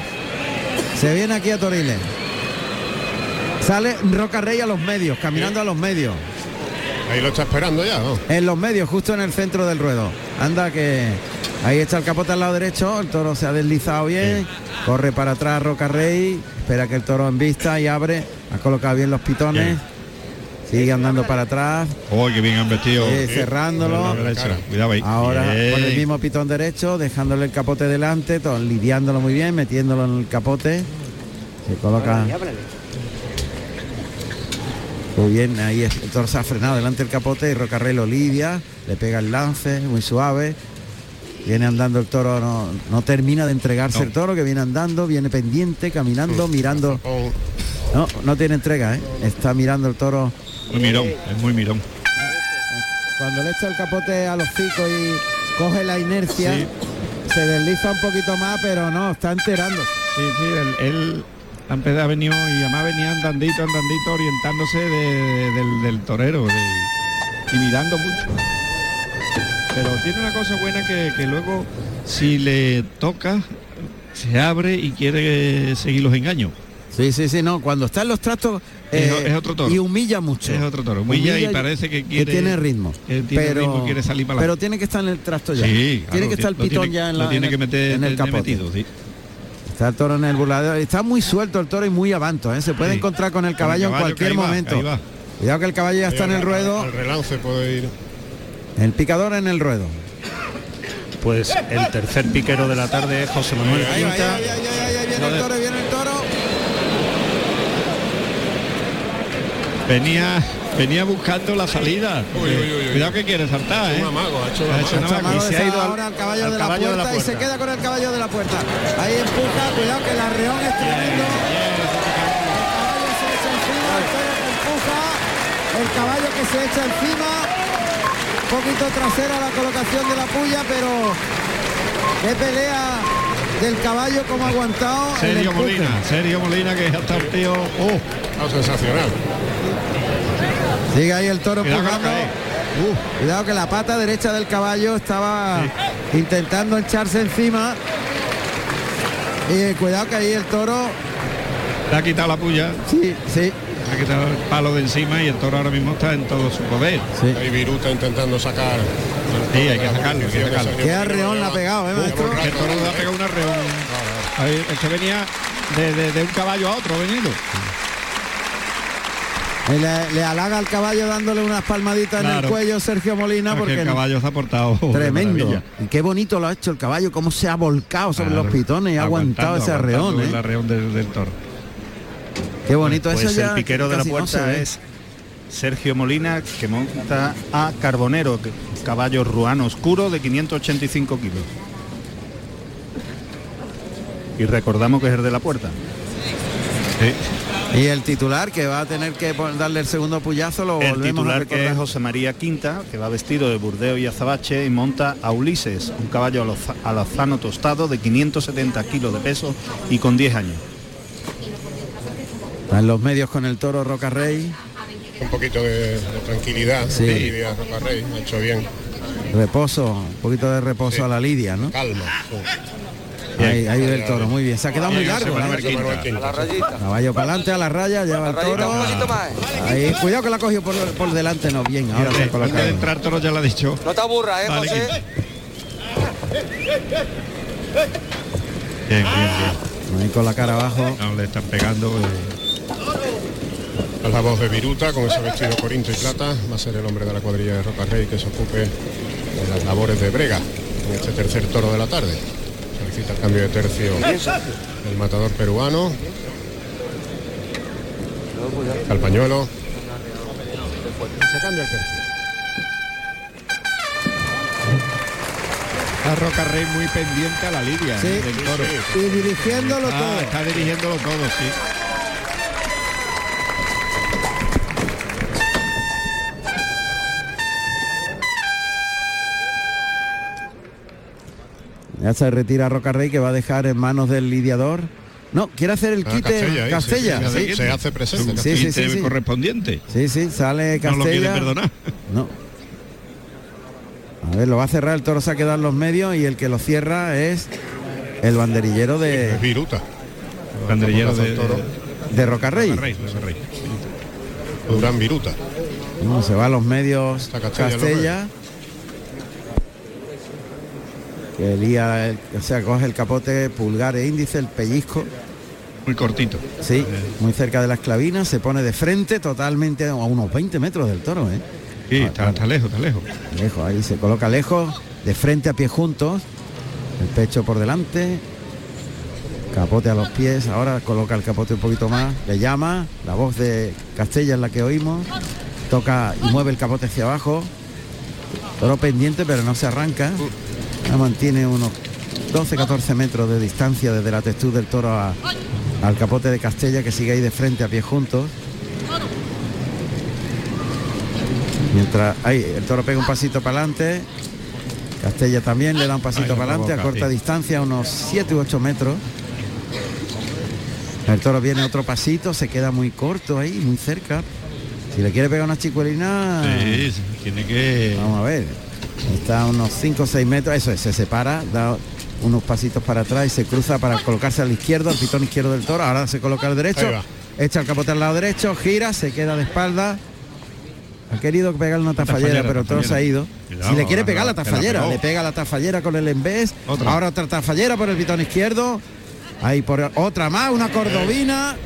Se viene aquí a Toriles. Sale Roca Rey a los medios, caminando a los medios. Ahí lo está esperando ya, ¿no? En los medios, justo en el centro del ruedo. Anda que ahí está el capote al lado derecho, el toro se ha deslizado bien, corre para atrás Roca Rey, espera que el toro en vista y abre, ha colocado bien los pitones, sigue andando para atrás, Oh, qué bien han vestido. eh, cerrándolo. Cuidado ahí. Ahora Bien. con el mismo pitón derecho, dejándole el capote delante, todo, lidiándolo muy bien, metiéndolo en el capote. Se coloca. Muy bien, ahí es- el toro se ha frenado delante del capote y Rocarrey lo lidia, le pega el lance, muy suave. Viene andando el toro, no, no termina de entregarse No. el toro, que viene andando, viene pendiente, caminando, mirando. No, no tiene entrega, ¿eh? está mirando el toro. Muy mirón, es muy mirón. Cuando le echa el capote a los picos y coge la inercia, Sí. se desliza un poquito más, pero no, está enterando. Sí, sí, él, él ha venir y además venía andandito, andandito, orientándose de- del, del torero de- y mirando mucho. Pero tiene una cosa buena que, que luego si le toca se abre y quiere seguir los engaños. Sí, sí, sí, no, cuando está en los trastos Es- eh, es otro toro. y humilla mucho. Es otro toro, humilla y parece que quiere- tiene ritmo. que tiene pero, ritmo, quiere salir para Pero tiene que estar en el trasto ya. Sí, tiene que estar el pitón tiene- ya en, la, tiene en que el- meter en el de capote. metido, sí. Está el toro en el burladero. Está muy suelto el toro y muy avanto. ¿eh? Se puede Sí. encontrar con el Con el caballo, en cualquier va, momento. Cuidado que el caballo ya está en el ruedo. Al relance puede ir. El picador en el ruedo. Pues el tercer piquero de la tarde es José Manuel Ahí Quinta. ahí va, ahí va, ahí va, viene el toro, viene el toro. Venía, venía buscando la salida. Cuidado que quiere saltar, ¿eh? Amago, ha hecho Ha hecho amago. Y se ha ido Sala al- ahora al caballo, al de, la caballo de la puerta y se queda con el caballo de la puerta. Ahí empuja, cuidado que el arreón es tremendo. El caballo se echa encima, el toro que empuja, el caballo que se echa encima. Un poquito trasera la colocación de la puya, pero qué pelea del caballo como ha aguantado. empuje. Molina, Sergio Molina que hasta el tío. Oh, sensacional. Sigue ahí el toro Cuidado. Uh, cuidado que la pata derecha del caballo estaba intentando echarse encima. Y cuidado que ahí el toro. le ha quitado la puya. Sí, sí. Ha quitado el palo de encima y el toro ahora mismo está en todo su poder. Ahí Viruta intentando sacar. Sí, hay que sacarlo, hay que sacarlo. Qué arreón le ha pegado, ¿eh, maestro? El toro le ha pegado un arreón. Ahí, que venía de, de- de un caballo a otro venido. Le, le halaga al caballo dándole unas palmaditas en el cuello Sergio Molina Porque porque el caballo se ha portado tremendo. Y qué bonito lo ha hecho el caballo, cómo se ha volcado sobre Claro. los pitones y ha aguantado ese arreón. ¿eh? El arreón del, del toro. Qué bonito Pues eso ya el piquero de la no puerta es Sergio Molina, que monta a Carbonero, caballo ruano oscuro de 585 kilos. Y recordamos que es el de la puerta. Y el titular que va a tener que darle el segundo puyazo lo El volvemos a titular que es. José María Quinta, que va vestido de burdeo y azabache y monta a Ulises, un caballo alazano tostado de 570 kilos de peso y con 10 años. En los medios con el toro Roca Rey. Un poquito de, de tranquilidad. Sí. de Lidia Rocarrey, ha hecho bien. Reposo, un poquito de reposo a la lidia, ¿no? Calma. Ahí, ahí ve el toro, muy bien. Se ha quedado muy largo. ¿eh? Caballo para adelante a la raya, lleva el toro. Ahí, cuidado que la cogió por, por delante, no, bien, ahora se ha Antes de colocado. entrar toro ya lo ha dicho. No te aburras, ¿eh, Vale, José? Bien, bien. Ahí con la cara abajo. No, le están pegando. eh, A la voz de Viruta, con ese vestido corinto y plata, va a ser el hombre de la cuadrilla de Rocarrey que se ocupe de las labores de Brega en este tercer toro de la tarde. Solicita el cambio de tercio el matador peruano. Al pañuelo. Se cambia el tercio. Está Roca Rey muy pendiente a la lidia Sí. eh, del toro. Y dirigiéndolo Ah, todo. está dirigiéndolo todo, sí. Ya se retira Roca Rey que va a dejar en manos del lidiador. No, quiere hacer el Ah, quite Castella, ahí, sí, Castella. sí, se hace- sí. se hace presente. Sí, sí, sí, Quite sí. correspondiente. Sí, sí, sale No lo quiere Castella. perdonar. No. A ver, lo va a cerrar, el toro se ha quedado en los medios y el que lo cierra es el banderillero de, Viruta. Banderillero de, Toro. de Rocarrey. Roca Rey, Roca Rey. Durán Viruta. No, se va a los medios Castella Castella. Que lía, el- o sea, coge el capote, pulgar e índice, el pellizco. Muy cortito. Sí, muy cerca de la esclavina, se pone de frente totalmente a unos 20 metros del toro, ¿eh? Sí, está, está lejos, está lejos. Lejos, ahí se coloca lejos, de frente a pie juntos, el pecho por delante, capote a los pies, ahora coloca el capote un poquito más, le llama, la voz de Castella es la que oímos, toca y mueve el capote hacia abajo, toro pendiente pero no se arranca, ya mantiene unos 12-14 metros de distancia desde la textura del toro a- al capote de Castella que sigue ahí de frente a pie juntos. Mientras ahí el toro pega un pasito para adelante, Castella también le da un pasito para adelante a corta sí. distancia, unos 7 u 8 metros. El toro viene otro pasito, se queda muy corto ahí, muy cerca. Si le quiere pegar una chicuelina, sí, tiene que. vamos a ver. Está a unos 5 o 6 metros, eso es, se separa, da unos pasitos para atrás y se cruza para colocarse al izquierdo, al pitón izquierdo del toro. Ahora se coloca al derecho, echa el capote al lado derecho, gira, se queda de espalda. Ha querido pegar una tafallera, tafallera, pero el toro se ha ido. Cuidado, si le quiere ahora, pegar la tafallera, le pega la tafallera con el embés. Ahora otra tafallera por el pitón izquierdo. Ahí por otra más, una cordobina.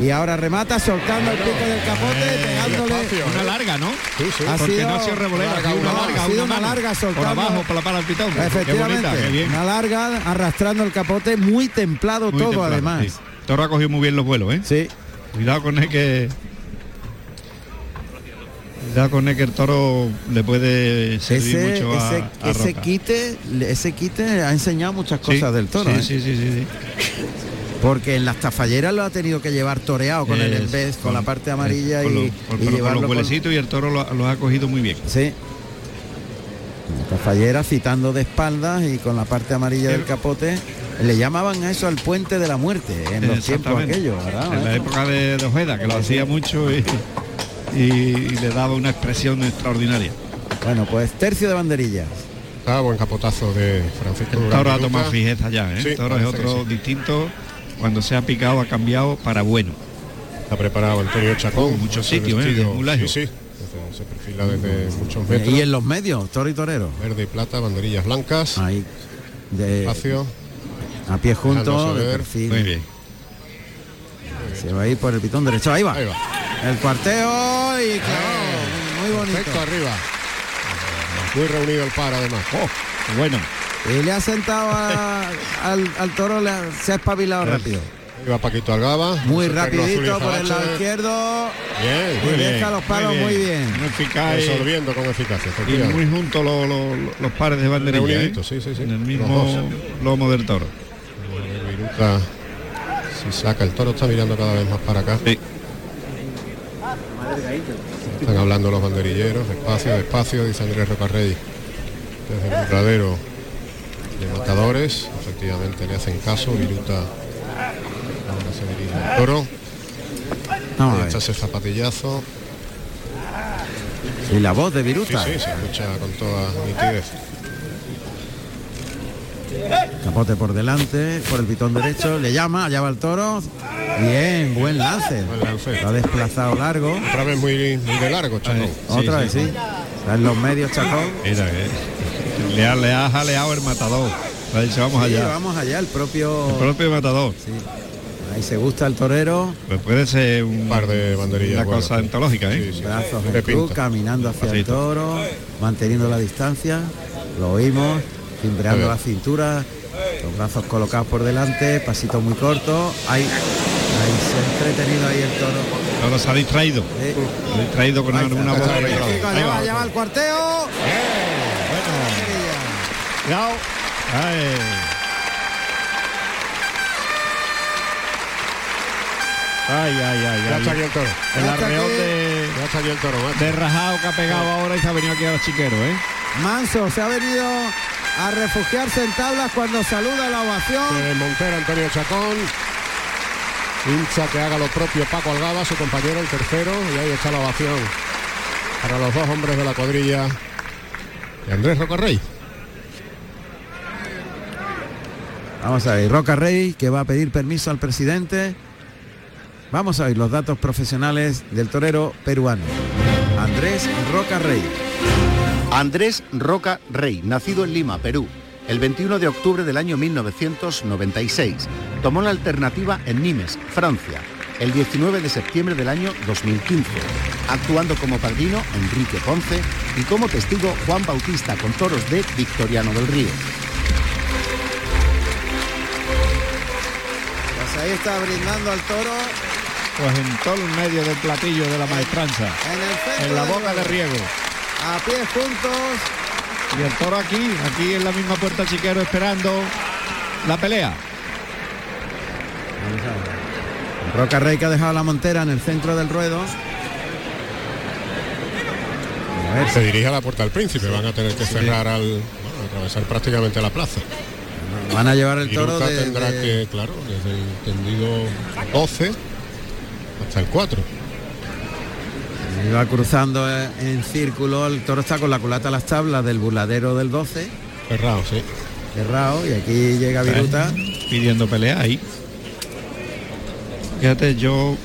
Y ahora remata soltando el pico del capote, pegándole. Una larga, ¿no? Sí, sí. Ha Porque sido- no ha sido revolera, sido una No, larga, ha sido una mano. larga Por soltando. abajo, por la pala del pitón. Efectivamente, Qué bonita, qué una larga arrastrando el capote, muy templado Muy todo templado, además. sí. Toro ha cogido muy bien los vuelos, ¿eh? Sí. Cuidado con él que. Cuidado con él que el toro le puede servir Ese, mucho a, ese, a ese Roca. quite, ese quite ha enseñado muchas Sí, cosas del toro. sí, ¿eh? sí, sí, sí, sí. Porque en las tafalleras lo ha tenido que llevar toreado con el Es- embés, con, la parte amarilla con y, con- con llevarlo los con- vuelecitos y el toro lo, lo ha cogido muy bien. Sí. La Tafallera citando de espaldas y con la parte amarilla del capote. Le llamaban a eso al puente de la muerte en los tiempos aquellos, ¿verdad? En la época de, de Ojeda, que lo hacía mucho y, y- y le daba una expresión extraordinaria. Bueno, pues tercio de banderillas. Ah, buen capotazo de Francisco El toro ha tomado fijeza ya, ¿eh? Sí, toro es otro sí. distinto. Cuando se ha picado ha cambiado para bueno. Está preparado Antonio Chacón. Uh, muchos sitios, ¿eh? Sí, sí. Desde- Se perfila desde muchos metros. Y en los medios, toro y torero. Verde y plata, banderillas blancas. Ahí. De, Espacio. a pie juntos, de perfil. Muy bien. Se va a ir por el pitón derecho. Ahí va. Ahí va. El cuarteo y clavado. Muy bonito. Perfecto arriba. Muy reunido el par además. Oh, bueno. Y le ha sentado a- al, al toro, le ha- se ha espabilado rápido. Va Paquito Algaba. Muy rapidito por el lado izquierdo. Bien. Y deja los palos muy bien. Muy eficaz Resolviendo con eficacia. y muy juntos los, los- los pares de banderilla. ¿eh? Reuniditos, sí, sí, sí. En el mismo lomo del toro. Viruta, si saca el toro está mirando cada vez más para acá. Sí. Están hablando los banderilleros, despacio, despacio, dice Andrés Rocarrey. Desde el burladero de matadores, efectivamente le hacen caso, Viruta ahora se dirige al toro. Vamos a ver. Echa ese zapatillazo. Y la voz de Viruta. sí, se escucha con toda nitidez. Capote por delante, por el pitón derecho, le llama, allá va el toro. Bien, buen lance. Buen lance. Lo ha desplazado largo. Otra vez muy, muy de largo, Chacón. Ahí. Otra vez, sí. sí. Está en los medios, Chacón. Mira, que le ha, le ha jaleado el matador. Le ha dicho, vamos Sí, allá. vamos allá, el propio. El propio matador. Sí. Ahí se gusta el torero. Pues puede ser un par de banderillas. una cosa antológica, ¿eh? Sí, sí. Brazos en cruz, caminando hacia el toro, manteniendo la distancia. Lo oímos, ver. la cintura, los brazos colocados por delante, pasito muy corto. Ahí, ahí se ha entretenido ahí el toro. El toro se ha distraído. Eh, Se ha distraído con ahí una está, bola. Ahí va, va. allá va el cuarteo. Cuidado. Ay. Ay, ay, ay, Ya el toro. El arreón de, Ya está aquí el toro, macho. de rajado que ha pegado ahora y se ha venido aquí a los chiqueros, ¿eh? Manso se ha venido a refugiarse en tablas cuando saluda la ovación. de Montero Antonio Chacón. Hincha que haga lo propio Paco Algaba, su compañero, el tercero. Y ahí está la ovación para los dos hombres de la cuadrilla de Andrés Rocarrey. Vamos a ver, Roca Rey que va a pedir permiso al presidente. Vamos a ver los datos profesionales del torero peruano. Andrés Roca Rey. Andrés Roca Rey, nacido en Lima, Perú, el 21 de octubre del año 1996. Tomó la alternativa en Nimes, Francia, el 19 de septiembre del año 2015, actuando como padrino Enrique Ponce y como testigo Juan Bautista con toros de Victoriano del Río. Ahí está brindando al toro Pues en todo el medio del platillo de la maestranza. en el centro En la boca de riego. A pies juntos. Y el toro aquí, aquí en la misma puerta chiquero esperando la pelea. Roca Rey que ha dejado la montera en el centro del ruedo. A ver, Se dirige a la puerta del príncipe. Van a tener que cerrar al. bueno, atravesar prácticamente la plaza. Van a llevar el toro de, tendrá de- que, claro, desde el tendido 12 hasta el 4. y va cruzando en círculo. El toro está con la culata a las tablas del burladero del 12, Cerrado, sí. cerrado. Y aquí llega Viruta. Pidiendo pelea ahí. Fíjate, yo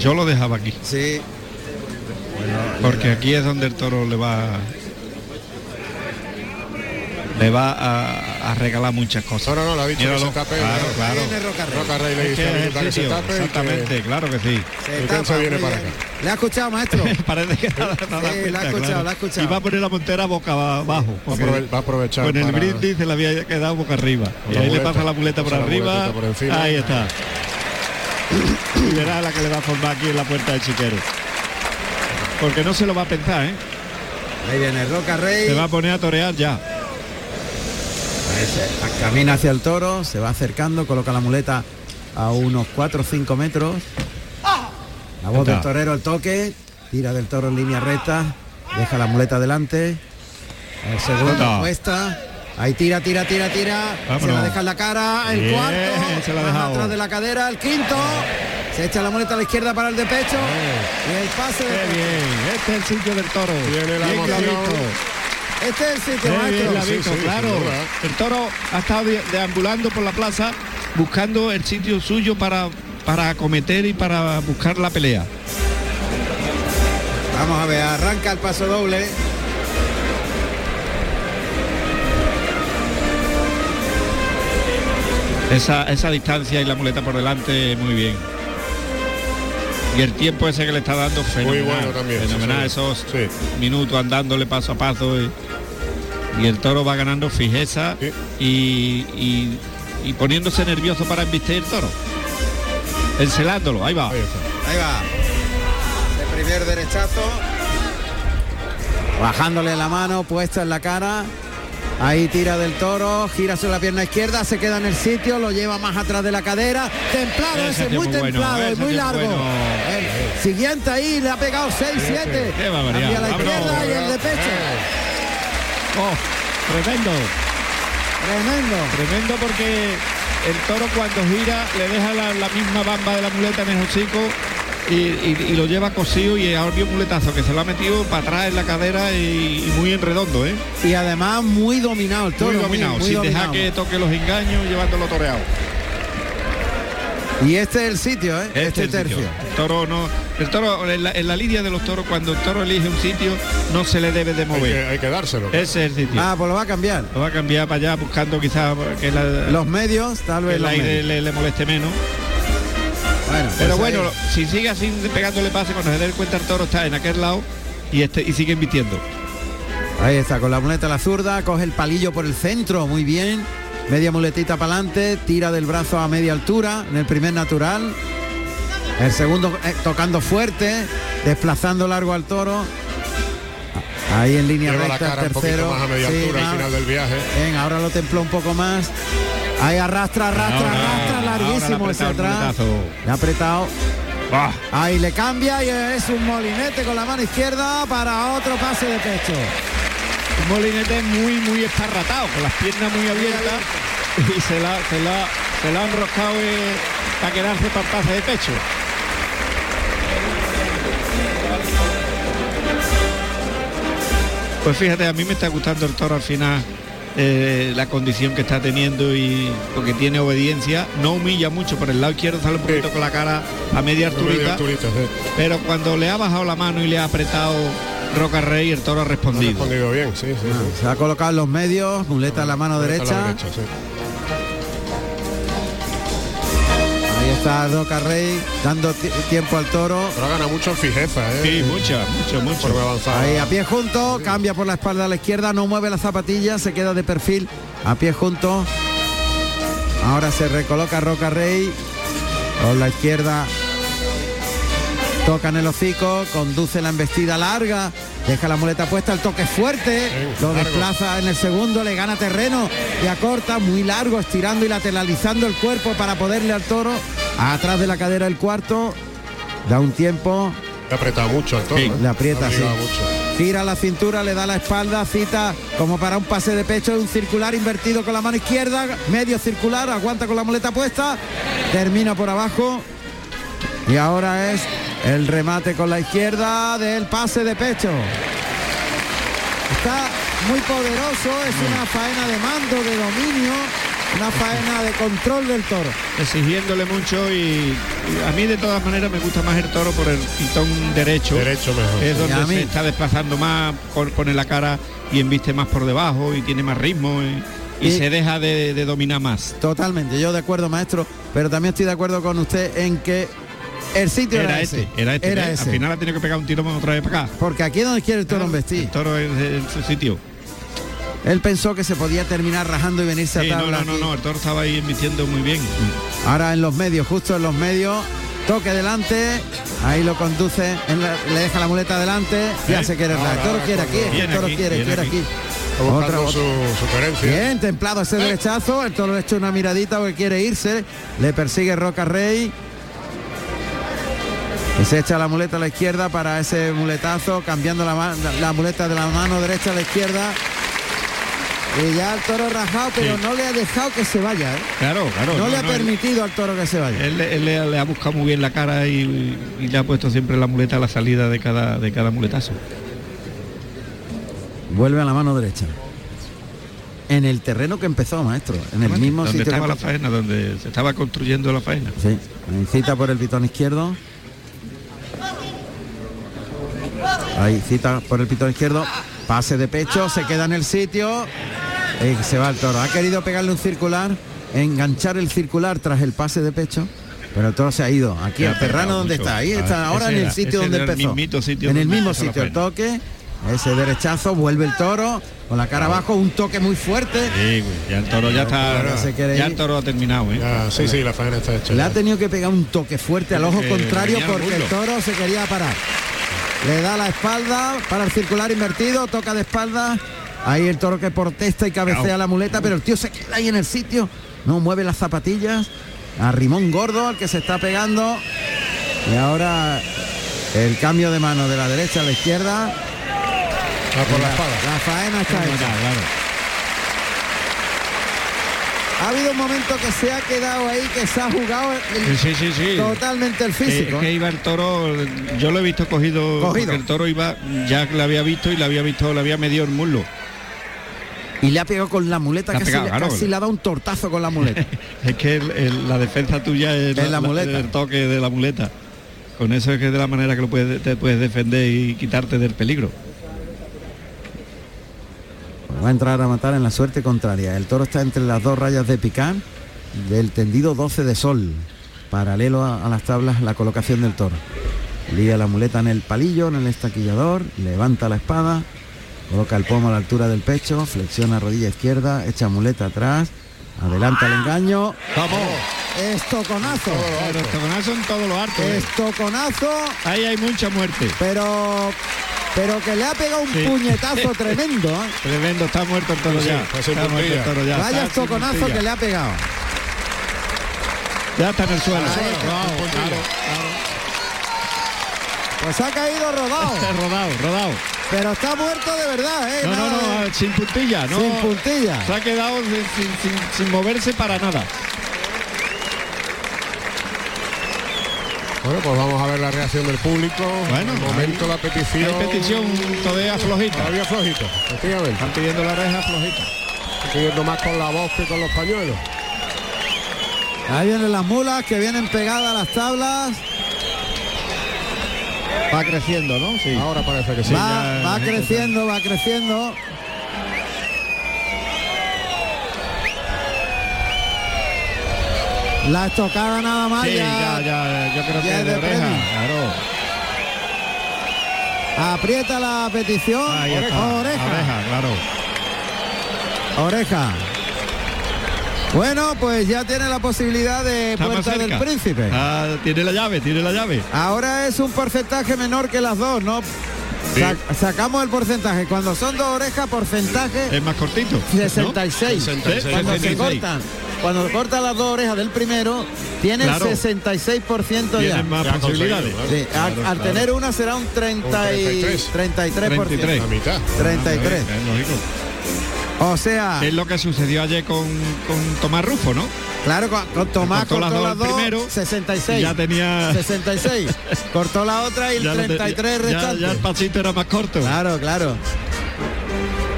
yo lo dejaba aquí. Sí. Bueno, Porque aquí es donde el toro le va le va a, a regalar muchas cosas. No, no, no, ha dicho que se tape. Claro, claro. Roca Rey le dice que se tape Exactamente, claro que sí. se viene para acá. ¿Le ha escuchado, maestro? *laughs* Parece que Sí, la ha escuchado, claro. la ha escuchado. Y va a poner la montera boca abajo. va a aprovechar Con el para- brindis se le había quedado boca arriba. Y la ahí le pasa la muleta por la arriba. muletita por encima. Ahí está. *coughs* Y verá la que le va a formar aquí en la puerta de Chiquero. Porque no se lo va a pensar, ¿eh? Ahí viene Roca Rey. Se va a poner a torear ya. Se- Camina hacia el toro, se va acercando, coloca la muleta a unos 4 o 5 metros. La voz del torero al toque, tira del toro en línea recta, deja la muleta adelante. El segundo Está. puesta. Ahí tira, tira, tira, tira. Se Vámonos. la deja en la cara. El Bien, cuarto. se la dejado. atrás de la cadera. El quinto. Se echa la muleta a la izquierda para el de pecho. Y el pase de Qué bien, este es el sitio del toro. Tiene la Bien emoción. clarito. Este es el sitio, bien maestro. ha Sí, claro. El toro ha estado de- deambulando por la plaza buscando el sitio suyo para, para acometer y para buscar la pelea. Vamos a ver, arranca el paso doble. Esa, esa distancia y la muleta por delante, muy bien. Y el tiempo ese que le está dando fenomenal. bueno también, Fenomenal, sí. esos Sí. minutos andándole paso a paso. Y, y el toro va ganando fijeza y, y- y poniéndose nervioso para embistir el toro. Encelándolo, ahí va. Ahí. Ahí va. El primer derechazo. Bajándole la mano, puesta en la cara. Ahí tira del toro, gira sobre la pierna izquierda, se queda en el sitio, lo lleva más atrás de la cadera. Templado Ese muy bueno, templado, ese y muy largo. bueno. El siguiente ahí le ha pegado 6-7. Qué barbaridad. Cambia a la Vámonos. izquierda y el de pecho. Oh, tremendo. Tremendo. Tremendo porque el toro cuando gira le deja la, la misma bamba de la muleta en el hocico y, y- y lo lleva cosido y ahora vio un muletazo que se lo ha metido para atrás en la cadera y, y muy en redondo, ¿eh? Y además muy dominado el toro. muy dominado, sin dejar dominado. que toque los engaños llevándolo toreado. Y este es el sitio, ¿eh? Este, es el tercio. sitio. El toro no. El toro, en la, en la lidia de los toros, cuando el toro elige un sitio, no se le debe de Hay mover. que, hay que dárselo. Ese es el sitio. Ah, pues lo va a cambiar. Lo va a cambiar para allá buscando quizás que, la- Los medios, tal que vez el aire le moleste menos. Bueno, Pero pues bueno, ahí. si sigue así pegándole pase, cuando se dé cuenta el toro está en aquel lado y este y sigue invirtiendo. Ahí está, con la muleta a la zurda, coge el palillo por el centro, muy bien. Media muletita para adelante, tira del brazo a media altura en el primer natural. El segundo eh, tocando fuerte, desplazando largo al toro. Ahí en línea Lleva la recta cara un poquito tercero. más a media Sí, altura al más. final del viaje. Bien, ahora lo templó un poco más. Ahí arrastra, arrastra, Ahora- arrastra, larguísimo ese atrás. Le ha apretado. ¡Bah! Ahí le cambia y es un molinete con la mano izquierda para otro pase de pecho. Un molinete muy, muy esparratado, con las piernas muy abiertas y se la, se la, se la ha enroscado eh, para quedarse para el pase de pecho. Pues fíjate, a mí me está gustando el toro al final, eh, la condición que está teniendo y porque tiene obediencia, no humilla mucho, por el lado izquierdo sale un poquito con la cara a media alturita, sí. pero cuando le ha bajado la mano y le ha apretado Roca Rey, el toro ha Ha respondido. bien, sí, sí. sí. Se ha colocado en los medios, muleta en la mano la derecha. Está Roca Rey dando ti- tiempo al toro. Pero gana mucho en fijeza, ¿eh? Sí, mucha, mucho, mucho. Ahí a pie junto, cambia por la espalda a la izquierda, no mueve la zapatilla, se queda de perfil a pie junto. Ahora se recoloca Roca Rey con la izquierda. Toca en el hocico, conduce la embestida larga, deja la muleta puesta, el toque fuerte, lo largo. desplaza en el segundo, le gana terreno y acorta muy largo, estirando y lateralizando el cuerpo para poderle al toro. Atrás de la cadera el cuarto, da un tiempo, Le ha apretado mucho al toro. Sí, ¿eh? le aprieta, sí. mucho. Gira la cintura, le da la espalda, cita como para un pase de pecho, un circular invertido con la mano izquierda, medio circular, aguanta con la muleta puesta, termina por abajo y ahora es el remate con la izquierda del pase de pecho. Está muy poderoso, es una faena de mando, de dominio una faena de control del toro. Exigiéndole mucho y, y a mí de todas maneras me gusta más el toro por el pitón derecho. Derecho mejor. Es Sí, donde a mí. se está desplazando más, pon- pone la cara y embiste más por debajo y tiene más ritmo y, y Y- se deja de, de dominar más. Totalmente, yo de acuerdo, maestro, pero también estoy de acuerdo con usted en que el sitio era, Era ese. este, era este. Era ¿eh? ese. Al final ha tenido que pegar un tiro otra vez para acá. Porque aquí es donde quiere el toro embestir. El toro es en su sitio. Él pensó que se podía terminar rajando y venirse Sí, a no, tabla. no, no, aquí. no, el toro estaba ahí embistiendo muy bien. Ahora en los medios, justo en los medios, toque delante, ahí lo conduce, en la- le deja la muleta delante, ya ¿Eh? se quiere. El toro quiere aquí, el toro aquí, quiere, quiere aquí. buscando su, su. Bien, templado ese derechazo, el toro le echa una miradita porque quiere irse, le persigue Roca Rey. Y se echa la muleta a la izquierda para ese muletazo, cambiando la- la muleta de la mano derecha a la izquierda. Y ya el toro rajado, pero Sí. no le ha dejado que se vaya. ¿eh? Claro, claro. no, le ha permitido al toro que se vaya. Él, él le, le ha buscado muy bien la cara y, y le ha puesto siempre la muleta a la salida de cada, de cada muletazo. Vuelve a la mano derecha. En el terreno que empezó, maestro. En el mismo donde sitio. estaba que la faena, donde se estaba construyendo la faena. Sí, cita por el pitón izquierdo. Ahí cita por el pitón izquierdo. Pase de pecho, se queda en el sitio. Y se va el toro. Ha querido pegarle un circular, enganchar el circular tras el pase de pecho. Pero el toro se ha ido. Aquí al terreno pegado donde está. Ahí Ah, está ahora en el sitio donde empezó. en el mismo sitio. El toque. Ese derechazo, vuelve el toro. Con la cara abajo, un toque muy fuerte. Sí, ya el toro ya está. Ahora se quiere Ya el toro ha terminado, ¿eh? Ya, sí, sí, la faena está hecha. Le ya. ha tenido que pegar un toque fuerte al ojo contrario porque el toro se quería parar. Le da la espalda para el circular invertido, toca de espalda. Ahí el toro que protesta y cabecea la muleta, pero el tío se queda ahí en el sitio. No mueve las zapatillas. A Rimón Gordo, al que se está pegando. Y ahora el cambio de mano de la derecha a la izquierda. Va por la espada. La faena está hecha. Ha habido un momento que se ha quedado ahí, que se ha jugado el- Sí, sí, sí. totalmente el físico. Eh, que iba el toro, yo lo he visto cogido, el toro iba, ya le había visto y le había visto, le había medido el muslo. Y le ha pegado con la muleta, Le ha casi, pegado, le- claro. casi le ha dado un tortazo con la *laughs* muleta. Es que el- el- la defensa tuya es, Es la muleta. el toque de la muleta. Con eso es que es de la manera que lo puedes, te puedes defender y quitarte del peligro. Va a entrar a matar en la suerte contraria. El toro está entre las dos rayas de picar del tendido 12 de sol. Paralelo a, a las tablas la colocación del toro. Lía la muleta en el palillo, en el estaquillador, levanta la espada, coloca el pomo a la altura del pecho, flexiona rodilla izquierda, echa muleta atrás, adelanta el engaño. ¡Vamos! Estoconazo. Pero estoconazo en todo lo harto. ¿eh? Estoconazo. Ahí hay mucha muerte. Pero pero que le ha pegado un Sí. puñetazo *laughs* tremendo. ¿eh? Tremendo, está muerto el toro Sí, ya. pues sin Está muerto el puntilla. toro ya. Vaya puntilla. que le ha pegado. Ya está en el suelo. Pues ha caído rodado. rodado, rodado. Pero está muerto de verdad, ¿eh? No, no, de- no, sin puntilla, no. Sin puntilla. Se ha quedado sin, sin- sin- sin moverse para nada. Bueno, pues vamos a ver la reacción del público. Bueno, momento la petición. Hay petición todavía flojita. Todavía flojito, efectivamente. Están pidiendo la reja flojita. Pidiendo más con la voz que con los pañuelos. Ahí vienen las mulas que vienen pegadas a las tablas. Va creciendo, ¿no? Sí. Ahora parece que sí. va, ya- va creciendo, va creciendo. La estocada nada más. Sí, ya, ya, ya, yo creo ya que es de de oreja, claro. Aprieta la petición. Ahí. Oreja. Oreja, claro. Oreja. Bueno, pues ya tiene la posibilidad de Puerta del. Príncipe. Ah, tiene la llave, tiene la llave. Ahora es un porcentaje menor que las dos, ¿no? Sa- sacamos el porcentaje. Cuando son dos orejas, porcentaje Es más cortito. ¿no? 66. 66. Cuando se 66. cortan, cuando cortan las dos orejas del primero, tiene Claro. el 66% ya. Más Ya posibilidades. conseguido, Sí, al, Claro, al claro. tener una será un 30 y- 33. 33%. 33. La mitad. 33. Es lógico. O sea, Es lo que sucedió ayer con, con Tomás Rufo, ¿no? claro, con, con Tomás Cortó las cortó dos las dos, primero, 66. Ya tenía. 66. Cortó la otra y el *laughs* ya lo te- 33 ya- restante. Ya, el pasito era más corto. Claro, claro.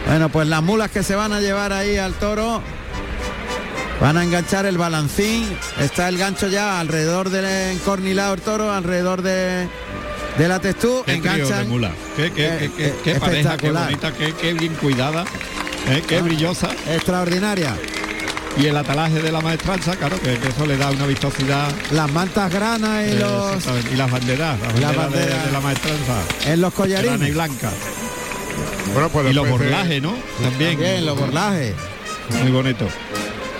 Bueno, pues las mulas que se van a llevar ahí al toro Van a enganchar el balancín. Está el gancho ya alrededor del encornilado el toro, alrededor de, de la Enganchan. mula. Qué, qué, qué, qué- eh, pareja, qué bonita, qué, qué bien cuidada, eh, qué Ah, brillosa. Extraordinaria. Y el atalaje de la maestranza, claro, que, eso le da una vistosidad. Las mantas granas y eh, los y las banderas, las Las banderas de- banderas. de, la maestranza. en los grana y collarines. blanca. Bueno, pues y los de- borlajes, ¿no? También. También los borlajes. Muy bonito.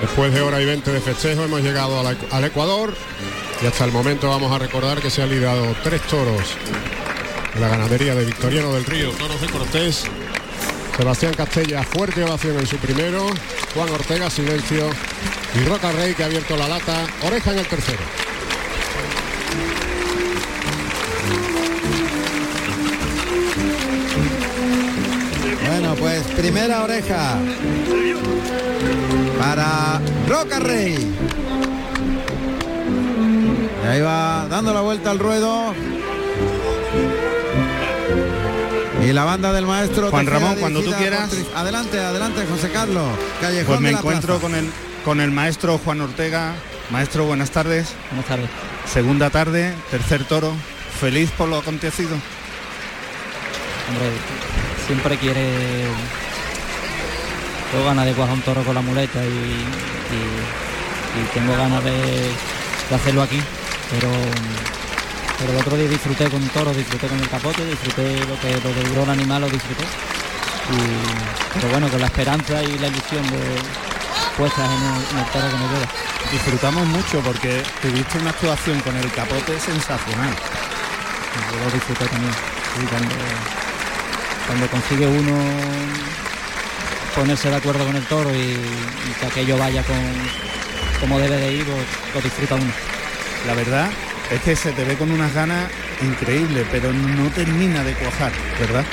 Después de hora y 20 de festejo hemos llegado la- al Ecuador y hasta el momento vamos a recordar que se han lidiado tres toros de la ganadería de Victoriano del Río, toros de Cortés, Sebastián Castella, fuerte ovación en su primero, Juan Ortega, silencio y Roca Rey que ha abierto la lata, oreja en el tercero. Bueno, pues primera oreja para Roca Rey. Y ahí va dando la vuelta al ruedo. Y la banda del maestro. Juan Ramón, cuando tú quieras. por Adelante, adelante, José Carlos. Callejón Pues me de la encuentro Plaza. con el, con el maestro Juan Ortega. Maestro, buenas tardes. Buenas tardes. Segunda tarde, tercer toro. Feliz por lo acontecido. Hombre, siempre quiere... Tengo ganas de cuajar un toro con la muleta y, y- y tengo ganas de, de hacerlo aquí. Pero, pero el otro día disfruté con un toro, disfruté con el capote, disfruté lo que lo que duró el animal, lo disfruté. Y- pero bueno, con la esperanza y la ilusión de puestas en el, en el toro que me queda. Disfrutamos mucho porque tuviste una actuación con el capote sensacional. Yo lo disfruté también. Y cuando, cuando consigue uno ponerse de acuerdo con el toro y, y que aquello vaya con como debe de ir, lo, lo disfruta uno. La verdad es que se te ve con unas ganas increíbles, pero no termina de cuajar, ¿verdad?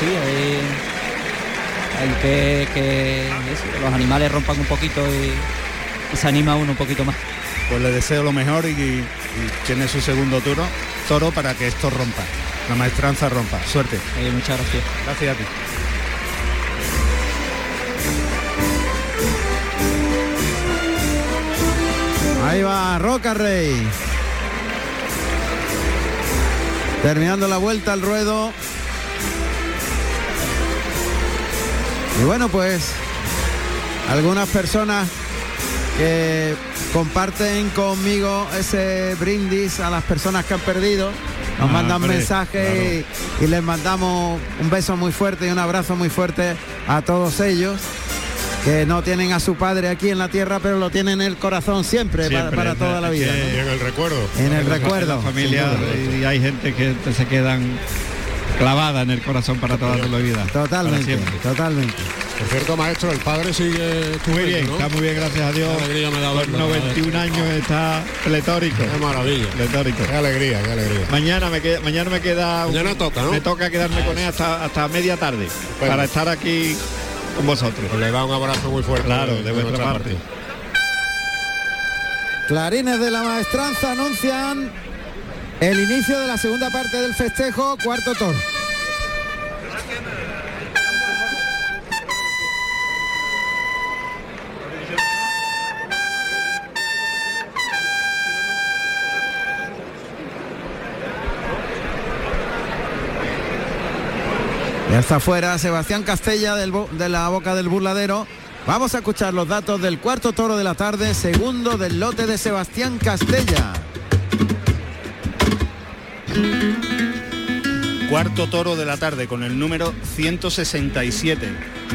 Sí, hay, hay que, que eso, que los animales rompan un poquito y, y se anima uno un poquito más. Pues le deseo lo mejor y, y tiene su segundo toro, toro para que esto rompa, la maestranza rompa. Suerte. Eh, muchas gracias. Gracias a ti. Ahí va Roca Rey. Terminando la vuelta al ruedo. Y bueno, pues algunas personas que comparten conmigo ese brindis a las personas que han perdido. Nos Ah, mandan hombre, mensajes y, y les mandamos un beso muy fuerte y un abrazo muy fuerte a todos ellos que no tienen a su padre aquí en la tierra, pero lo tienen en el corazón siempre, para- Siempre, para, es toda la vida. Y ¿no? en el recuerdo. En el recuerdo. La familia y hay gente que se quedan clavada en el corazón para toda la vida. Totalmente, totalmente. Por cierto, maestro, el padre sigue Muy bien, ¿no? está muy bien, gracias a Dios. Qué alegría me da Con verlo, 91 años está pletórico. Qué maravilla. Pletórico. Qué alegría, qué alegría. Mañana me queda, mañana me queda Mañana toca, ¿no? me toca quedarme con él hasta, hasta media tarde para estar aquí con vosotros. Pues le da un abrazo muy fuerte. Claro, de vuestra nuestra parte. Clarines de la maestranza anuncian el inicio de la segunda parte del festejo, cuarto toro. Ya está fuera Sebastián Castella de la boca del burladero. Vamos a escuchar los datos del cuarto toro de la tarde, segundo del lote de Sebastián Castella. Cuarto toro de la tarde con el número 167.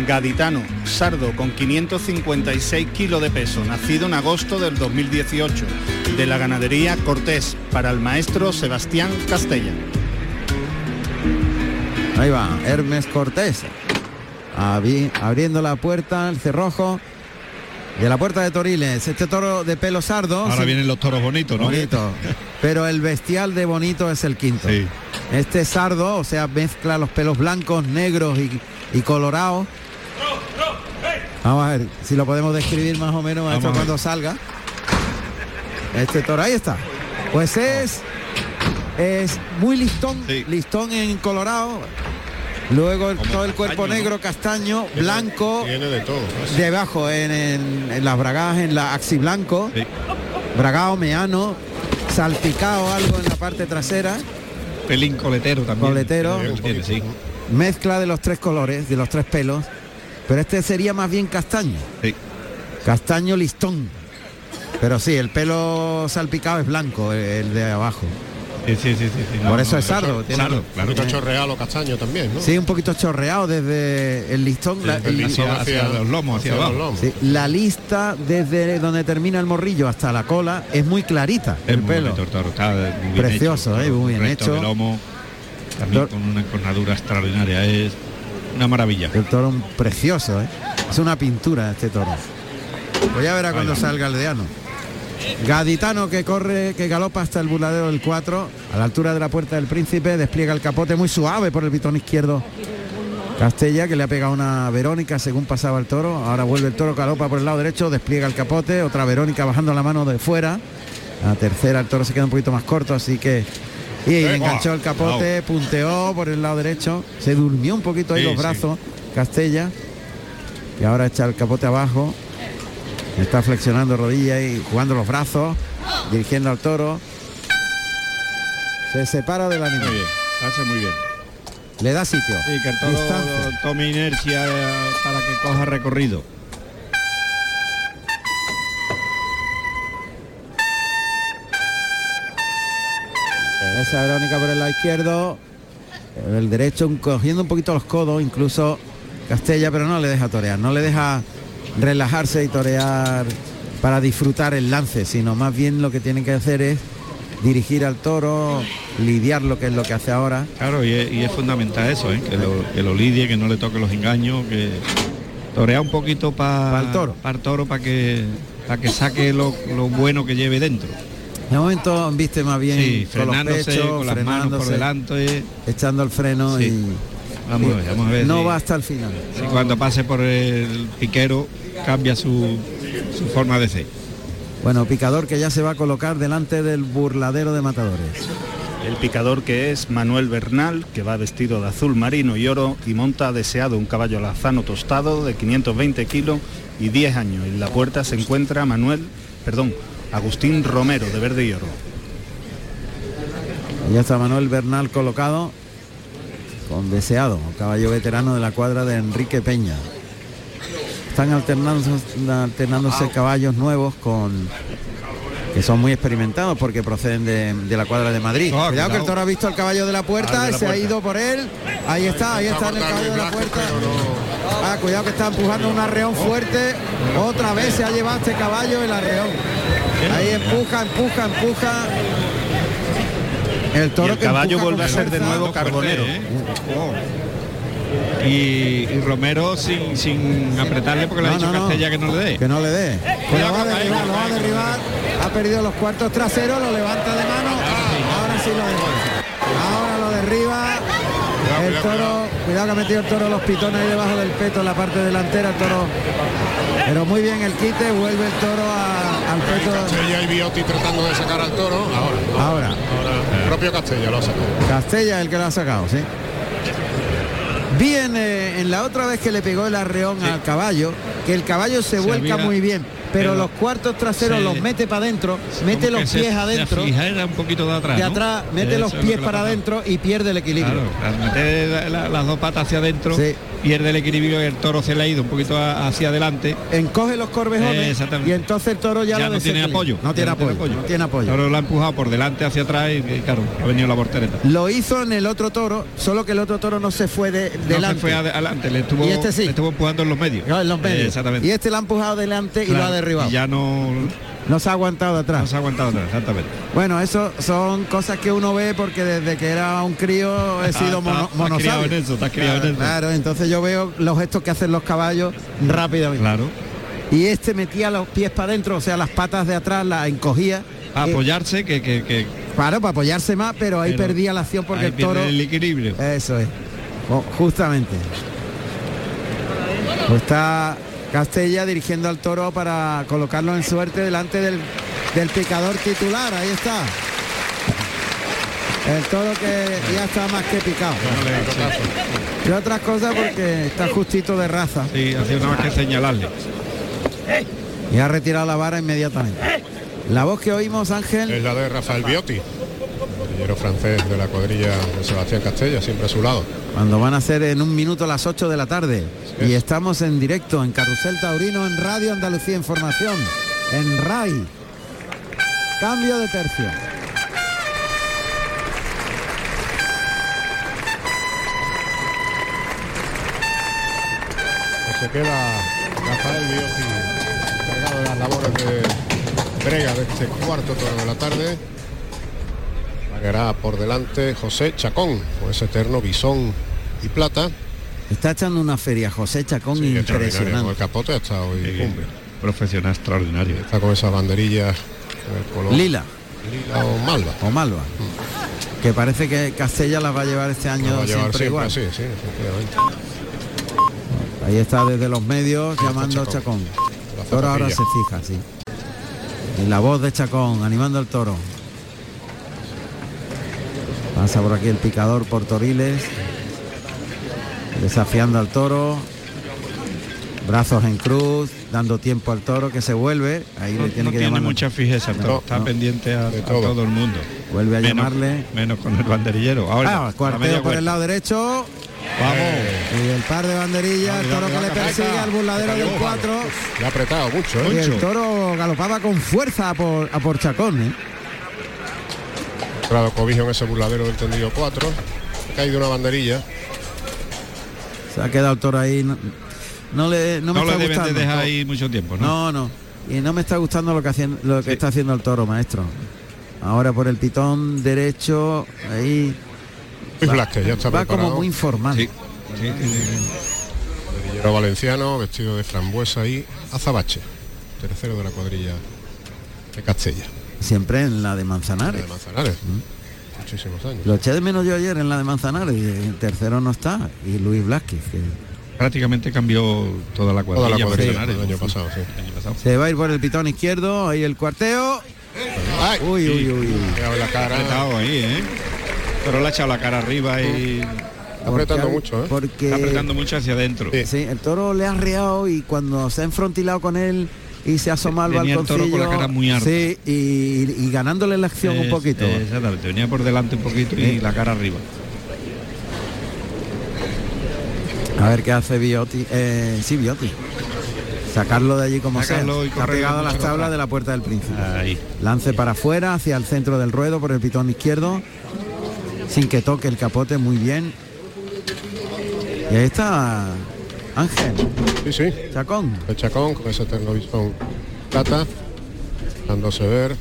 Gaditano, sardo con 556 kilos de peso, nacido en agosto del 2018, de la ganadería Cortés, para el maestro Sebastián Castella. Ahí va, Hermes Cortés. Abri- abriendo la puerta, el cerrojo de la puerta de Toriles. Este toro de pelo sardo. Ahora sí, vienen los toros bonitos, ¿no? bonito. *laughs* Pero el bestial de bonito es el quinto. Sí. Este sardo, o sea, mezcla los pelos blancos, negros y, y colorados. Vamos a ver si lo podemos describir más o menos ver. cuando salga. Este toro, ahí está. Pues es es muy listón, listón en colorado. Luego el- todo el cuerpo negro, castaño, blanco. Tiene de todo. Debajo, en, en- en las bragadas, en la axi blanco. Bragado, meano, salpicado algo en la parte trasera. Pelín coletero también. Coletero. Tiene, sí. Mezcla de los tres colores, de los tres pelos. Pero este sería más bien castaño. Sí. Castaño listón. Pero sí, el pelo salpicado es blanco, el, el de abajo. Sí, sí, sí. Por eso es sardo. tiene- Sardo, claro. Un chorreado o castaño también, ¿no? Sí, un poquito chorreado desde el listón. la- Desde el el- listón hacia- hacia los lomos, hacia hacia abajo. los lomos. Sí, la lista desde donde termina el morrillo hasta la cola es muy clarita. Es el muy pelo. bonito el toro, está muy bien Precioso, hecho, eh, muy bien hecho. de lomo, también con una encornadura extraordinaria, es una maravilla. El toro precioso, ¿eh? Es una pintura este toro. Voy a ver a cuando salga el deano. Gaditano que corre, que galopa hasta el burladero del 4, a la altura de la puerta del príncipe, despliega el capote muy suave por el pitón izquierdo. Castella que le ha pegado una Verónica según pasaba el toro. Ahora vuelve el toro, galopa por el lado derecho, despliega el capote, otra Verónica bajando la mano de fuera. La tercera, el toro se queda un poquito más corto, así que. Y enganchó el capote, punteó por el lado derecho, se durmió un poquito ahí Sí, los sí. brazos, Castella. Y ahora echa el capote abajo. Está flexionando rodillas y jugando los brazos, dirigiendo al toro. Se separa del animal. Muy bien, hace muy bien. Le da sitio. Sí, que el toro tome inercia eh, para que coja recorrido. Esa Verónica por el lado izquierdo. El derecho cogiendo un poquito los codos, incluso Castella, pero no le deja torear, no le deja relajarse y torear para disfrutar el lance, sino más bien lo que tiene que hacer es dirigir al toro, lidiar lo que es lo que hace ahora. Claro, y es, y es fundamental eso, ¿eh? que, lo, que lo lidie, que no le toque los engaños, que torea un poquito para el toro. para el toro para que para que saque lo, lo bueno que lleve dentro. De momento viste más bien Sí, con los pechos, con las manos por delante. echando el freno Sí. y Vamos a ver, vamos a ver no va hasta el final. cuando pase por el piquero cambia su, su forma de ser. Bueno, picador que ya se va a colocar delante del burladero de matadores. El picador que es Manuel Bernal, que va vestido de azul marino y oro y monta deseado un caballo lazano tostado de 520 kilos y 10 años. En la puerta se encuentra Manuel, perdón, Agustín Romero de verde y oro. Ya está Manuel Bernal colocado con deseado, caballo veterano de la cuadra de Enrique Peña. Están alternándose, alternándose caballos nuevos con que son muy experimentados porque proceden de, de la cuadra de Madrid. Ah, cuidado, que el toro ha visto al caballo de la puerta, de la se ha ido por él. Ahí está, ahí está en el caballo de la puerta. Ah, cuidado que está empujando un arreón fuerte. Otra vez se ha llevado este caballo el arreón. Ahí empuja, empuja, empuja. El toro Y el que caballo vuelve a ser de nuevo carbonero. ¿eh? Y, y Romero sin, sin apretarle porque le ha dicho no, no. Castella que no le dé. Que no le dé. Pues lo va a derribar, lo va a derribar. Ha perdido los cuartos traseros, lo levanta de mano. Ahora sí lo derriba. Ahora lo derriba. El toro, cuidado que ha metido el toro los pitones ahí debajo del peto en la parte delantera, el toro. Pero muy bien el quite, vuelve el toro a- al peto. Castella y Biotti tratando de sacar al toro. Ahora. Ahora. El propio Castella lo ha sacado. Castella es el que lo ha sacado, sí. Bien, eh, en la otra vez que le pegó el arreón al caballo, que el caballo se, Se vuelca había- muy bien, pero pero los cuartos traseros se- los mete para adentro, mete los pies se- adentro, Se un poquito de atrás. de ¿no? atrás, mete Eso los es lo pies para adentro y pierde el equilibrio. Claro, al meter la- la- las dos patas hacia adentro, Sí. pierde el equilibrio y el toro se le ha ido un poquito a- hacia adelante. Encoge los Eh, corvejones exactamente. y entonces el toro ya, Ya lo no tiene apoyo. No tiene no apoyo, no tiene apoyo. El toro lo ha empujado por delante hacia atrás y, y, claro, ha venido la portereta. Lo hizo en el otro toro, solo que el otro toro no se fue de, No delante. se fue ade- adelante, le estuvo, Y este sí. le estuvo empujando en los medios. No, en los medios. Eh, exactamente. Y este lo ha empujado delante y lo ha derribado. y ya no, No se ha aguantado atrás. no se ha aguantado atrás, exactamente. Bueno, eso son cosas que uno ve porque desde que era un crío he sido Ah, mono, en eso, está criado claro, en eso. claro, entonces yo veo los gestos que hacen los caballos rápidamente. Claro. Y este metía los pies para adentro, o sea, las patas de atrás las encogía. A eh, apoyarse que, que, que Claro, para apoyarse más, pero ahí Pero perdía la acción porque el toro. el equilibrio. Eso es. Oh, justamente. Pues está Castella dirigiendo al toro para colocarlo en suerte delante del, del picador titular. Ahí está. El toro que ya está más que picado. Y otras cosas porque está justito de raza. Sí, hacía nada más que señalarle. Y ha retirado la vara inmediatamente. La voz que oímos, Ángel. Es la de Rafael Biotti, el francés de la cuadrilla de Sebastián Castella, siempre a su lado. Cuando van a ser en un minuto las 8 de la tarde. Y estamos en directo en Carrusel Taurino, en Radio Andalucía Información, en RAI. Cambio de tercio. Pues se queda Rafael Biotti encargado de las labores de brega de este cuarto de la tarde. Largará por delante José Chacón, con ese eterno bisón y plata. Está echando una feria José Chacón Sí, impresionante. con El capote está hoy. Profesional extraordinario. Está con esas banderillas con el color Lila. lila o malva. O Malva. Que parece que Castella las va a llevar este año Lo va a llevar siempre, igual. sí, sí, efectivamente. Ahí está desde los medios está llamando Chacón. Chacón. Toro ahora se fija, sí. Y la voz de Chacón animando al toro. Pasa por aquí el picador por Toriles. Desafiando al toro. Brazos en cruz, dando tiempo al toro que se vuelve. Ahí No, le tiene no que tiene llamar. mucha fijeza, No, está no. pendiente a, a todo. el mundo. Vuelve a Menos- llamarle. Menos con el banderillero. Ahora, Ah, cuarteo por el lado derecho. Vamos. Y el par de banderillas, el toro que le persigue al burladero del 4. Le ha apretado mucho, Y ¿eh? el toro galopaba con fuerza a por, a por Chacón. ¿eh? Claro, cobijo en ese burladero del tendido 4. Ha caído una banderilla. Se ha quedado el toro ahí. No, no le, no me No le está deben de gustando. dejar ahí mucho tiempo, ¿no? No, no. Y no me está gustando lo que, hacien- lo que está haciendo el toro, maestro. Ahora por el pitón derecho, ahí. Luis Blasquez ya está va como muy informal. Guerrillero valenciano, vestido de frambuesa y azabache. Tercero de la cuadrilla de Castella. Siempre en la de Manzanares. De Manzanares. Muchísimos años. Lo eché de menos yo ayer en la de Manzanares y el tercero no está. Y Luis Blasquez, que Prácticamente cambió toda la cuadrilla. Toda la cuadrilla Manzanares. el año pasado, sí. El año pasado. se va a ir por el pitón izquierdo, ahí el cuarteo. Uy, uy, uy, uy. La cara. Ahí, ¿eh? Pero le ha echado la cara arriba y Está apretando Porque- mucho, ¿eh? Porque está apretando mucho hacia adentro. Sí, el toro le ha reado y cuando se ha enfrontilado con él y se asoma al balconcillo. con la cara muy harta. Sí, y, y ganándole la acción un poquito. Exactamente, venía por delante un poquito y la cara arriba. A ver qué hace Biotti. Eh, sí, Biotti. Sacarlo de allí como Sacarlo sea. Está pegado a las tablas de la puerta del príncipe. Ahí. Lance para afuera, hacia el centro del ruedo por el pitón izquierdo. Sin que toque el capote, muy bien. Y ahí está Ángel. Sí, sí. Chacón. El Chacón con ese eterno bisón plata. Dándose ver.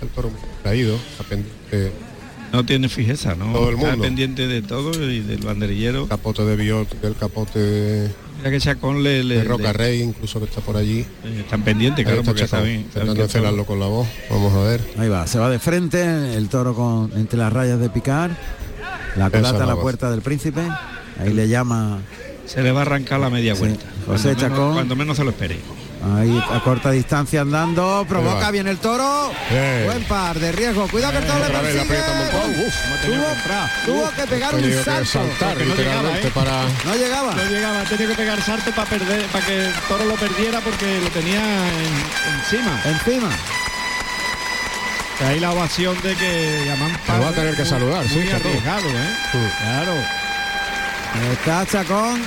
El toro muy caído. está pendiente No tiene fijeza, ¿no? Todo el Está mundo. pendiente de todo y del banderillero. capote de Biot, del capote de, Mira que Chacón le, le, de Roca le- Rey, incluso que está por allí. eh, están pendientes, claro, está porque Chacón, el toro- encelarlo con la voz. Vamos a ver. Ahí va, se va de frente, el toro con entre las rayas de picar. La colata a la la voz. puerta del príncipe. Ahí le llama se le va a arrancar la media Sí. vuelta. José cuando, Chacón. menos, cuando menos se lo espere. Ahí a corta distancia andando, provoca bien el toro. Bien. Buen par de riesgo. Cuidado que el toro le persigue. Tuvo, que pegar un salto. saltar Porque no literalmente llegaba, ¿eh? para. No llegaba. No llegaba, tenido que pegar salto para perder, para que el toro lo perdiera porque lo tenía en- encima. Encima. Ahí la ovación de que llaman Lo va a tener que saludar, sí, muy arriesgado, ¿eh? Sí. Claro. Está Chacón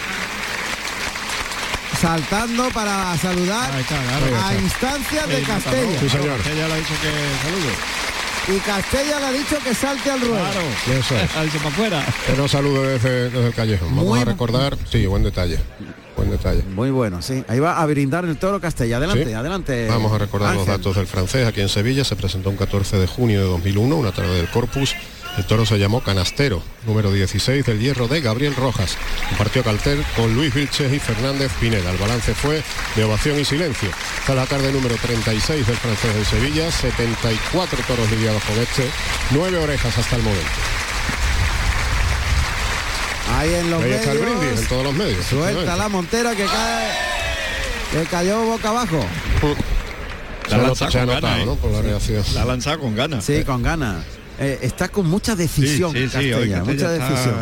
saltando para saludar Ahí está, claro. a instancias de El Castella. matador, Sí, claro, señor. Castella le ha dicho que salude. Y Castella le ha dicho que salte al ruedo. Claro. Eso es. *laughs* Ha dicho para afuera. Que no salude desde, desde el callejón. Vamos Muy- a recordar. Sí, buen detalle. Buen detalle. Muy bueno, sí. Ahí va a brindar el toro Castella. Adelante, Sí. adelante. Vamos a recordar los datos del francés. Aquí en Sevilla se presentó un 14 de junio de 2001, una tarde del Corpus. El toro se llamó Canastero, número 16 del hierro de Gabriel Rojas. Compartió cartel con Luis Vilches y Fernández Pineda. El balance fue de ovación y silencio. Es la tarde número 36 del francés en Sevilla. 74 toros lidiados con este. Nueve orejas hasta el momento. Ahí en los Ahí está el medios. brindis en todos los medios. Suelta la montera que cae. Que cayó boca abajo. La lanza con ganas, ¿no? ¿eh? Por la reacción. La ha lanzado con ganas. Sí, con ganas. Eh, está con mucha decisión. Sí, sí, sí, hoy Castella, mucha está- decisión.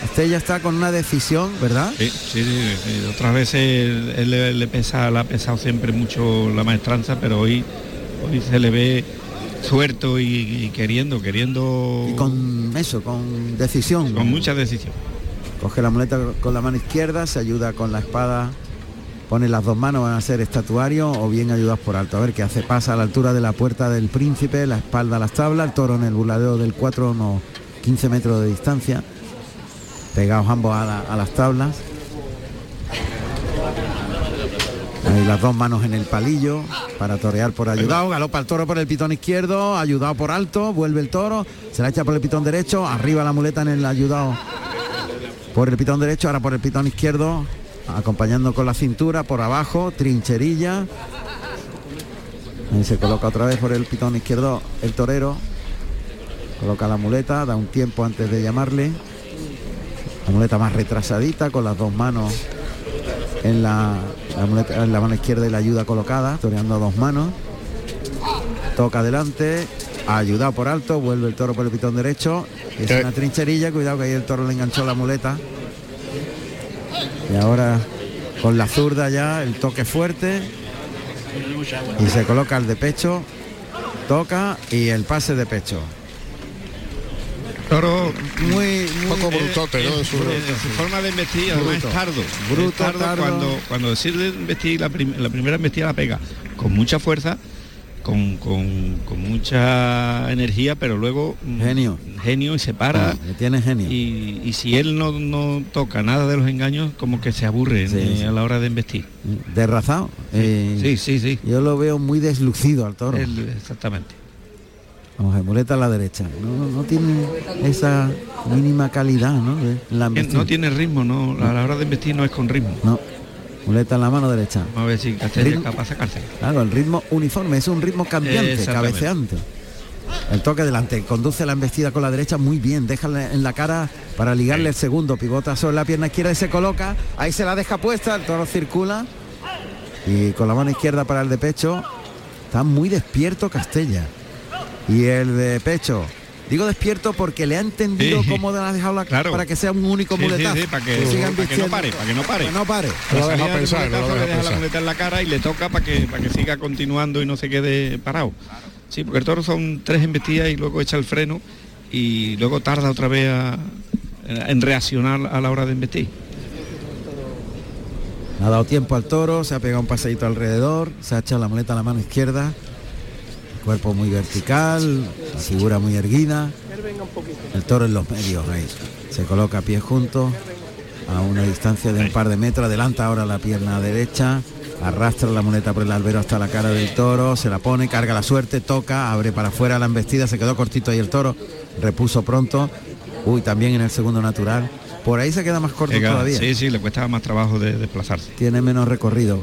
Castella está con una decisión, ¿verdad? Sí, sí. Otras veces él, él le, le pesa, le ha pesado siempre mucho la maestranza, pero hoy, hoy se le ve suelto y, y queriendo, queriendo. Y con eso, con decisión. Con mucha decisión. Coge la muleta con la mano izquierda, se ayuda con la espada, pone las dos manos, van a ser estatuario o bien ayudas por alto. A ver qué hace, pasa a la altura de la puerta del príncipe, la espalda a las tablas, el toro en el burladero del 4, unos 15 metros de distancia, pegados ambos a las tablas. Ahí las dos manos en el palillo para torear por ayudado, galopa el toro por el pitón izquierdo, ayudado por alto, vuelve el toro, se la echa por el pitón derecho, arriba la muleta en el ayudado por el pitón derecho, ahora por el pitón izquierdo, acompañando con la cintura, por abajo, trincherilla. Ahí se coloca otra vez por el pitón izquierdo el torero. Coloca la muleta, da un tiempo antes de llamarle. La muleta más retrasadita, con las dos manos en la, la muleta- en la mano izquierda y la ayuda colocada, toreando a dos manos. Toca adelante, ayudado por alto, vuelve el toro por el pitón derecho. Es una trincherilla, cuidado que ahí el toro le enganchó la muleta. Y ahora con la zurda ya el toque fuerte. Y se coloca el de pecho. Toca y el pase de pecho. Toro muy, poco brutote, ¿no? Su- forma de investir además Bruto. es tardo Bruto, Es tardo tardo. cuando cuando decide investir la, prim- la primera investida la pega con mucha fuerza con, con- con mucha energía pero luego mm, Genio. genio y se para Ah, tiene genio. y, y si él no, no toca nada de los engaños como que se aburre Sí, eh, sí. a la hora de investir Derrazado. Eh, sí sí sí Yo lo veo muy deslucido al toro. Exactamente Vamos, a muleta a la derecha. No, no tiene esa mínima calidad, ¿no? La no tiene ritmo no a la hora de investir no es con ritmo No. Muleta en la mano derecha. vamos a ver si Ritmo- capaz de sacarse Claro, el ritmo uniforme, es un ritmo cambiante, cabeceante. El toque delante, conduce la embestida con la derecha muy bien, déjale en la cara para ligarle el segundo, pivota sobre la pierna izquierda y se coloca, ahí se la deja puesta, el toro circula y con la mano izquierda para el de pecho, está muy despierto Castella. Y el de pecho, digo despierto porque le ha entendido Sí. cómo le ha dejado la Claro. para que sea un único Sí, sí, muletazo. sí, para que- sigan para que no pare, para que no pare. Que no pare. La deja pensar, no deja le deja la pensar. muleta en la cara y le toca para que para que siga continuando y no se quede parado. Sí, porque el toro son tres embestidas y luego echa el freno y luego tarda otra vez a- en reaccionar a la hora de embestir. Ha dado tiempo al toro, se ha pegado un paseíto alrededor, se ha echado la muleta a la mano izquierda, cuerpo muy vertical, la figura muy erguida, el toro en los medios ahí. Se coloca a pies juntos, a una distancia de un par de metros, adelanta ahora la pierna derecha, arrastra la muleta por el albero hasta la cara del toro, se la pone, carga la suerte, toca, abre para afuera la embestida, se quedó cortito ahí el toro, repuso pronto, uy, también en el segundo natural. Por ahí se queda más corto Llega- todavía. Sí, sí, le cuesta más trabajo de desplazarse. Tiene menos recorrido.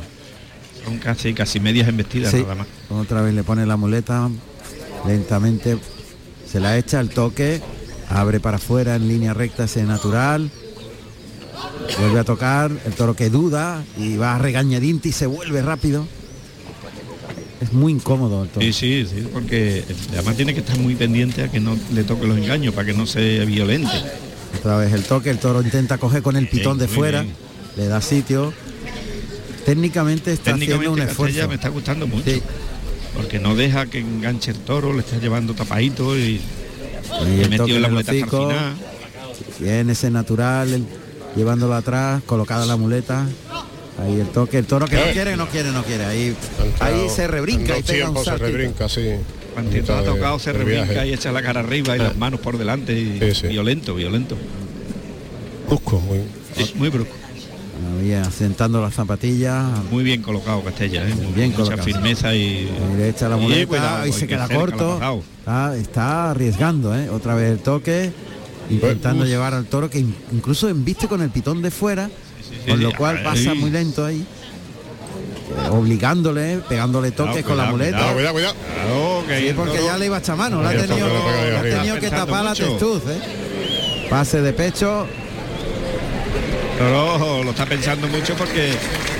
Son casi casi medias embestidas Sí, nada más. Otra vez le pone la muleta, lentamente se la echa, el toque, abre para afuera en línea recta ese natural, vuelve a tocar, el toro que duda y va a regañadiente y se vuelve rápido. Es muy incómodo el toro. Sí, sí, sí, porque además tiene que estar muy pendiente a que no le toque los engaños para que no sea violente. Otra vez el toque, el toro intenta coger con el pitón Bien, de fuera, bien. le da sitio. Técnicamente está haciendo un Técnicamente Castella esfuerzo. me está gustando mucho. Porque no deja que enganche el toro, le está llevando tapadito y, y el metido en la muleta hasta el hocico. final. Bien ese natural, el- llevándolo atrás, colocada la muleta. Ahí el toque, el toro que no quiere, no quiere, no quiere. Ahí, ahí se rebrinca y pega un tiempo se saltito. rebrinca, sí. Cuando ha tocado se rebrinca y echa la cara arriba y las manos por delante y violento, violento. Brusco, muy. muy brusco. Ahí asentando las zapatillas. Muy bien colocado Castella, ¿eh? muy bien mucha colocado. firmeza y, Ahí le echa la y muleta cuidado, y se queda la corto. Está, está arriesgando, ¿eh? Otra vez el toque, intentando Uf. llevar al toro que in- incluso embiste con el pitón de fuera, sí, con lo cual pasa muy lento ahí. eh, obligándole, pegándole toques con la muleta. Cuidado, cuidado. Porque ya le iba a echar mano, le ha tenido, ha tenido que tapar la testuz, ¿eh? Pase de pecho, Toro lo está pensando mucho porque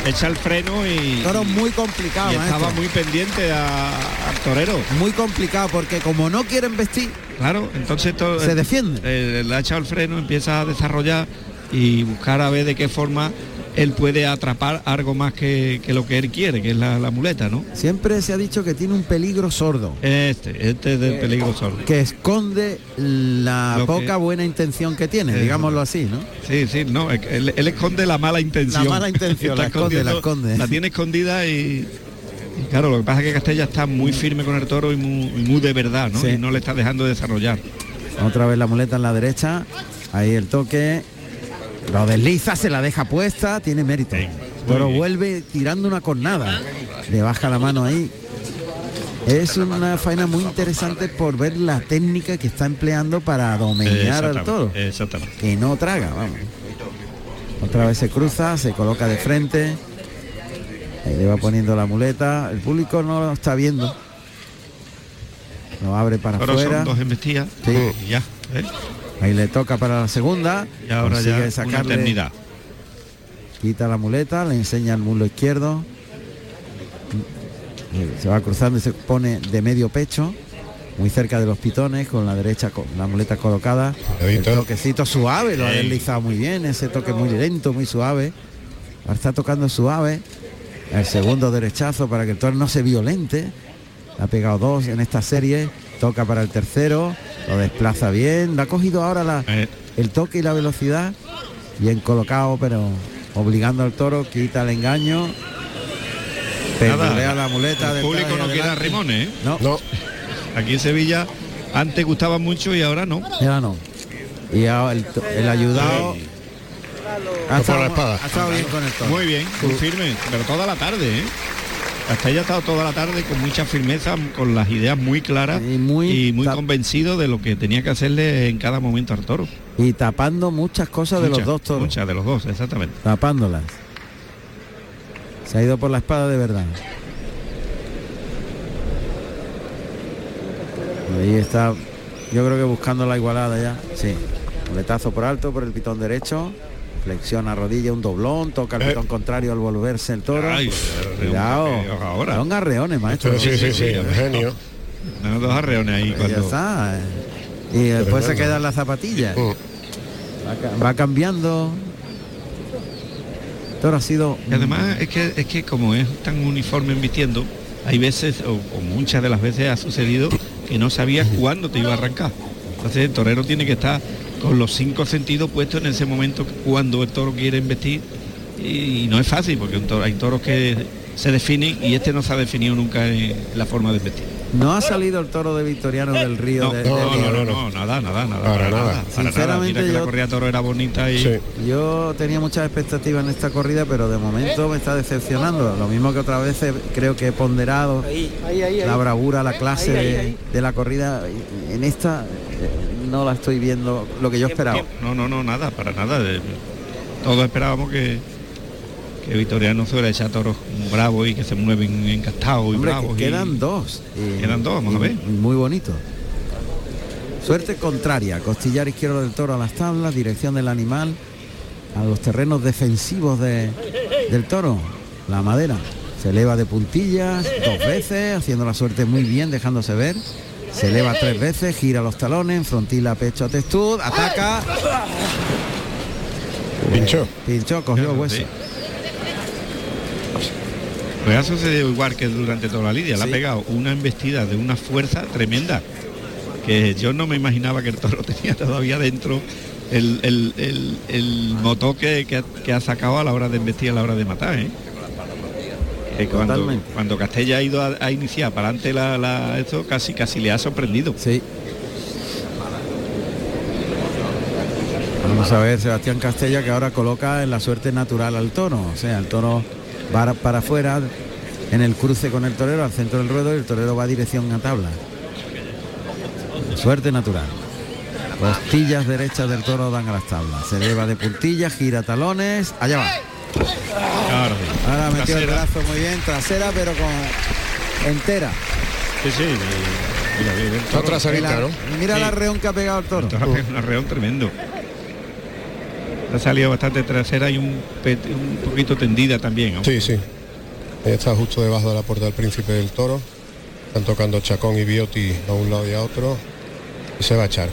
echa el freno y, toro muy complicado, y estaba muy pendiente a- al torero. muy complicado porque como no quieren vestir, Claro, entonces todo, Se defiende. eh, le ha echado el freno, empieza a desarrollar y buscar a ver de qué forma él puede atrapar algo más que, que lo que él quiere, que es la, la muleta, ¿no? Siempre se ha dicho que tiene un peligro sordo. Este, este es del peligro sordo. Que esconde la Lo que- poca buena intención que tiene, Eso. digámoslo así, ¿no? Sí, sí, no, él, él esconde la mala intención. La mala intención, la esconde, la esconde. La tiene escondida y, y claro, lo que pasa es que Castella está muy firme con el toro y muy, y muy de verdad, ¿no? Sí. Y no le está dejando desarrollar. Otra vez la muleta en la derecha. Ahí el toque. Lo desliza, se la deja puesta, tiene mérito. Pero vuelve tirando una cornada. Le baja la mano ahí. Es una faena muy interesante por ver la técnica que está empleando para domeñar al toro. Exactamente. Que no traga, vamos. Otra vez se cruza, se coloca de frente. Ahí le va poniendo la muleta. El público no lo está viendo. Lo abre para Ahora afuera. son dos embestidas Sí. y ya. ¿eh? Ahí le toca para la segunda. Y ahora ya una sacarle- eternidad. Quita la muleta, le enseña el muslo izquierdo. Se va cruzando y se pone de medio pecho, muy cerca de los pitones, con la derecha con la muleta colocada. El toquecito suave, lo ha deslizado muy bien, ese toque muy lento, muy suave. Ahora está tocando suave. El segundo derechazo para que el toro no se violente. Ha pegado dos en esta serie. Toca para el tercero. Lo desplaza bien. Le ha cogido ahora la, Eh. el toque y la velocidad. Bien colocado, pero obligando al toro. Quita el engaño. Pendulea la muleta. el público toro no quiere. Rimones, ¿eh? No. Aquí en Sevilla antes gustaba mucho y ahora no. Ya no. Y ahora el, ayudado. Ha estado, ha estado bien con el toro. Muy bien, muy firme, pero toda la tarde, ¿eh? Hasta ella ha estado toda la tarde con mucha firmeza, con las ideas muy claras y muy, convencido de lo que tenía que hacerle en cada momento al toro. Y tapando muchas cosas de los dos toros. Muchas de los dos, exactamente. tapándolas. Se ha ido por la espada de verdad. Ahí está, yo creo que buscando la igualada ya. Sí. Muletazo por alto por el pitón derecho. Flexiona rodilla, un doblón, toca el Eh. pitón contrario al volverse el toro. Ay, Cuidado. ahora. Son arreones, maestro. Sí, sí, sí, genio. Tenemos dos arreones ahí Ya cuando. está. eh. Y después se quedan las zapatillas. Mm. Va, ca- va cambiando. El Toro ha sido Y además es que es que como es tan uniforme vistiendo, hay veces o, o muchas de las veces ha sucedido que no sabías cuándo te iba a arrancar. Entonces el torero tiene que estar con los cinco sentidos puestos en ese momento cuando el toro quiere investir y, y no es fácil porque un toro- hay toros que se definen y este no se ha definido nunca en la forma de investir. No ha salido el toro de Victoriano del Río. No, de- no, de no, Río. no, no, nada, nada, nada. Para nada. Para nada. Sinceramente, Mira que la yo- corrida de toro era bonita y Yo tenía muchas expectativas en esta corrida, pero de momento me está decepcionando. Lo mismo que otras veces creo que he ponderado la bravura, la clase Ahí, ahí, de- ahí. de la corrida. En esta no la estoy viendo lo que yo esperaba. No, no, no, nada, para nada. Todos esperábamos que, que Victoriano suele echar toros bravos y que se mueven encastados y que bravos. y- quedan dos. y- Quedan dos, vamos a ver. Muy bonito. Suerte contraria, costillar izquierdo del toro a las tablas, dirección del animal a los terrenos defensivos de- del toro, la madera. Se eleva de puntillas dos veces, haciendo la suerte muy bien, dejándose ver. Se eleva tres veces, gira los talones, frontila, pecho a testud, ataca. Pinchó. Pinchó, cogió el hueso. Sí. Pues ha sucedido igual que durante toda la lidia, le ha pegado una embestida de una fuerza tremenda, que yo no me imaginaba que el toro *laughs* tenía todavía dentro el, el- el- el motor que, que ha, que ha sacado a la hora de embestir, a la hora de matar. ¿eh? Cuando, cuando Castella ha ido a, a iniciar para adelante la, la- esto, casi casi le ha sorprendido. Sí. Vamos a ver Sebastián Castella que ahora coloca en la suerte natural al toro. O sea, el toro va para afuera en el cruce con el torero al centro del ruedo y el torero va dirección a tabla. Suerte natural. Costillas derechas del toro dan a las tablas. Se eleva de puntillas, gira talones. Allá va. Ahora, Ahora metió el brazo muy bien, trasera pero con entera. Sí, sí. Mira, mira, el toro- traserita, ¿no? Mira Sí. la reón que ha pegado el toro. El toro ha pegado un arreón tremendo. Ha salido bastante trasera y un, un poquito tendida también. ¿no? Sí, sí. Ella está justo debajo de la puerta del príncipe del toro. Están tocando Chacón y Bioti a un lado y a otro. y se va a echar.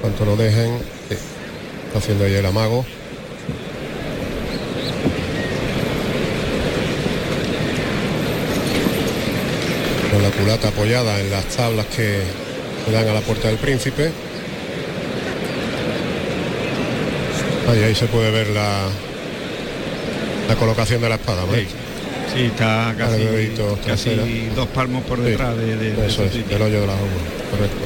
Cuanto lo dejen, sí, está haciendo ahí el amago. Con la culata apoyada en las tablas que dan a la puerta del príncipe. Ahí, ahí se puede ver la, la colocación de la espada. ¿no? Sí, está casi, casi dos palmos por detrás de, de- de eso es, del hoyo de la uva, correcto.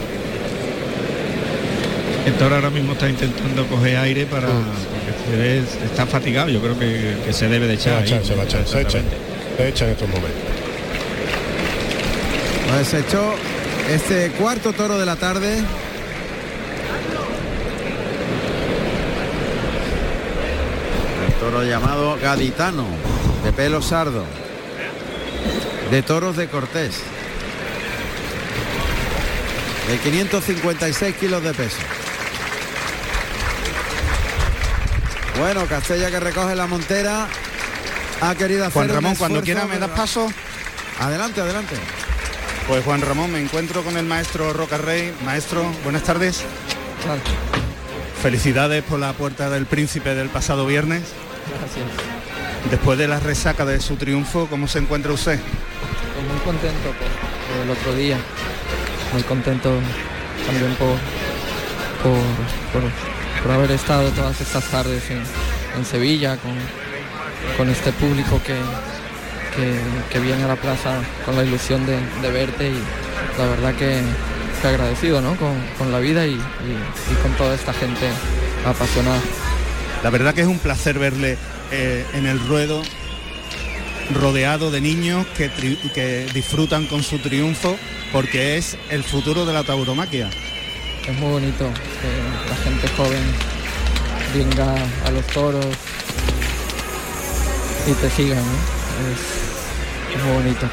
Toro ahora mismo está intentando coger aire para porque se ve, está fatigado. Yo creo que, que se debe de Se va a echar. echar, ahí. se va a echar, se echa, Exactamente. se echa en estos momentos. Pues se echó este cuarto toro de la tarde. El toro llamado Gaditano, de pelo sardo, de toros de Cortés, de 556 kilos de peso. Bueno, Castella que recoge la montera ha querido hacer Juan un Ramón, cuando quiera me das paso. Adelante, adelante. Pues Juan Ramón, me encuentro con el maestro Roca Rey. Maestro, buenas tardes. Felicidades por la puerta del príncipe del pasado viernes. Gracias. Después de la resaca de su triunfo, ¿cómo se encuentra usted? Pues muy contento por, por el otro día. Muy contento también por, por, por, por haber estado todas estas tardes en, en Sevilla con, con este público que, que, que viene a la plaza con la ilusión de, de verte y la verdad que, que agradecido ¿no? con, con la vida y, y- y con toda esta gente apasionada. La verdad que es un placer verle eh, en el ruedo rodeado de niños que, tri- que disfrutan con su triunfo porque es el futuro de la tauromaquia. Es muy bonito que la gente joven venga a los toros y te siga, ¿no? Es, es muy bonito.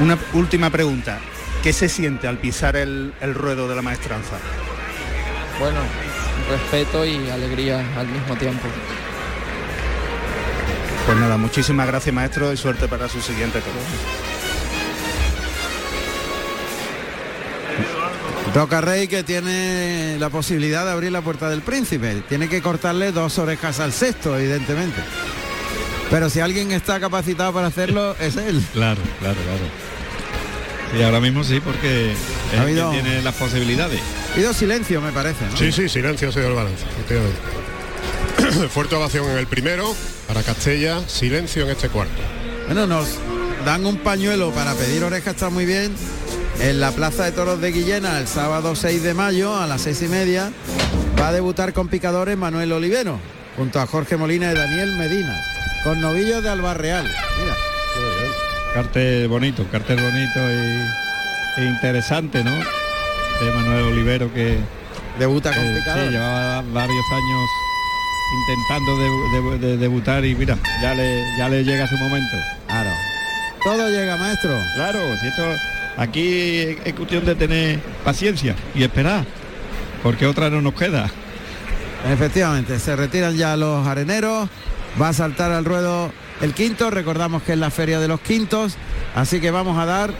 Una última pregunta. ¿Qué se siente al pisar el, el ruedo de la maestranza? Bueno, respeto y alegría al mismo tiempo. Pues nada, muchísimas gracias maestro y suerte para su siguiente toro. Roca Rey que tiene la posibilidad de abrir la puerta del príncipe. Tiene que cortarle dos orejas al sexto, evidentemente. Pero si alguien está capacitado para hacerlo, es él. Claro, claro, claro. Y ahora mismo sí, porque es Ha habido- tiene las posibilidades. Ha habido silencio, me parece. ¿no? Sí, sí, silencio ha sido el balance. *coughs* Fuerte ovación en el primero, para Castella, silencio en este cuarto. Bueno, nos dan un pañuelo para pedir oreja, está muy bien. En la Plaza de Toros de Guillena, el sábado 6 de mayo, a las seis y media, va a debutar con picadores Manuel Olivero, junto a Jorge Molina y Daniel Medina, con novillos de Albarreal. Mira. Cartel bonito, cartel bonito y, e interesante, ¿no? De Manuel Olivero que debuta con eh, picador. sí, llevaba varios años intentando de- de- de debutar y mira, ya le, ya le llega su momento. Claro. Todo llega, maestro. Claro, si esto aquí es cuestión de tener paciencia y esperar, porque otra no nos queda. Efectivamente, se retiran ya los areneros, va a saltar al ruedo el quinto, recordamos que es la feria de los quintos, así que vamos a dar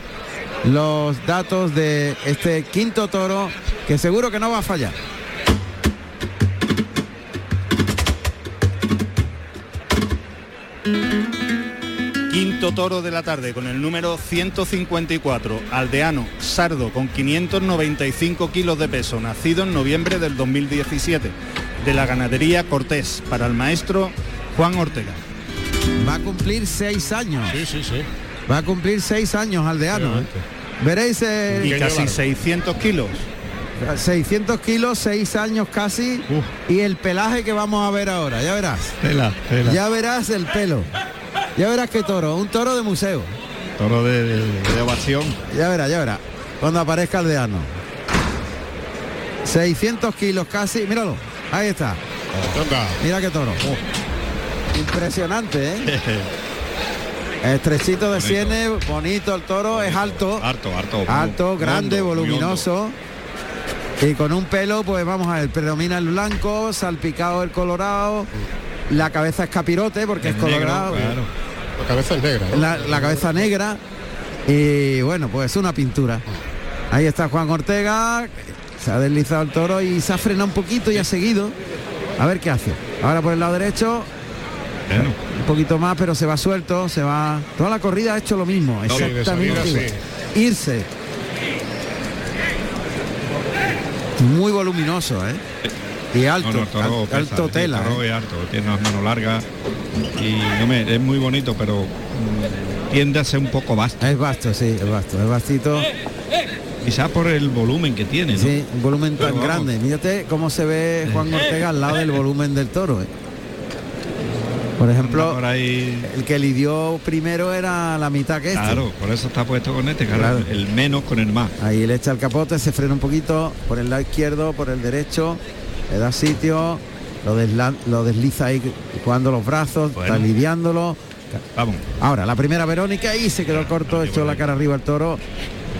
los datos de este quinto toro que seguro que no va a fallar. Quinto toro de la tarde con el número 154, aldeano sardo con 595 kilos de peso, nacido en noviembre del 2017, de la ganadería Cortés, para el maestro Juan Ortega. Va a cumplir seis años. Sí, sí, sí. Va a cumplir seis años aldeano. ¿eh? Veréis eh, Y casi 600 kilos. 600 kilos, seis años casi. Y el pelaje que vamos a ver ahora, ya verás. Tela, tela. Ya verás el pelo. Ya verás qué toro, un toro de museo. Toro de, de- de ovación. Ya verá, ya verá. Cuando aparezca Aldeano. 600 kilos casi, míralo. Ahí está. Mira qué toro. Impresionante, ¿eh? *laughs* Estrechito de sienes, bonito el toro, es alto. Harto, harto. Alto, muy grande, hondo, voluminoso. Y con un pelo, pues vamos a ver, predomina el blanco, salpicado el colorado. La cabeza es capirote porque es, Es negro, colorado. claro. La cabeza es negra. ¿no? La, la cabeza negra. Y bueno, pues una pintura. Ahí está Juan Ortega, Se ha deslizado el toro y se ha frenado un poquito y ha seguido. A ver qué hace. Ahora por el lado derecho. Un poquito más, pero se va suelto, se va. Toda la corrida ha hecho lo mismo. Exactamente. salida. Irse. Muy voluminoso, ¿eh? Y alto, No, no, el toro al- pesa, alto el tela. toro ¿eh? es alto, tiene unas manos largas y no me, es muy bonito, pero mm, tiende a ser un poco vasto. Es vasto, sí, es vasto, es bastito. Quizás por el volumen que tiene, ¿no? Sí, un volumen tan grande. Mírate cómo se ve Juan Ortega al lado del volumen del toro. ¿eh? Por ejemplo, Por ahí, el que lidió primero era la mitad que este. claro, por eso está puesto con este, claro, el menos con el más. Ahí le echa el capote, se frena un poquito por el lado izquierdo, por el derecho, le da sitio, lo, desla- lo desliza ahí jugando los brazos, está Bueno. lidiándolo. Vamos. Ahora, la primera Verónica y se quedó corto, echó la cara arriba el toro.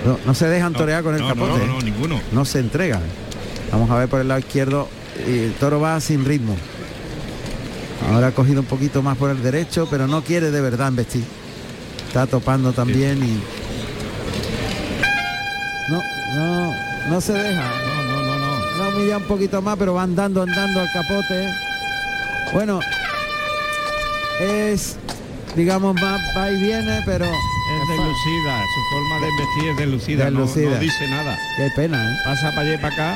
No, no se dejan torear con el capote. no, ninguno. No se entrega. Vamos a ver por el lado izquierdo. Y el toro va sin ritmo. Ahora ha cogido un poquito más por el derecho, pero no quiere de verdad embestir. Está topando también y. No, no, no se deja. No, no, no, no. No humilla un poquito más, pero va andando, andando al capote. Bueno, es, digamos, más va y viene, pero Es deslucida, su forma de vestir es deslucida, no- Deslucida. No, dice nada. qué pena, ¿eh? Pasa para allá y para acá,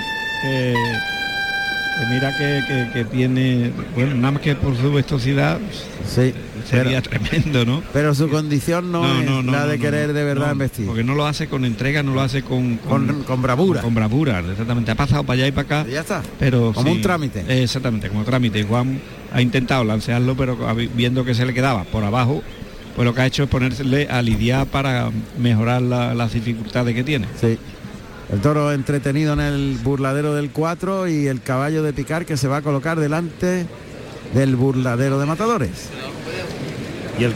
que mira que, que- que tiene, bueno, nada más que por su vestosidad Sí, sería pero, tremendo, ¿no? pero su condición no, es la de no, querer no, de verdad no, embestir. Porque no lo hace con entrega, no lo hace con, Con- con bravura. Con, bravura, exactamente. Ha pasado para allá y para acá. Ya está. Pero Como sí, un trámite. eh, Exactamente, como trámite. Juan ha intentado lancearlo, pero viendo que se le quedaba por abajo, pues lo que ha hecho es ponerse a lidiar para mejorar la- las dificultades que tiene. Sí. El toro entretenido en el burladero del 4 y el caballo de picar que se va a colocar delante del burladero de matadores. Y el,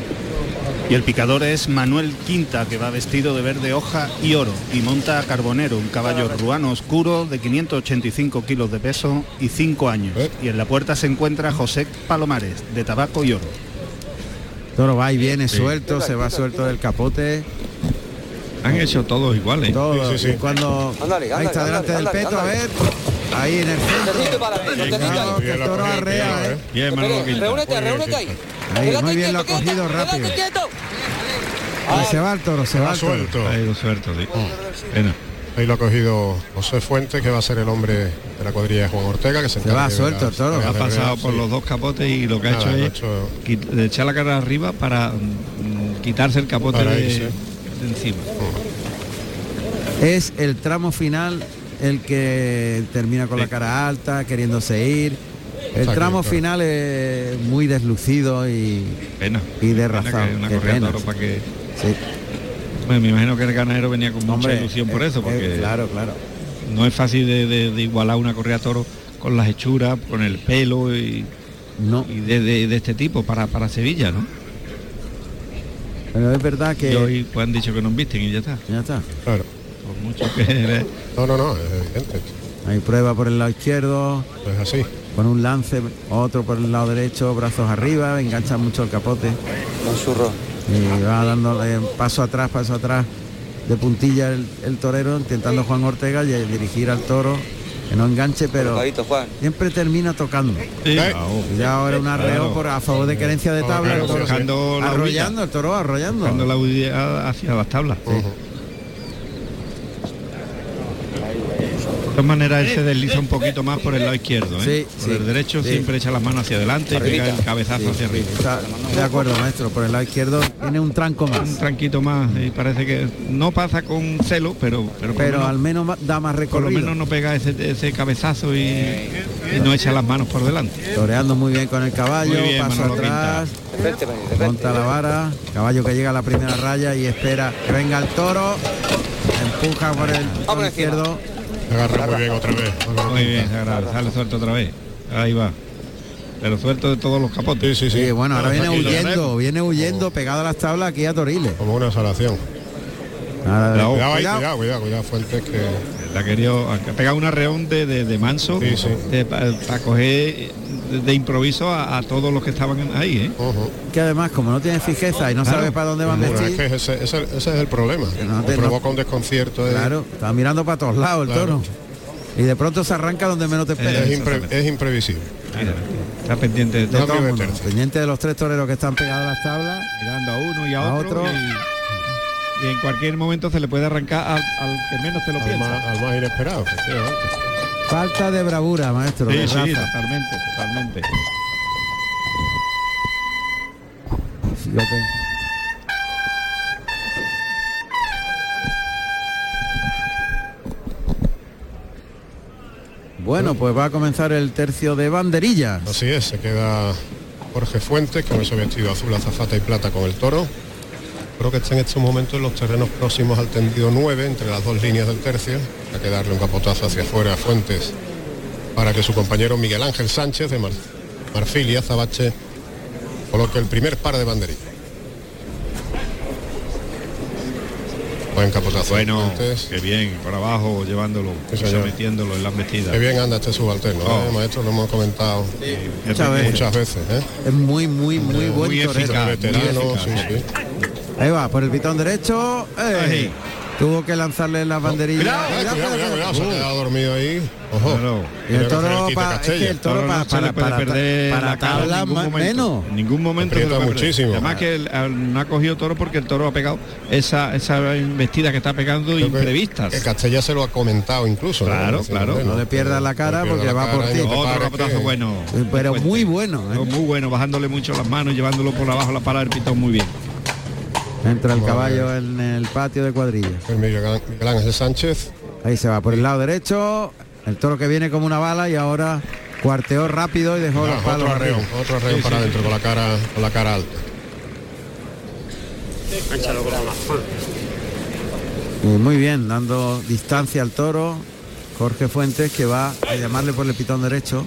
y el picador es Manuel Quinta, que va vestido de verde hoja y oro y monta a Carbonero, un caballo ruano oscuro de 585 kilos de peso y 5 años. Y en la puerta se encuentra José Palomares, de tabaco y oro. Toro va y viene Sí. suelto, se va suelto del capote. Han hecho todos iguales. Todo. Sí, sí, sí. Y cuando Ándale, ahí está ándale, delante del peto, a ver. Ahí en el centro. Que el toro arrea, ¿eh? Bien, Manolo Quinta. Reúnete, reúnete ahí. Ahí, muy bien lo ha cogido rápido. Ahí se va el toro, se va el toro. suelto. Ha ido suelto, sí. Pena. Ahí lo ha cogido José Fuentes, que va a ser el hombre de la cuadrilla de Juan Ortega, que se, Se va suelto el toro. Ha pasado por sí. los dos capotes y lo que ha Nada, hecho lo ha es de echar la cara arriba para mm, quitarse el capote Para de, irse. Encima. Es el tramo final el que termina con la cara alta, queriéndose ir. El tramo claro. final es muy deslucido y, Pena. y Pena que una de pena. toro para que. Sí. Bueno, me imagino que el ganadero venía con mucha Hombre, ilusión por eh, eso, eh, porque claro, claro. no es fácil de, de- de igualar una correa toro con las hechuras, con el pelo y, no. y de, de- de este tipo para, para Sevilla, ¿no? Pero es verdad que Y hoy pues han dicho que no visten y ya está. ya está. Claro. Por mucho que *laughs* No, no, no, es evidente. Hay prueba por el lado izquierdo, Es así. con un lance, otro por el lado derecho, brazos arriba, engancha mucho el capote. Y va dando paso atrás, paso atrás de puntilla el, el torero, intentando Juan Ortega y dirigir al toro, que no enganche, pero siempre termina tocando. Sí, Y ya ahora un arreo Claro. por, a favor de querencia de tabla, arrollando, el toro arrollando. La hacia las tablas. De todas maneras, él se desliza un poquito más por el lado izquierdo. ¿eh? Sí, por sí, el derecho sí. siempre echa las manos hacia adelante y pega el cabezazo hacia arriba. Está de acuerdo, maestro, por el lado izquierdo tiene un tranco Un más. tranquito más y parece que no pasa con celo, pero pero, Pero al menos, da más por lo recorrido. menos no pega ese, ese cabezazo y, y no echa las manos por delante. Toreando muy bien con el caballo, Muy bien, paso Manolo atrás, monta la vara, caballo que llega a la primera raya y espera que venga el toro, empuja por el lado izquierdo, Agarra muy bien otra vez. Muy bien, se agarra, sale suelto otra vez. Ahí va. Pero suelto de todos los capotes. Sí, sí, sí. Sí, bueno, ahora viene huyendo, viene huyendo pegado a las tablas aquí a Toriles. Como una salación. Ahora, Cuidado. Cuidado ahí, cuidado. cuidado, cuidado, cuidado, Fuentes que. La querido, ha pegado un arreón de, de, de manso Sí, sí. para coger de, improviso a, a todos los que estaban ahí, ¿eh? Que además, como no tiene fijeza y no Claro. sabe para dónde va a Bueno, es vestir, que ese, ese- ese es el problema. que No te- provoca un desconcierto. de- claro, está mirando para todos lados el Claro. toro. Y de pronto se arranca donde menos te esperas. Es, impre- es imprevisible. Está pendiente de De todo. todo el mundo, pendiente de los tres toreros que están pegados a las tablas. Mirando a uno y a, A otro. otro. Y, y en cualquier momento se le puede arrancar al, al que menos te lo Al piensa. más, al más inesperado. Falta de bravura, maestro. Sí, de sí, raza. totalmente, totalmente. Fíjate. Bueno, pues va a comenzar el tercio de banderillas. Así es, se queda Jorge Fuentes con ese vestido azul, azafata y plata con el toro. Creo que está en estos momentos en los terrenos próximos al tendido 9, entre las dos líneas del tercio. Hay que darle un capotazo hacia afuera a Fuentes para que su compañero Miguel Ángel Sánchez de Mar- Marfil y Azabache coloque el primer par de banderillas. Buen capotazo. Bueno, Fuentes. qué bien, por abajo llevándolo, metiéndolo en las metidas. Qué bien anda este subalterno, Oh. ¿eh, maestro, lo hemos comentado Muchas veces. muchas veces. ¿eh? Es muy, muy, muy buen muy torero. eficaz, muy Veterano, eficaz, sí, sí. Ahí va, por el pitón derecho. Tuvo que lanzarle las banderillas. Cuidado, cuidado, cuidado, cuidado, se ha quedado dormido ahí. Ojo. Claro. Y el toro, pa- es que el toro no para, puede para, perder para la cara en tablas ningún más- momento. menos. En ningún momento se muchísimo. Además que el- no ha cogido toro porque el toro ha pegado esa, esa investida que está pegando Creo imprevistas. Que Castella se lo ha comentado incluso. ¿no? Claro, claro. bueno, No le pierdas la cara no porque la va por cara ti. no Otro capotazo que- bueno. Pero muy bueno. ¿eh? Muy bueno, bajándole mucho las manos, llevándolo por abajo la pala del pitón muy bien. Entra el caballo en el patio de cuadrillas. El Miguel Án- Miguel Ángel Sánchez. Ahí se va por el lado derecho. El toro que viene como una bala y ahora cuarteó rápido y dejó Ah, los palos otro Sí, para sí, adentro con la cara con la cara alta. Y muy bien, dando distancia al toro. Jorge Fuentes que va a llamarle por el pitón derecho.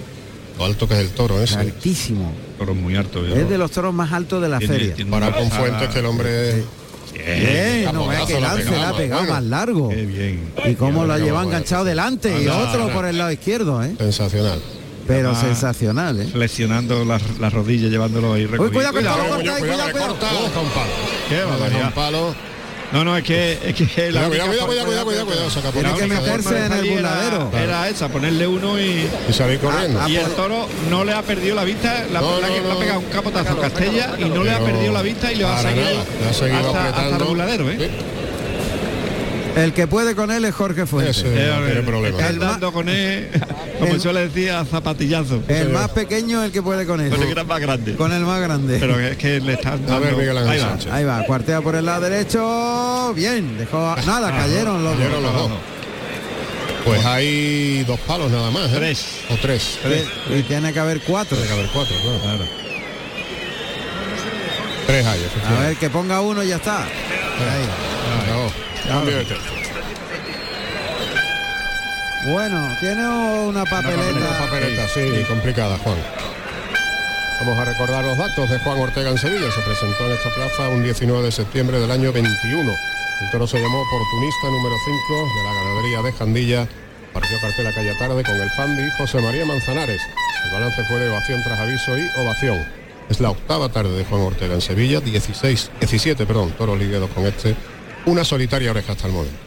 Lo alto que es el toro ese. Altísimo. Muy. Es de los toros más altos de la Tiene- feria. tiene Para con Fuentes que el hombre Bien, no vea que lance la ha más pegado bueno. más largo. Qué bien. Y cómo lleva bueno, enganchado delante y otro anda. por el lado izquierdo, ¿eh? sensacional. Pero Además, sensacional, ¿eh? Flexionando las, las rodillas, llevándolo ahí Uy, recogido. cuidado, cuidado, Cuidado, corta, ahí, cuidado, cuidado, cuidado, cuidado. corta, deja un palo. Qué Deja barbaridad. un palo. No, no, es que, es que la Cuidado, cuidado, cuidado, cuidado, cuidado, saca Tiene que meterse en el era- burladero. Era esa, ponerle uno y, Y salir corriendo. Y el toro no le ha perdido la vista, la No, verdad no, que le ha pegado un capotazo a Castella y no le ha perdido la vista y le va a seguir, hasta, el burladero, ¿eh? El que puede con él es Jorge Fuentes. Ese no tiene problema. Está El dando con él, *laughs* como el- suele decir, a zapatillazo. El más pequeño es el que puede con él. Con el más grande. Con el más grande. Pero es que le están A ver, Miguel Ángel Ahí va. Sánchez. Ahí va, cuartea por el lado derecho. Bien, dejó. Nada, cayeron los Cayeron los dos. Pues hay dos palos nada más, ¿eh? Tres. O tres. Y tiene que haber cuatro. Tiene que haber cuatro, claro. Tres hay, A ver, que ponga uno y ya está. Ahí. Cambio de tercio. Bueno, tiene una Una papeleta. papeleta, sí, complicada, Juan. Vamos a recordar los datos de Juan Ortega en Sevilla. Se presentó en esta plaza un 19 de septiembre del año 21. El toro se llamó oportunista número 5 de la ganadería de Jandilla. Partió cartela calle tarde con el Fandi José María Manzanares. El balance fue de ovación tras aviso y ovación. Es la octava tarde de Juan Ortega en Sevilla, 16, 17, perdón, toros lidiados con este. Una solitaria oreja hasta el momento.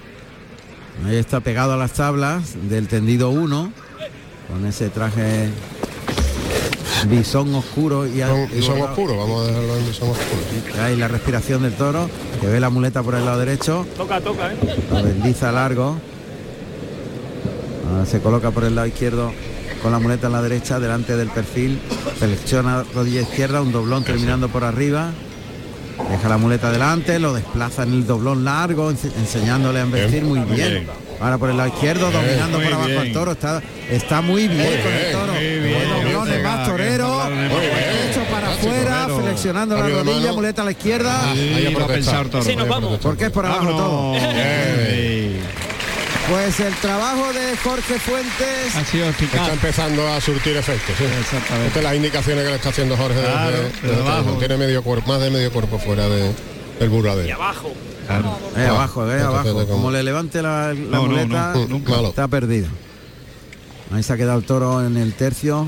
Ahí está pegado a las tablas del tendido 1. Con ese traje bisón oscuro y, Son, y son oscuros, vamos a dejarlo en bisón oscuro. Ahí la respiración del toro, que ve la muleta por el lado derecho, Toca, toca, ¿eh? lo desliza largo. Ahora se coloca por el lado izquierdo con la muleta en la derecha, delante del perfil, flexiona rodilla izquierda, un doblón terminando por arriba. Deja la muleta delante, lo desplaza en el doblón largo, ense- enseñándole a embestir muy bien. Ahora por el lado izquierdo, dominando por abajo al toro. Está, está muy bien con el toro. doblones, más torero. Hecho para afuera, flexionando la rodilla, muleta a la izquierda. Pensar toro. Sí, nos vamos. Porque es por abajo todo. Eh. Pues el trabajo de Jorge Fuentes. Ha sido Está empezando a surtir efectos. ¿sí? Exactamente. Estas las indicaciones que le está haciendo Jorge. desde- Claro, desde desde abajo. abajo. Tiene medio cuerpo, más de medio cuerpo fuera de, del Y burladero. abajo. Claro. Ahí abajo, abajo. como- Como le levante la, la No, muleta, no, nunca. Malo. está perdido. Ahí se ha quedado el toro en el tercio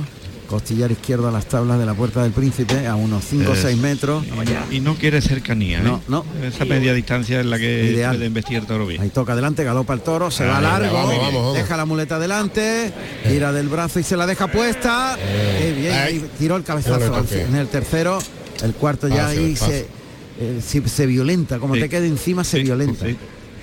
costillar izquierdo a las tablas de la Puerta del Príncipe, a unos 5 o Es- 6 metros. Y, y no quiere cercanía, ¿eh? No, no. Esa media distancia es la que Ideal. puede investir toro bien. Ahí toca adelante, galopa el toro, se va Ah, largo, vamos, vamos, vamos. deja la muleta adelante, tira del brazo y se la deja puesta. Qué bien, ahí tiró el cabezazo al en el tercero, el cuarto ya ahí se, eh, se violenta, como Sí. te quede encima se violenta.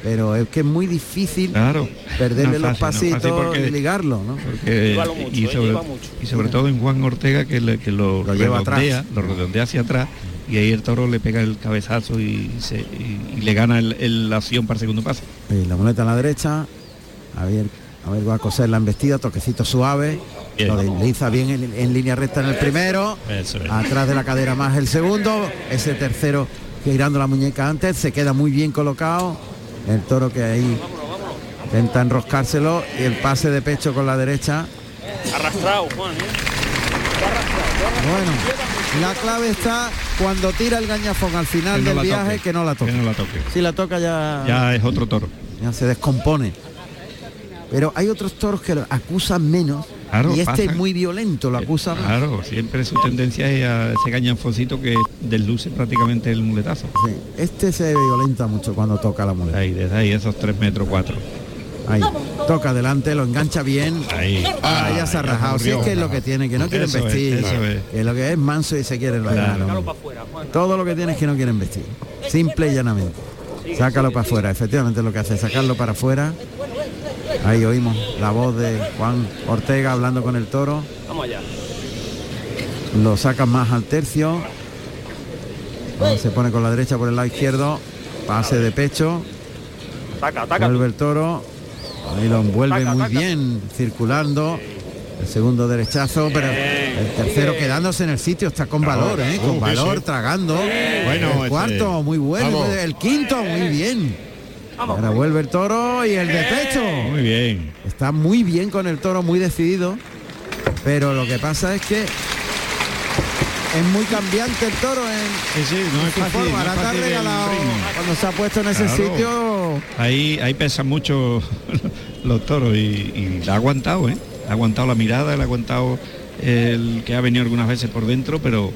Pero es que es muy difícil Claro. perderle No los fácil, pasitos porque- y ligarlo, ¿no? porque- mucho, y, eh, sobre, mucho. y sobre todo en Juan Ortega que, le- que lo, Lo lleva redondea, atrás. lo redondea hacia atrás y ahí el toro le pega el cabezazo y, se- y- y le gana el- el- la acción para el segundo paso. Y la muleta a la derecha, a ver, a ver, va a coser la embestida, toquecito suave, Bien. lo desliza bien en, en línea recta en el primero, Eso es. atrás de la cadera más el segundo, ese tercero girando la muñeca antes, se queda muy bien colocado, el toro que ahí intenta enroscárselo y el pase de pecho con la derecha. Arrastrado, Juan, ¿eh? Bueno, la clave está cuando tira el gañafón al final no del viaje toque, que no la toque. Que no la toque. Si la toca ya, Ya es otro toro. ya se descompone. Pero hay otros toros que lo acusan menos Claro, y este pasa. es muy violento, lo acusa. Claro, siempre su tendencia es a ese gañanfoncito que desluce prácticamente el muletazo. Sí, Este se violenta mucho cuando toca la muleta. Ahí, desde ahí, esos tres metros cuatro. Ahí, toca adelante, lo engancha bien. Ahí. Ah, ya se ha rajado. Si es que es lo que tiene, que no quieren Eso es, vestir. eso es. Que lo que es manso y se quiere Claro. Juan. Todo lo que tiene es que no quieren vestir. Simple y llanamente. Sácalo para afuera, efectivamente es lo que hace, sacarlo para afuera. Ahí oímos la voz de Juan Ortega hablando con el toro. Vamos allá. Lo saca más al tercio. Se pone con la derecha por el lado izquierdo. Pase de pecho. Ataca, ataca. Vuelve el toro. Ahí lo envuelve Ataca, muy ataca. bien, circulando. El segundo derechazo, pero el tercero quedándose en el sitio está con valor, ¿eh? con valor, tragando. Bueno, el cuarto, muy bueno. El quinto, muy bien. Ahora vuelve el toro y el de pecho. Muy bien. Está muy bien con el toro, muy decidido. Pero lo que pasa es que es muy cambiante el toro en, Sí, sí, no es fácil. forma. no es fácil regalado, cuando se ha puesto en ese Claro. sitio, Ahí, ahí pesan mucho *laughs* los toros y, y la ha aguantado, ¿eh? Ha aguantado la mirada, le ha aguantado el que ha venido algunas veces por dentro, pero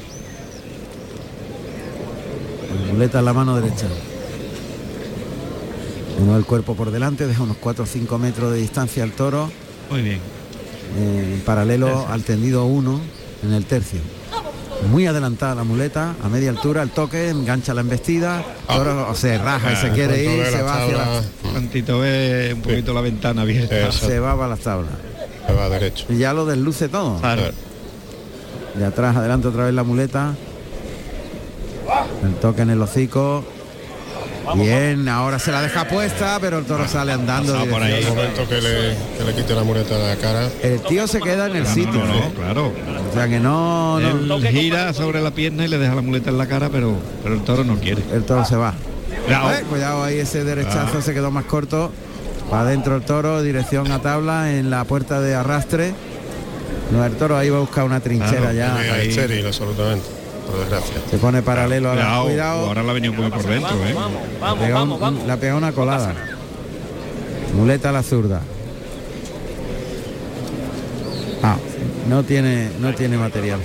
muleta en la mano derecha. Uno el cuerpo por delante, deja unos 4 o 5 metros de distancia al toro, muy bien. eh, en paralelo al tendido 1 en el tercio. Muy adelantada la muleta, a media altura, el toque, engancha la embestida, toro se raja y se Ah, quiere ir, se va hacia la, tabla, Tantito ve un poquito la ventana abierta. Eso. se va para las tablas. se va derecho. Y ya lo desluce todo. Claro. De atrás adelante otra vez la muleta. El toque en el hocico. Bien, ahora se la deja puesta, pero el toro sale andando. por momento que le, que le quite la muleta de la cara. El tío se queda en el sitio. No, no, ¿eh? claro. O sea que no, no, Él gira sobre la pierna y le deja la muleta en la cara, pero, pero el toro no quiere. el toro se va. Cuidado. Eh, cuidado ahí ese derechazo se quedó más corto. Va adentro el toro, dirección a tabla en la puerta de arrastre. No, el toro ahí va a buscar una trinchera Claro, ya. Ahí. absolutamente. Por desgracia. Se pone paralelo a la Cuidado, cuidado. ahora la ha venido muy por dentro, ¿eh? Vamos, vamos, vamos, un- vamos. Pegado una colada. Muleta a la zurda. Ah, no tiene, no tiene material.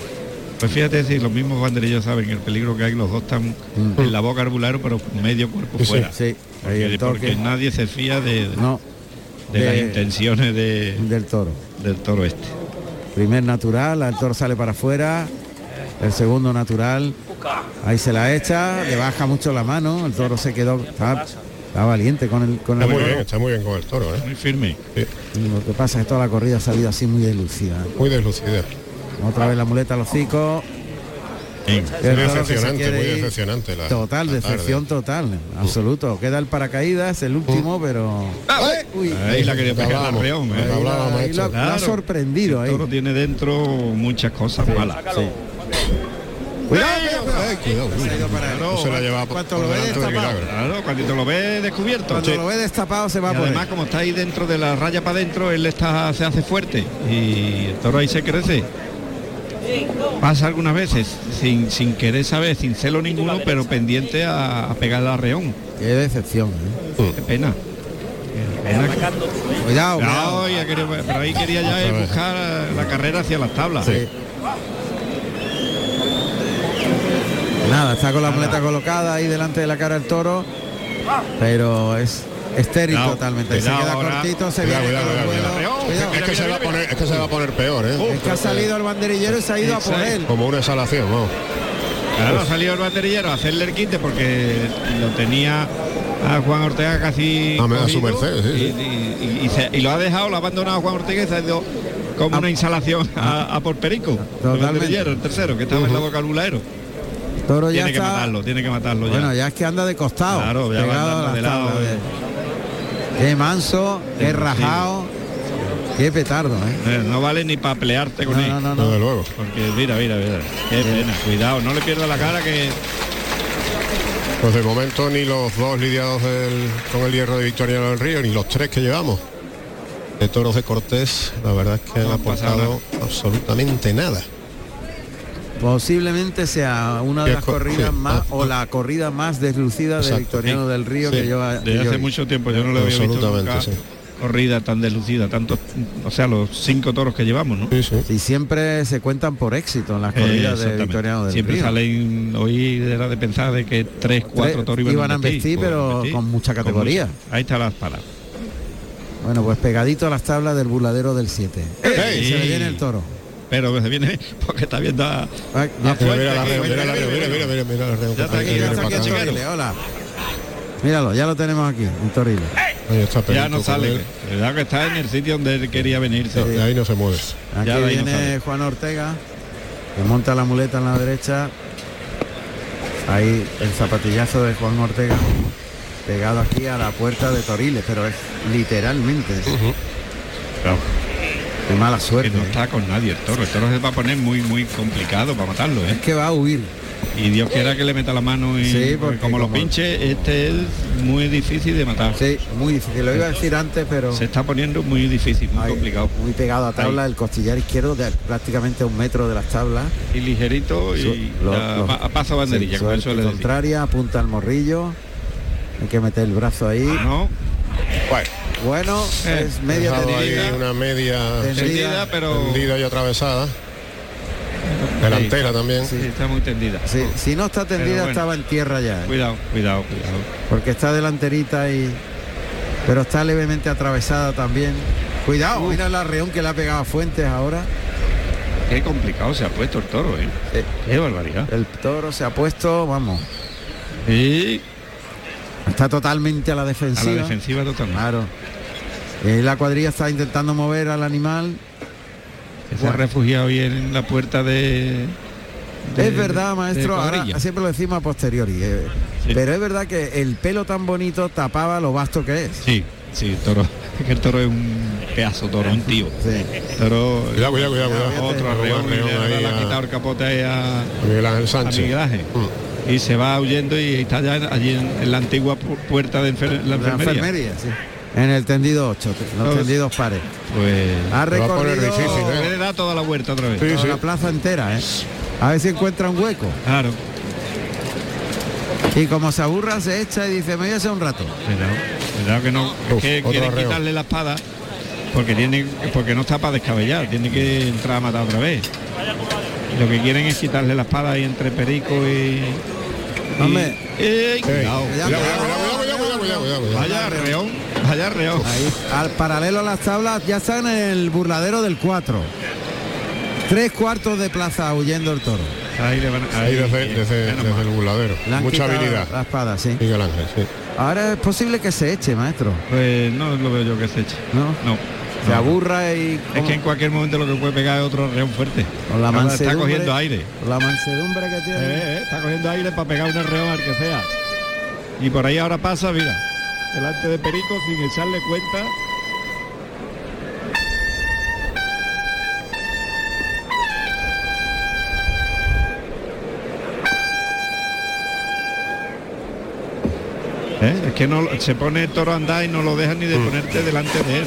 Pues fíjate si los mismos banderillos saben el peligro que hay, los dos están en la boca arbulero, pero medio cuerpo Sí, fuera. Sí, ahí Porque, el porque toque. nadie se fía de, No, de las de- intenciones de- del toro. del toro este. Primer natural, el toro sale para afuera. El segundo natural. Ahí se la echa, le baja mucho la mano. El toro se quedó. Está, está valiente con el con Está el muy toro. bien, está muy bien con el toro, ¿eh? Muy firme. Sí, Lo que pasa es que toda la corrida ha salido así muy delucida. muy deslucida. Otra vez la muleta a los que se decepcionante, muy decepcionante. La, Total, la decepción tarde. total, absoluto. Queda el paracaídas, el último, pero Uy, Ahí la quería pegar al reón. ¿eh? ahí ha sorprendido El ahí. toro tiene dentro muchas cosas malas. Sí. Cuidado, cuidado, cuidado, Se se la lleva por lo ve destapado. Claro, cuando lo ve descubierto. Cuando Sí. lo ve destapado se va Y por además, él. como está ahí dentro de la raya para adentro, él está, se hace fuerte y el toro ahí se crece. Pasa algunas veces sin, sin querer saber, sin celo ninguno, pero pendiente a, a pegarle al reón. Qué decepción. ¿eh? Qué pena. Qué pena. Cuidado, cuidado. Cuidado, ya quería- pero ahí quería ya buscar la carrera hacia las tablas. Sí. Nada, está con la muleta colocada ahí delante de la cara del toro, pero es estéril Cuidado, totalmente. cuidado se queda ahora. cortito, se Cuidado, viene cuidado, con el cuidado, vuelo. cuidado. Es que se va a poner, es que se va a poner peor, ¿eh? Es que ha salido el banderillero y se ha ido a por él. Como una exhalación, vamos. Claro, ha salido el banderillero a hacerle el quite porque lo tenía a Juan Ortega casi A- a su merced, sí, y, sí. y- y se- y lo ha dejado, lo ha abandonado a Juan Ortega y se ha ido como una instalación a, a por Perico. El banderillero, el tercero, que estaba en la boca del Toro ya Tiene que está- matarlo, tiene que matarlo ya. Bueno, ya es que anda de costado. Claro, ya va de lado, tablas, eh. Qué manso, qué rajado, qué petardo, ¿eh? Eh, No vale ni para pelearte con No, él. no, no, no. Desde luego. Porque mira, mira, mira. Qué pena. Cuidado, no le pierda la cara que Pues de momento ni los dos lidiados del- con el hierro de Victoriano del Río, ni los tres que llevamos. De toros de Cortés, la verdad es que han aportado absolutamente nada. Posiblemente sea una de las co- corridas sí. más Ah, o la corrida más deslucida de Exacto, Victoriano sí. del Río Sí. que yo que desde hace mucho tiempo yo no lo había visto Absolutamente, nunca sí. corrida tan deslucida, tanto, o sea, los cinco toros que llevamos, ¿no? Y siempre se cuentan por éxito en las Eh, corridas de exactamente. Victoriano del Siempre Río. salen hoy era de pensar de que tres, cuatro toros iban, iban a pues, pero embestir. con mucha categoría. mucha. Ahí está la espada. Bueno, pues pegadito a las tablas del burladero del 7. ¡Ey! Se le viene el toro. Pero se viene *laughs* porque está viendo a, Mira, mira mira, mira mira, mira. Míralo, ya lo tenemos aquí, en Torilo. Ahí está Ya no sale. él. Verdad que está en el sitio donde él quería venirse. Ahí no se mueve. Aquí Ya no viene. Juan Ortega, que monta la muleta en la derecha. Ahí el zapatillazo de Juan Ortega, pegado aquí a la puerta de Toriles, pero es literalmente. Claro. Qué mala suerte. Que no ¿eh? está con nadie el toro. El toro se va a poner muy, muy complicado para matarlo, ¿eh? Es que va a huir. Y Dios quiera que le meta la mano y Sí, porque como como- pinche, este es muy difícil de matar. Sí, muy difícil. Lo iba a decir antes, pero Se está poniendo muy difícil, muy complicado. muy pegado a tabla, el costillar izquierdo de prácticamente a un metro de las tablas. Y ligerito y Su- lo- ya lo- pa- a paso banderilla, sí, como decir. contraria, apunta al morrillo. Hay que meter el brazo ahí. No, Bueno, Bueno, Eh, es media tendida. una media Tendida, tendida, pero tendida y atravesada. Delantera también. sí, está muy tendida. Sí, si no está tendida bueno. estaba en tierra ya. ¿eh? Cuidado, cuidado, cuidado. Porque está delanterita y. Pero está levemente atravesada también. Cuidado, mira el arreón que le ha pegado a Fuentes ahora. Qué complicado se ha puesto el toro, ¿eh? Eh, Qué barbaridad. El toro se ha puesto, vamos, Y está totalmente a la a defensiva. la defensiva totalmente. Claro. Y la cuadrilla está intentando mover al animal. Se ha refugiado hoy en la puerta de... de- es verdad, maestro, ahora siempre lo decimos a posteriori. eh, Sí. Pero es verdad que el pelo tan bonito tapaba lo vasto que es. Sí, sí, el toro. Es que el toro es un pedazo toro, un tío. Sí. Toro. Cuidado, cuidado, cuidado, cuidado. Otro arreón, le, ha a- quitado el capote ahí a, a Miguel Ángel a Sánchez. Miguel Ángel. Mm. Y se va huyendo y está ya allí en, en la antigua pu- puerta de enfer- la La enfermería. enfermería, sí. En el tendido 8, los Todos- tendidos pares. Pues Ha Lo va a poner recorrido difícil, ¿eh? puede dar toda la vuelta otra vez. Sí, toda sí. la plaza entera, ¿eh? A ver si encuentra un hueco. Claro. Y como se aburra, se echa y dice, me voy a hacer un rato. Cuidado, cuidado que no. Uf, que otro quieren arreo. quitarle la espada porque tiene porque no está para descabellar, tiene que entrar a matar otra vez. Lo que quieren es quitarle la espada ahí entre Perico y. Vaya reón, vaya reón. Al paralelo a las tablas, ya está en el burladero del 4. Tres cuartos de plaza huyendo el toro. Ahí le van Ahí desde, bien, desde, desde el burladero. Le han Mucha habilidad. La espada, sí. Miguel Ángel, sí. Ahora es posible que se eche, maestro. Pues no lo veo yo que se eche. ¿No? No. Se aburra y Es que en cualquier momento lo que puede pegar es otro reón fuerte. con la está mansedumbre. cogiendo aire. con la mansedumbre que tiene. Eh, eh, está cogiendo aire para pegar un reón al que sea. Y por ahí ahora pasa, mira, delante de Perico sin echarle cuenta. ¿Eh? Es que no se pone el toro a andar y no lo dejan ni de ponerte delante de él.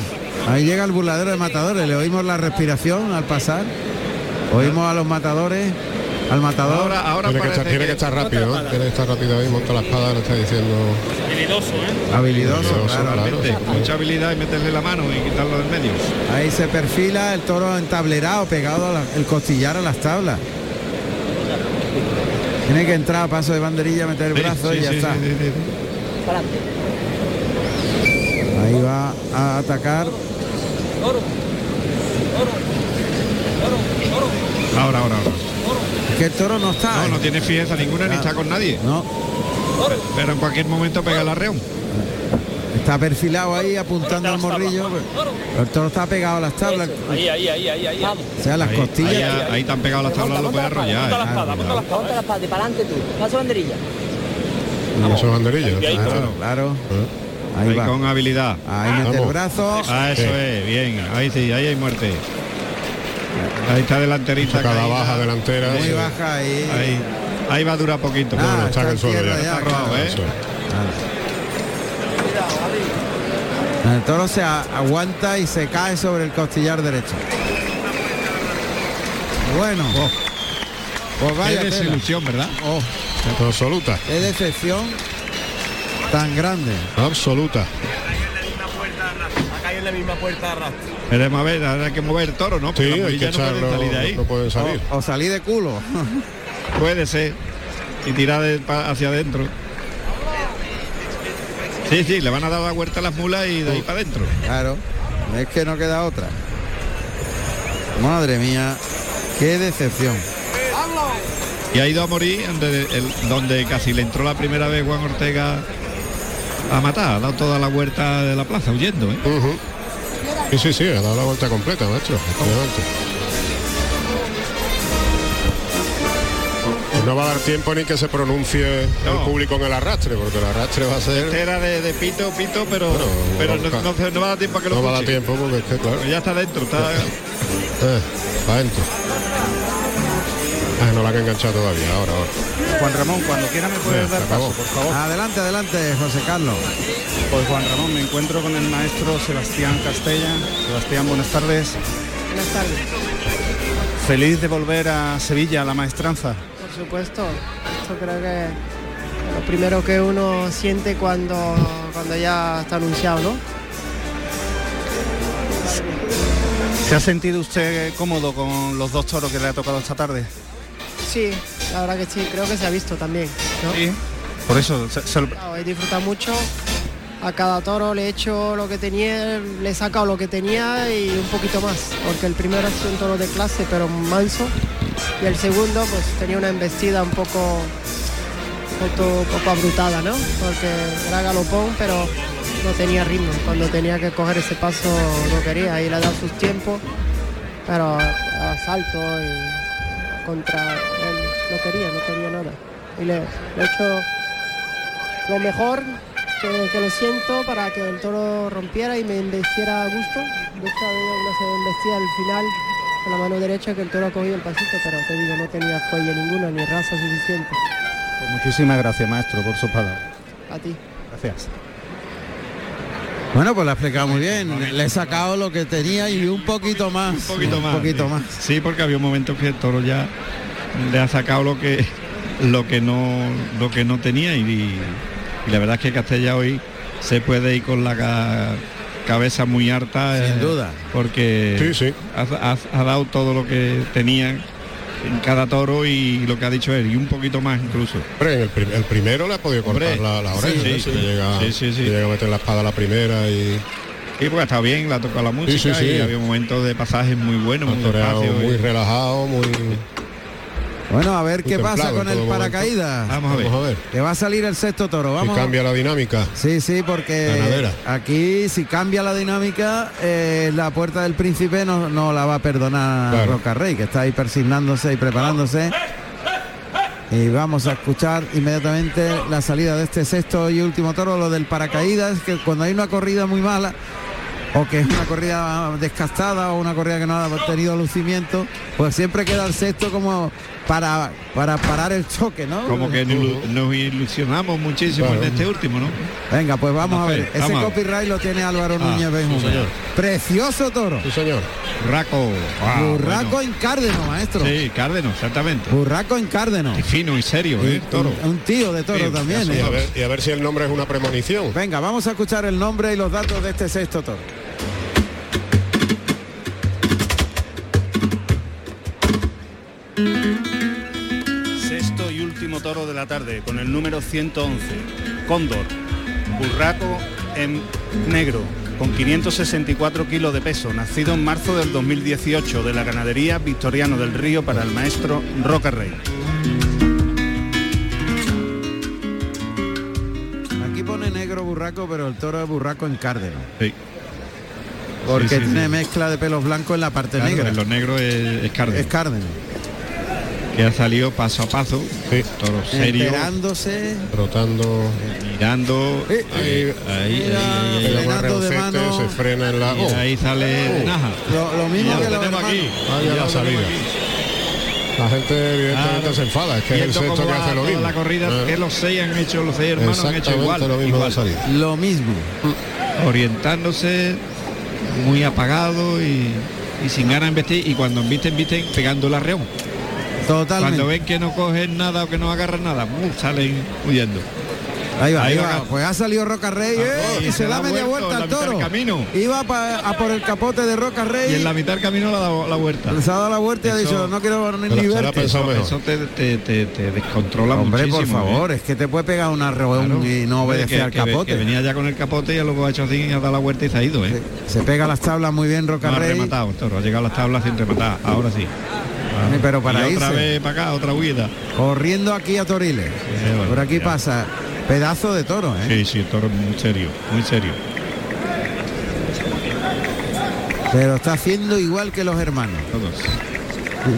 Ahí llega el burladero de matadores, le oímos la respiración al pasar. Oímos a los matadores al matador. Ahora, ahora tiene, que estar, tiene que estar rápido, ¿no? tiene que estar rápido ahí, monta la espada, le está diciendo. Habilidoso, ¿eh? Habilidoso, claro. Totalmente, mucha habilidad y meterle la mano y quitarlo del medio. Ahí se perfila el toro entablerado, pegado la- el costillar a las tablas. Tiene que entrar a paso de banderilla, meter el Sí, brazo sí, y ya sí, está. sí, sí, sí. Ahí va a atacar. Ahora, ahora, ahora. Es que el toro no está. No, ¿eh? no tiene fijeza ninguna ni Ah. está con nadie. No, Pero en cualquier momento pega el arreón. está perfilado ahí apuntando al morrillo. pero El toro está pegado a las tablas. Ahí, ahí, ahí, ahí, ahí. O sea, las Ahí, costillas. ahí, ahí te han pegado las tablas, lo puedes arrollar. Monta la eh. espada, monta la espada. Ponte la espada para adelante tú. Paso banderilla. Y eso es banderilla. Ahí, Claro, claro. Ahí Ahí va. con habilidad. Ahí mete el brazo. Ah, eso Sí. es, bien. Ahí sí, ahí hay muerte. Ahí está delanterita. Cada baja delantera. Muy sí. baja ahí. Ahí, ahí va a durar poquito. Ah, está en el suelo ya. ya, Está robado, claro. ¿eh? El toro se aguanta y se cae sobre el costillar derecho. Bueno. Pues Qué vaya tela. desilusión, ¿verdad? Oh, Absoluta. qué decepción tan grande. Absoluta. Ha caído en la misma puerta arrastra. Ver, ahora hay que mover el toro, ¿no? Porque Sí, hay que no echarlo. salir de ahí. No pueden salir. O, o salí de culo. *laughs* Puede ser. Y tirar de- pa- hacia adentro. Sí, sí, le van a dar la vuelta a las mulas y de ahí para adentro. Claro. Es que no queda otra. Madre mía. Qué decepción. Y ha ido a morir donde, el- donde casi le entró la primera vez Juan Ortega a matar. Ha dado toda la vuelta de la plaza huyendo, ¿eh? Ujú. Sí, sí, sí, ha dado la vuelta completa, maestro. Pues no va a dar tiempo ni que se pronuncie el público en el arrastre, porque el arrastre va a ser... Era de, de pito, pito, pero, Bueno, pero no, va a dar tiempo a que lo No va a dar tiempo porque es que, claro, ya está dentro, está... eh, va adentro. Ah, no la han enganchado todavía, ahora, ahora. Juan Ramón, cuando quiera me puedes dar paso, por favor. Adelante, adelante, José Carlos. Pues Juan Ramón, me encuentro con el maestro Sebastián Castella. Sebastián, buenas tardes. Buenas tardes. Feliz de volver a Sevilla, a la maestranza. Por supuesto. Esto creo que es lo primero que uno siente cuando, cuando ya está anunciado, ¿no? ¿Se ha sentido usted cómodo con los dos toros que le ha tocado esta tarde? Sí, la verdad que sí, creo que se ha visto también, ¿no? Sí. Por eso, se- se lo- Claro, He disfrutado mucho. A cada toro le he hecho lo que tenía, le he sacado lo que tenía y un poquito más. Porque el primero ha sido un toro de clase, pero manso. Y el segundo, pues tenía una embestida un poco, un poco, poco abrutada, ¿no? Porque era galopón, pero no tenía ritmo. Cuando tenía que coger ese paso no quería. Y le he dado sus tiempos, pero a salto y contra él no quería, no quería nada. Y le, le he hecho lo mejor que, que lo siento para que el toro rompiera y me embestiera a gusto. De hecho había una se embestía al final con la mano derecha que el toro ha cogido el pasito, pero te digo, no tenía fuelle ninguna ni raza suficiente. Pues muchísimas gracias, maestro, por su palabra. A ti. Gracias. Bueno, pues lo ha explicado muy bien. Le he sacado lo que tenía y un poquito más. Un poquito más. Un poquito más. Sí, porque había momentos que el toro ya le ha sacado lo que lo que no lo que no tenía y, y la verdad es que Castella hoy se puede ir con la ca- cabeza muy harta eh, Sin duda. porque Sí, sí. Ha, ha- ha dado todo lo que tenía en cada toro y lo que ha dicho él y un poquito más incluso Hombre, en el, prim- el primero le ha podido cortar Hombre, la, la oreja, sí, ¿eh? sí, sí. llega, Sí, sí, sí. llega a meter la espada a la primera y y pues ha estado bien le ha tocado la música sí, sí. y había momentos de pasajes muy buenos muy y- muy relajado, muy... Bueno, a ver qué pasa con el paracaídas. vamos a ver Vamos a ver. Que va a salir el sexto toro. Vamos. Si cambia la dinámica. Sí, sí, porque Ganadera. aquí si cambia la dinámica, eh, la puerta del príncipe no, no la va a perdonar Claro. Roca Rey, que está ahí persignándose y preparándose. Y vamos a escuchar inmediatamente la salida de este sexto y último toro, lo del paracaídas, que cuando hay una corrida muy mala, o que es una corrida descastada o una corrida que no ha tenido lucimiento, pues siempre queda el sexto como para, para parar el choque, ¿no? Como que nos, nos ilusionamos muchísimo Claro. en este último, ¿no? Venga, pues vamos a fe, ver. Ese vamos copyright lo tiene Álvaro Ah, Núñez sí, Benjumea. señor. Precioso toro. Sí, señor. Burraco. Ah, Burraco bueno. en cárdeno, maestro. Sí, cárdeno, exactamente. Burraco en cárdeno. Y fino y serio, ¿eh? Toro. Un, un tío de toro Sí, también. Y ¿eh? a, ver, y a ver si el nombre es una premonición. Venga, vamos a escuchar el nombre y los datos de este sexto toro. Último toro de la tarde con el número 111, Cóndor, burraco en negro, con 564 kilos de peso, nacido en marzo del 2018 de la ganadería Victoriano del Río para el maestro Roca Rey. Aquí pone negro burraco, pero el toro es burraco en cárdeno. Sí. Porque Sí, sí, tiene sí. mezcla de pelos blancos en la parte Claro, negra. en los negros es, es cárdeno. Es cárdeno. Que ha salido paso a paso, toro serio, Enterándose. Rotando. mirando, Eh, ahí, ahí, ahí, ahí, ahí, se frena en la. y ahí sale Oh. Naja. Lo, lo mismo Ya lo que los tenemos aquí. Ah, ya la salida. La gente evidentemente Claro. se enfada, es que es el sexto que hace lo mismo. la corrida Ah. que los seis han hecho, los seis hermanos han hecho igual, lo mismo igual. salida. Lo mismo. orientándose muy apagado y, y sin ganas de vestir y cuando embisten, visten pegando el arreón. Totalmente. Cuando ven que no cogen nada o que no agarran nada, salen huyendo. Ahí va, Ahí ahí va. va. Pues ha salido Roca Rey Ah, eh, y y se se da da media vuelta al la toro. camino. Iba pa- a por el capote de Roca Rey. Y en la mitad del camino le ha dado la vuelta. Se ha dado la vuelta y ha Eso- dicho, no quiero ni, Se la- ni se la ha verte. Eso te, te, te, te descontrola Hombre, muchísimo. por favor, ¿eh? es que te puede pegar un arreón Claro. y no obedecer que- al capote. Que venía ya con el capote y luego ha hecho así y ha dado la vuelta y se ha ido, ¿eh? Se pega las tablas muy bien Roca No ha Rey. rematado el toro, ha llegado a las tablas sin rematar, ahora sí. Pero para y otra vez para acá, otra huida. Corriendo aquí a Toriles. bueno, Por aquí ya. pasa. Pedazo de toro, ¿eh? Sí, sí, toro muy serio, muy serio. Pero está haciendo igual que los hermanos. Todos.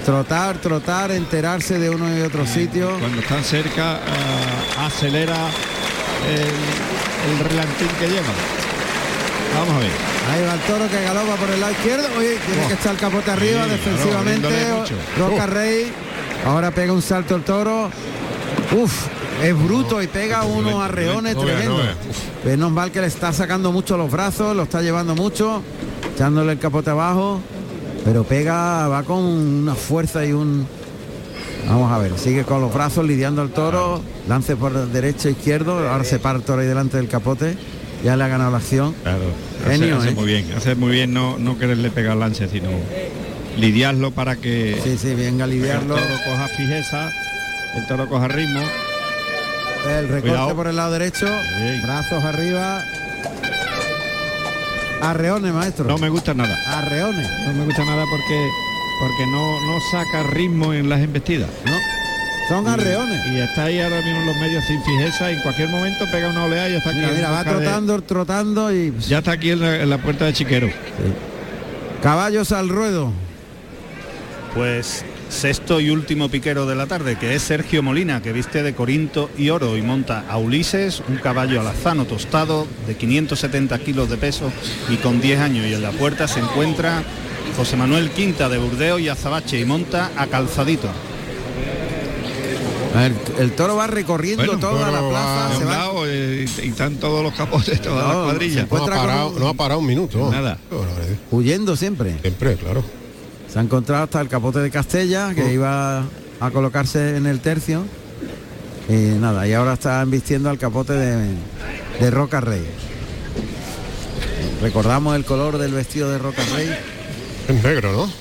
Trotar, trotar, enterarse de uno y otro sitio. Cuando están cerca, ah, acelera el, el relantín que lleva. Vamos a ver. Ahí va el toro que galopa por el lado izquierdo. Oye, tiene que echar el capote arriba Sí, defensivamente. claro. Roca Oh. Rey. Ahora pega un salto el toro. Uf, es bruto y pega unos arreones no tremendos. Menos mal que le está sacando mucho los brazos, lo está llevando mucho, echándole el capote abajo. Pero pega, va con una fuerza y un. Vamos a ver, sigue con los brazos lidiando al toro, lance por derecho e izquierdo, ahora se para el toro ahí delante del capote, ya le ha ganado la acción. Claro. Genio, hace ¿eh? muy bien, hace muy bien no, no quererle pegar lance, sino lidiarlo para que Sí, sí, venga a lidiarlo. el toro coja fijeza, el toro coja ritmo. El recorte Cuidado. por el lado derecho, brazos arriba. Arreones, maestro. No me gusta nada. Arreones. No me gusta nada porque porque no, no saca ritmo en las embestidas. No. Son arreones. Y está ahí ahora mismo en los medios sin fijeza y en cualquier momento pega una oleada y ya está aquí. Mira, va de- trotando, trotando y ya está aquí en la, en la puerta de Chiquero. caballos al ruedo. Pues sexto y último piquero de la tarde, que es Sergio Molina, que viste de Corinto y oro y monta a Ulises, un caballo alazano tostado de 570 kilos de peso y con 10 años. Y en la puerta se encuentra José Manuel Quinta de Burdeo y Azabache y monta a Calzadito. El toro va recorriendo Bueno, toda la plaza, va se De un va lado, eh, y están todos los capotes, todas No, las cuadrillas. No ha, con parado, un- no ha parado un minuto. Nada. Huyendo siempre. Siempre, claro. Se ha encontrado hasta el capote de Castella, que iba a colocarse en el tercio. Y nada, y ahora está embistiendo al capote de, de Roca Rey. Recordamos el color del vestido de Roca Rey. Es negro, ¿no?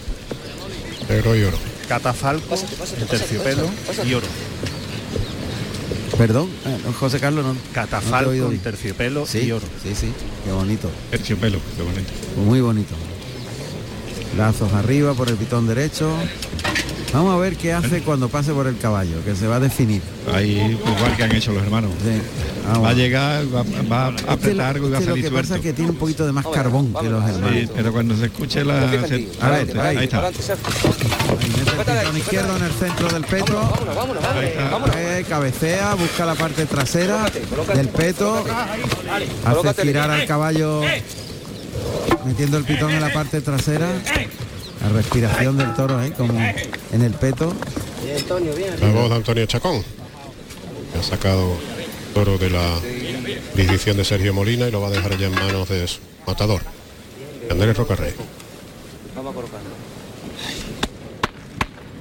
Negro y oro. Catafalco, terciopelo y oro. Perdón, no, José Carlos no. no Catafalco bien. terciopelo Sí, y oro. sí, sí, qué bonito. Terciopelo, qué bonito. Muy bonito. Brazos arriba por el pitón derecho. Vamos a ver qué hace cuando pase por el caballo, que se va a definir. Ahí igual que han hecho los hermanos. Sí, vamos. Va a llegar, va, va a Este apretar algo y va a este lo salir que pasa suelto. es que tiene un poquito de más carbón que los hermanos. Sí, pero cuando se escuche la... se- A ver, ahí. ahí está. Ahí mete el pitón izquierdo en el centro del peto. Ahí está. Eh, cabecea, busca la parte trasera del peto, hace girar al caballo metiendo el pitón en la parte trasera. La respiración del toro ahí, como en el peto. La voz de Antonio Chacón, que ha sacado toro de la división de Sergio Molina y lo va a dejar ya en manos de su matador, Andrés Rocarrey.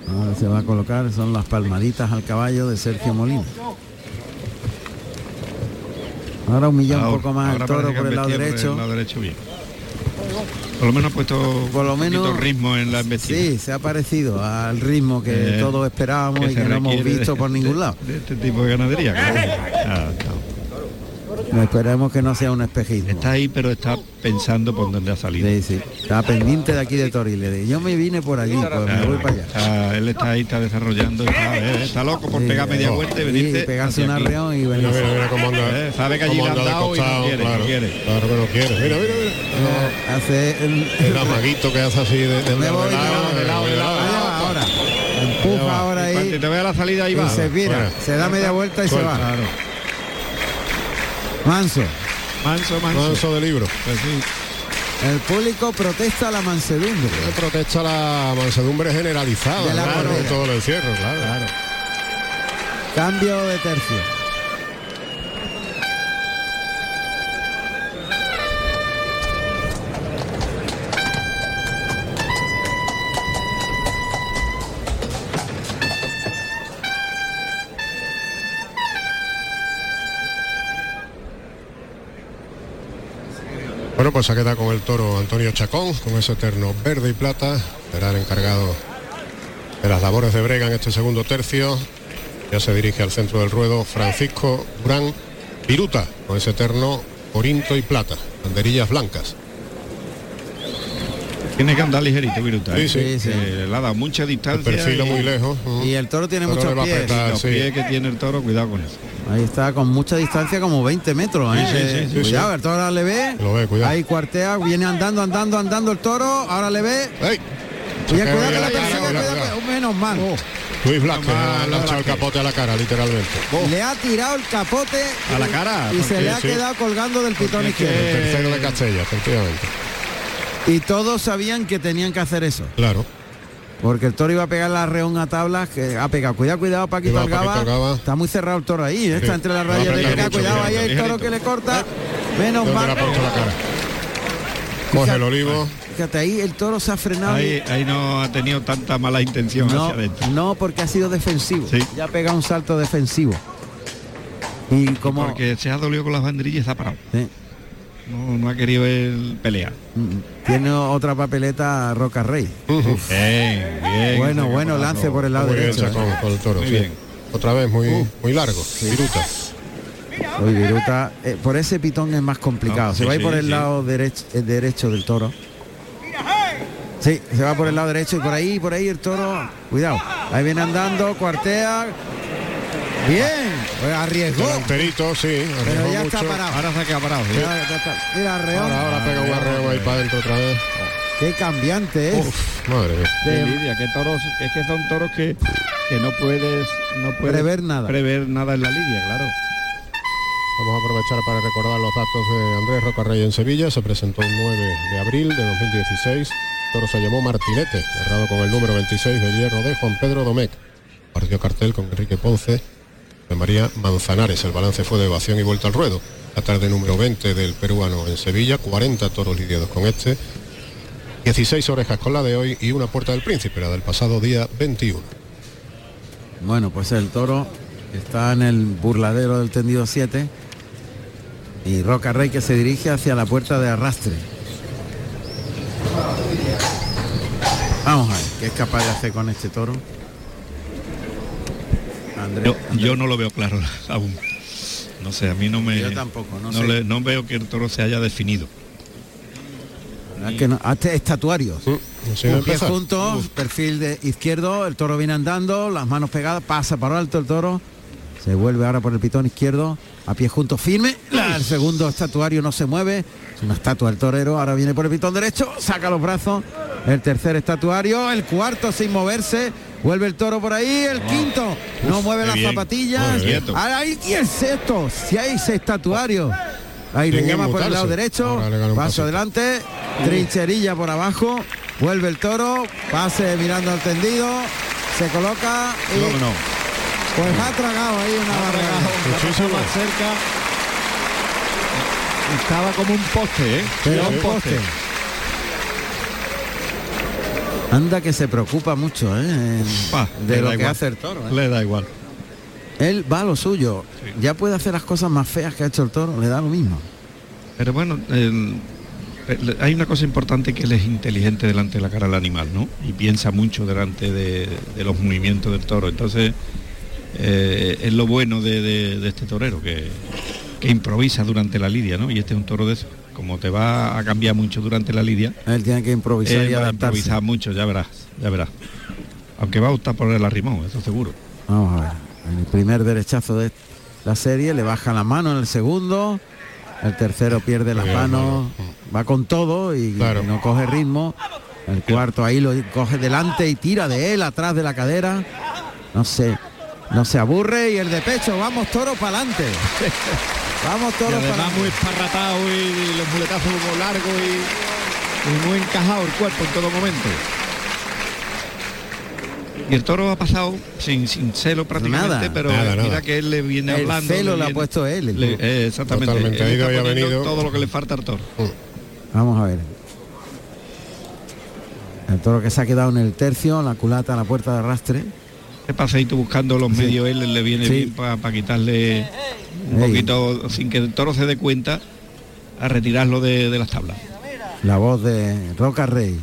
Ahora se va a colocar, son las palmaditas al caballo de Sergio Molina. Ahora humilla un poco más el ahora toro por el lado derecho. Por el lado derecho bien. Por lo menos ha puesto Por lo un menos- ritmo en la embestida. Sí, se ha parecido al ritmo que Eh, todos esperábamos que y que no hemos visto de- por ningún lado. de este tipo de ganadería. claro. Ah. No esperemos que no sea un espejismo. Está ahí, pero está pensando por dónde ha salido. Sí, sí. Está pendiente de aquí de Toriles. Yo me vine por allí, pues me voy para allá. Él está ahí, está desarrollando, está, eh, está loco por Sí, pegar media oh, vuelta y sí, venirse. pegarse un arreón y Mira, venirse. mira, mira cómo anda. Eh, sabe que allí le han anda de dado y no costado, quiere, no claro, quiere. Claro que no quiere. Mira, mira, mira. Hace el, El amaguito que hace así de, de, Me voy, de lado, de lado, de lado. Allá va ahora. Empuja ahora ahí. te vea la salida ahí Y va. se vira, se da media vuelta y se va. Manso. Manso, manso. Manso de libro. Pues sí. El público protesta la mansedumbre. Protesta la mansedumbre generalizada De la claro, todo el encierro, claro. Cambio de tercio. Bueno, pues se queda con el toro Antonio Chacón, con ese terno verde y plata. Será el encargado de las labores de brega en este segundo tercio. Ya se dirige al centro del ruedo Francisco Durán Viruta, con ese terno corinto y plata, banderillas blancas. Tiene que andar ligerito, Viruta. Sí, ¿eh? sí. Sí, sí. Eh, le ha dado mucha distancia. Perfila y- muy lejos. ujú. Y el toro tiene Toro muchos pies. apretar, Los sí. pies que tiene el toro, cuidado con eso. Ahí está, con mucha distancia, como 20 metros. ¿eh? Sí, sí, sí, sí, cuidado, sí. el toro ahora le ve. Lo ve, cuidado. Ahí cuartea, viene andando, andando, andando el toro. Ahora le ve. ¡Ey! Cuidado, cuidado que la cuidado, cuidado, que- menos mal. Luis Blasquez No, le ha lanzado el capote a la cara, literalmente. Le ha tirado el capote A la cara, y se le ha sí. quedado colgando del pitón izquierdo. El tercero de Castella, efectivamente. Y todos sabían que tenían que hacer eso. Claro. Porque el toro iba a pegar la reón a tablas, que ha pegado. Cuidado, cuidado, Paquito Algaba. Paquito Algaba. Está muy cerrado el toro ahí, ¿eh? está entre las rayas de Cuidado, ahí cuidado, hay el toro que le corta. Menos ¿Dónde le mal. Coge el olivo. Fíjate, ahí el toro se ha frenado. Ahí, ahí no ha tenido tanta mala intención No, hacia adentro. no, porque ha sido defensivo. Sí. Ya ha pegado un salto defensivo. Y como Porque se ha dolido con las banderillas y está parado. Sí. No, no ha querido el pelear. tiene otra papeleta Roca Rey. Bien, bien. Bueno, bueno, lance por el lado Muy bien, derecho. ¿eh? con el toro. Muy sí. bien. Otra vez muy, muy largo. Viruta. Uy, Viruta, eh, por ese pitón es más complicado. No, se sí, va a ir por el sí. lado derecho, el derecho del toro. Sí, se va por el lado derecho y por ahí, por ahí el toro. Cuidado. Ahí viene andando, cuartea. Bien, pues arriesgó. Delanterito, sí. Pero arriesgó ya está mucho. parado. Ahora se ha quedado parado. ¿sí? Ya- ya está. Mira, Arreón. Ahora, ahora pega un arreo ahí para adentro otra vez. Qué cambiante es. Uf, madre mía. Qué de- lidia, que toros, es que son toros que, que no puedes, no puedes Prever nada. prever nada en la lidia, claro. Vamos a aprovechar para recordar los datos de Andrés Rocarrey en Sevilla. Se presentó el 9 de abril de 2016. El toro se llamó Martinete, cerrado con el número 26 del hierro de Juan Pedro Domecq. Partió cartel con Enrique Ponce María Manzanares. El balance fue de evasión y vuelta al ruedo. La tarde número 20 del peruano en Sevilla, 40 toros lidiados con este, 16 orejas con la de hoy y una puerta del príncipe, la del pasado día 21. Bueno, pues el toro está en el burladero del tendido 7 y Roca Rey que se dirige hacia la puerta de arrastre. Vamos a ver qué es capaz de hacer con este toro. Andrés, Yo, yo no lo veo claro *laughs* aún. No sé, a mí no me. Yo tampoco, no no, sé. le- no veo que el toro se haya definido. es que no, hazte estatuarios. Así va a Un pie empezar. junto, perfil de izquierdo, el toro viene andando, las manos pegadas, pasa para alto el toro, se vuelve ahora por el pitón izquierdo, a pie junto firme, la- el segundo estatuario no se mueve, es una estatua del torero, ahora viene por el pitón derecho, saca los brazos, el tercer estatuario, el cuarto sin moverse, vuelve el toro por ahí, el quinto. No mueve las zapatillas, ahí y el sexto, si hay seis estatuarios. Ahí le llama por el lado derecho, paso adelante, Trincherilla por abajo, vuelve el toro, pase mirando al tendido, se coloca y pues ha tragado ahí una barragada. Muchísimo. más cerca. Estaba como un poste, ¿eh? Pero un poste. Anda que se preocupa mucho ¿eh? de lo que igual. hace el toro. ¿eh? Le da igual. Él va a lo suyo. Ya puede hacer las cosas más feas que ha hecho el toro, le da lo mismo. Pero bueno, el- el- hay una cosa importante que él es inteligente delante de la cara del animal, ¿no? Y piensa mucho delante de, de los movimientos del toro. Entonces, eh, es lo bueno de, de- de este torero, que, que improvisa durante la lidia, ¿no? Y este es un toro de eso. Como te va a cambiar mucho durante la lidia, Él tiene que improvisar él y va a improvisar mucho, ya verás, ya verás. Aunque va a optar por el arrimón, eso seguro. Vamos a ver. En el primer derechazo de la serie le baja la mano en el segundo. El tercero pierde las manos. Va con todo y, Claro. y no coge ritmo. El cuarto ahí lo coge delante y tira de él atrás de la cadera. No sé. No se aburre y el de pecho. Vamos toro para adelante. *laughs* Vamos Y toro para además muy esparratado y, los muletazos muy largos y, y muy encajado el cuerpo en todo momento. Y el toro ha pasado sin, sin celo prácticamente, Nada. pero Nada, mira nada. que él le viene El hablando. celo le ha puesto él, el le- eh, exactamente. Totalmente, Él ha ido está y ha poniendo venido. todo lo que le falta al toro. Vamos a ver. El toro que se ha quedado en el tercio, la culata a la puerta de arrastre. Este paseíto buscando los Sí. medios, él le viene Sí. bien para quitarle un Ey. poquito, sin que el toro se dé cuenta, a retirarlo de, de las tablas. La voz de Roca Rey.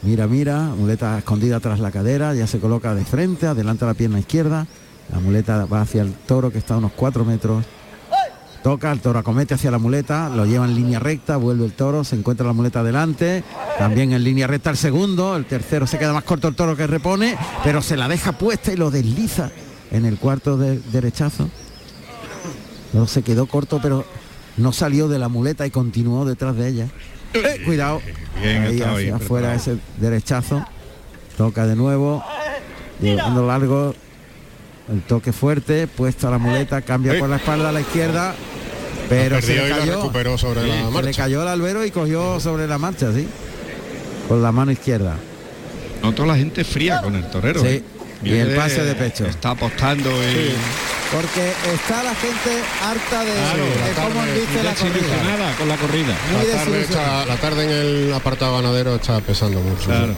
Mira, mira, muleta escondida tras la cadera, ya se coloca de frente, adelanta la pierna izquierda. La muleta va hacia el toro que está a unos cuatro metros. Toca, el toro acomete hacia la muleta, lo lleva en línea recta, vuelve el toro, se encuentra la muleta adelante, también en línea recta el segundo, el tercero se queda más corto el toro que repone, pero se la deja puesta y lo desliza en el cuarto de derechazo. No se quedó corto, pero no salió de la muleta y continuó detrás de ella. Eh, cuidado. Bien ahí hacia ahí, afuera ese derechazo. Toca de nuevo. Llegando largo. El toque fuerte, puesta la muleta, cambia por la espalda a la izquierda. Pero se le cayó. recuperó sobre la se le marcha. cayó el albero y cogió sobre la marcha, sí. Con la mano izquierda. No toda la gente fría con el torero. Sí. ¿eh? Y el pase de pecho. Está apostando y Porque está la gente harta de, Claro, de la cómo tarde viste la corrida. con la corrida. Muy La tarde, desilusionada. está- la tarde en el apartado ganadero está pesando mucho. Claro.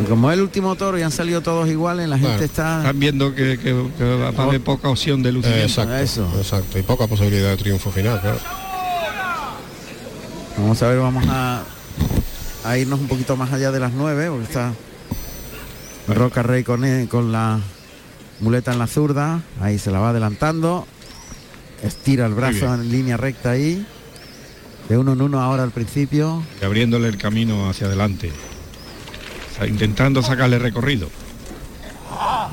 Y como es el último toro y han salido todos iguales, la gente está... están viendo que, que- que va a haber poca opción de Eh, lucimiento. exacto, Eso. exacto. Y poca posibilidad de triunfo final, claro. Vamos a ver, vamos a, a irnos un poquito más allá de las nueve, porque está Roca Rey con, él- con la muleta en la zurda, ahí se la va adelantando, estira el brazo en línea recta ahí, de uno en uno ahora al principio, y abriéndole el camino hacia adelante. Intentando sacarle recorrido.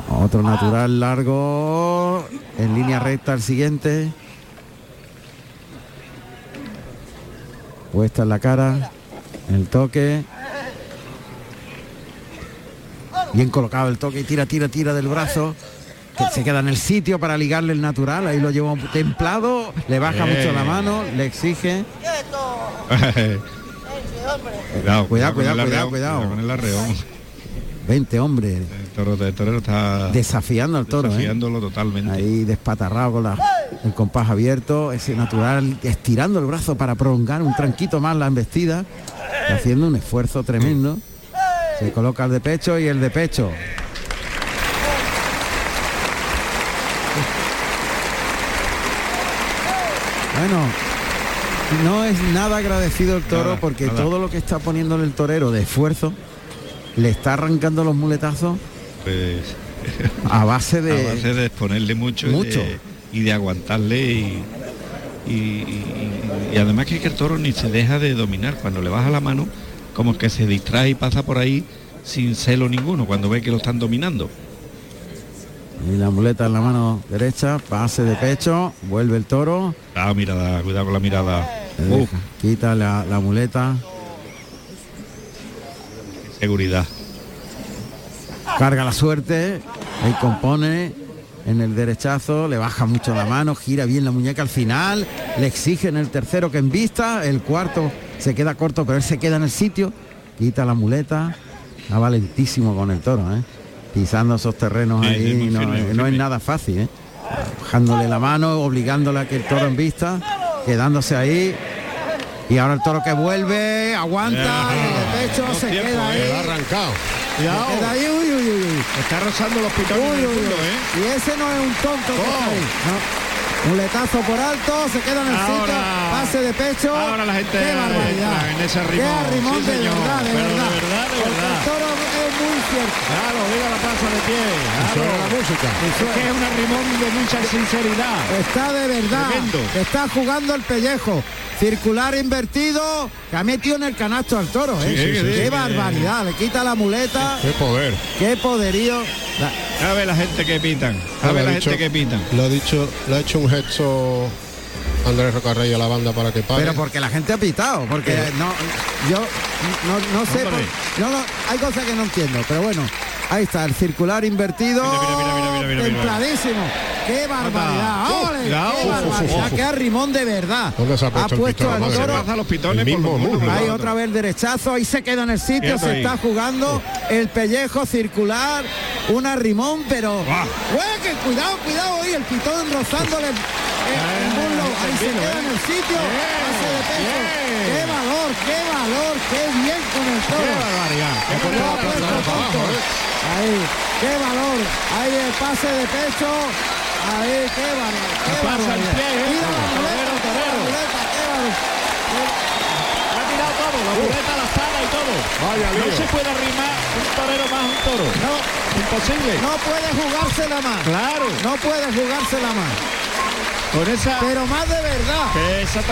otro natural largo, en línea recta al siguiente, puesta en la cara, el toque, bien colocado el toque y tira, tira, tira del brazo. que se queda en el sitio para ligarle el natural, ahí lo lleva templado, le baja mucho la mano, le exige. *laughs* cuidado, Cuidado, cuidado, arreón, cuidado. con el arreón. 20 hombres El toro, el torero está desafiando al toro, ¿eh? desafiándolo totalmente. ahí despatarrado con la- el compás abierto, ese natural estirando el brazo para prolongar un tranquito más la embestida, haciendo un esfuerzo tremendo. Se coloca el de pecho y el de pecho. Bueno, no es nada agradecido el toro Nada, porque nada. todo lo que está poniéndole el torero de esfuerzo le está arrancando los muletazos Pues, a base de a base de exponerle mucho, Mucho. Y, de, y de aguantarle y, y- y- y además que, que el toro ni se deja de dominar cuando le baja la mano como que se distrae y pasa por ahí sin celo ninguno cuando ve que lo están dominando Y la muleta en la mano derecha, pase de pecho, vuelve el toro, ah mirada cuidado con la mirada deja, quita la, la muleta, seguridad. Carga la suerte, ahí compone en el derechazo, le baja mucho la mano, gira bien la muñeca al final, le exige en el tercero que en vista, el cuarto se queda corto, pero él se queda en el sitio, quita la muleta, va valentísimo con el toro, ¿eh? pisando esos terrenos Sí, ahí, sí, muy no, es nada fácil, ¿eh? bajándole la mano, obligándole a que el toro en vista, quedándose ahí. Y ahora el toro que vuelve, aguanta, y de pecho se queda ahí. Ha arrancado. Se queda ahí, uy, uy, uy, uy. Está rozando los pitones. ¿eh? Y ese no es un tonto que está ahí. No. Muletazo por alto, se queda en el Ahora- sitio, pase de pecho. Ahora la gente Qué barbaridad. entra en ese Qué arrimón. arrimón Sí, de verdad, de verdad. de verdad, de Porque verdad. El toro es muy cierto. Claro, viva la plaza de pie. Claro. suena la música. Es que es un arrimón de mucha sinceridad. Está de verdad. Tremendo. Está jugando el pellejo. Circular invertido que ha metido en el canasto al toro. ¿eh? Sí, Qué sí. barbaridad. Le quita la muleta. Qué poder. Qué poderío. A ver la gente que pitan. A Lo ver la dicho- gente que pitan. Lo ha dicho, le ha hecho un gesto Andrés Rocarrey a la banda para que pare. Pero porque la gente ha pitado, porque no, yo no, no sé, por- no, no, hay cosas que no entiendo, pero bueno, ahí está, el circular invertido, mira, mira. templadísimo, qué barbaridad, ¡ole! qué barbaridad, qué arrimón de verdad, ¿Dónde se ha puesto el pitón? al toro, los pitones El por los mismo. Ahí otra vez el derechazo, ahí se queda en el sitio, se ahí. está jugando el pellejo circular, un arrimón, pero ¡Ué, que cuidado, cuidado ahí, el pitón rozándole el, el ahí se queda en el sitio, pase de pecho. qué valor, qué valor, qué bien con el toro. Qué barbaridad. Puesto tonto. Ahí, qué valor, ahí el pase de pecho, ahí, qué valor, qué Pasa el pie, ¿eh? Mira la muleta, torero. muleta, qué valor. Ha tirado todo, la muleta, la espada y todo. Vaya no se puede arrimar un torero más a un toro. No, Imposible. no puede jugársela más. Claro. No puede jugársela más. Con esa. Pero más de verdad. esa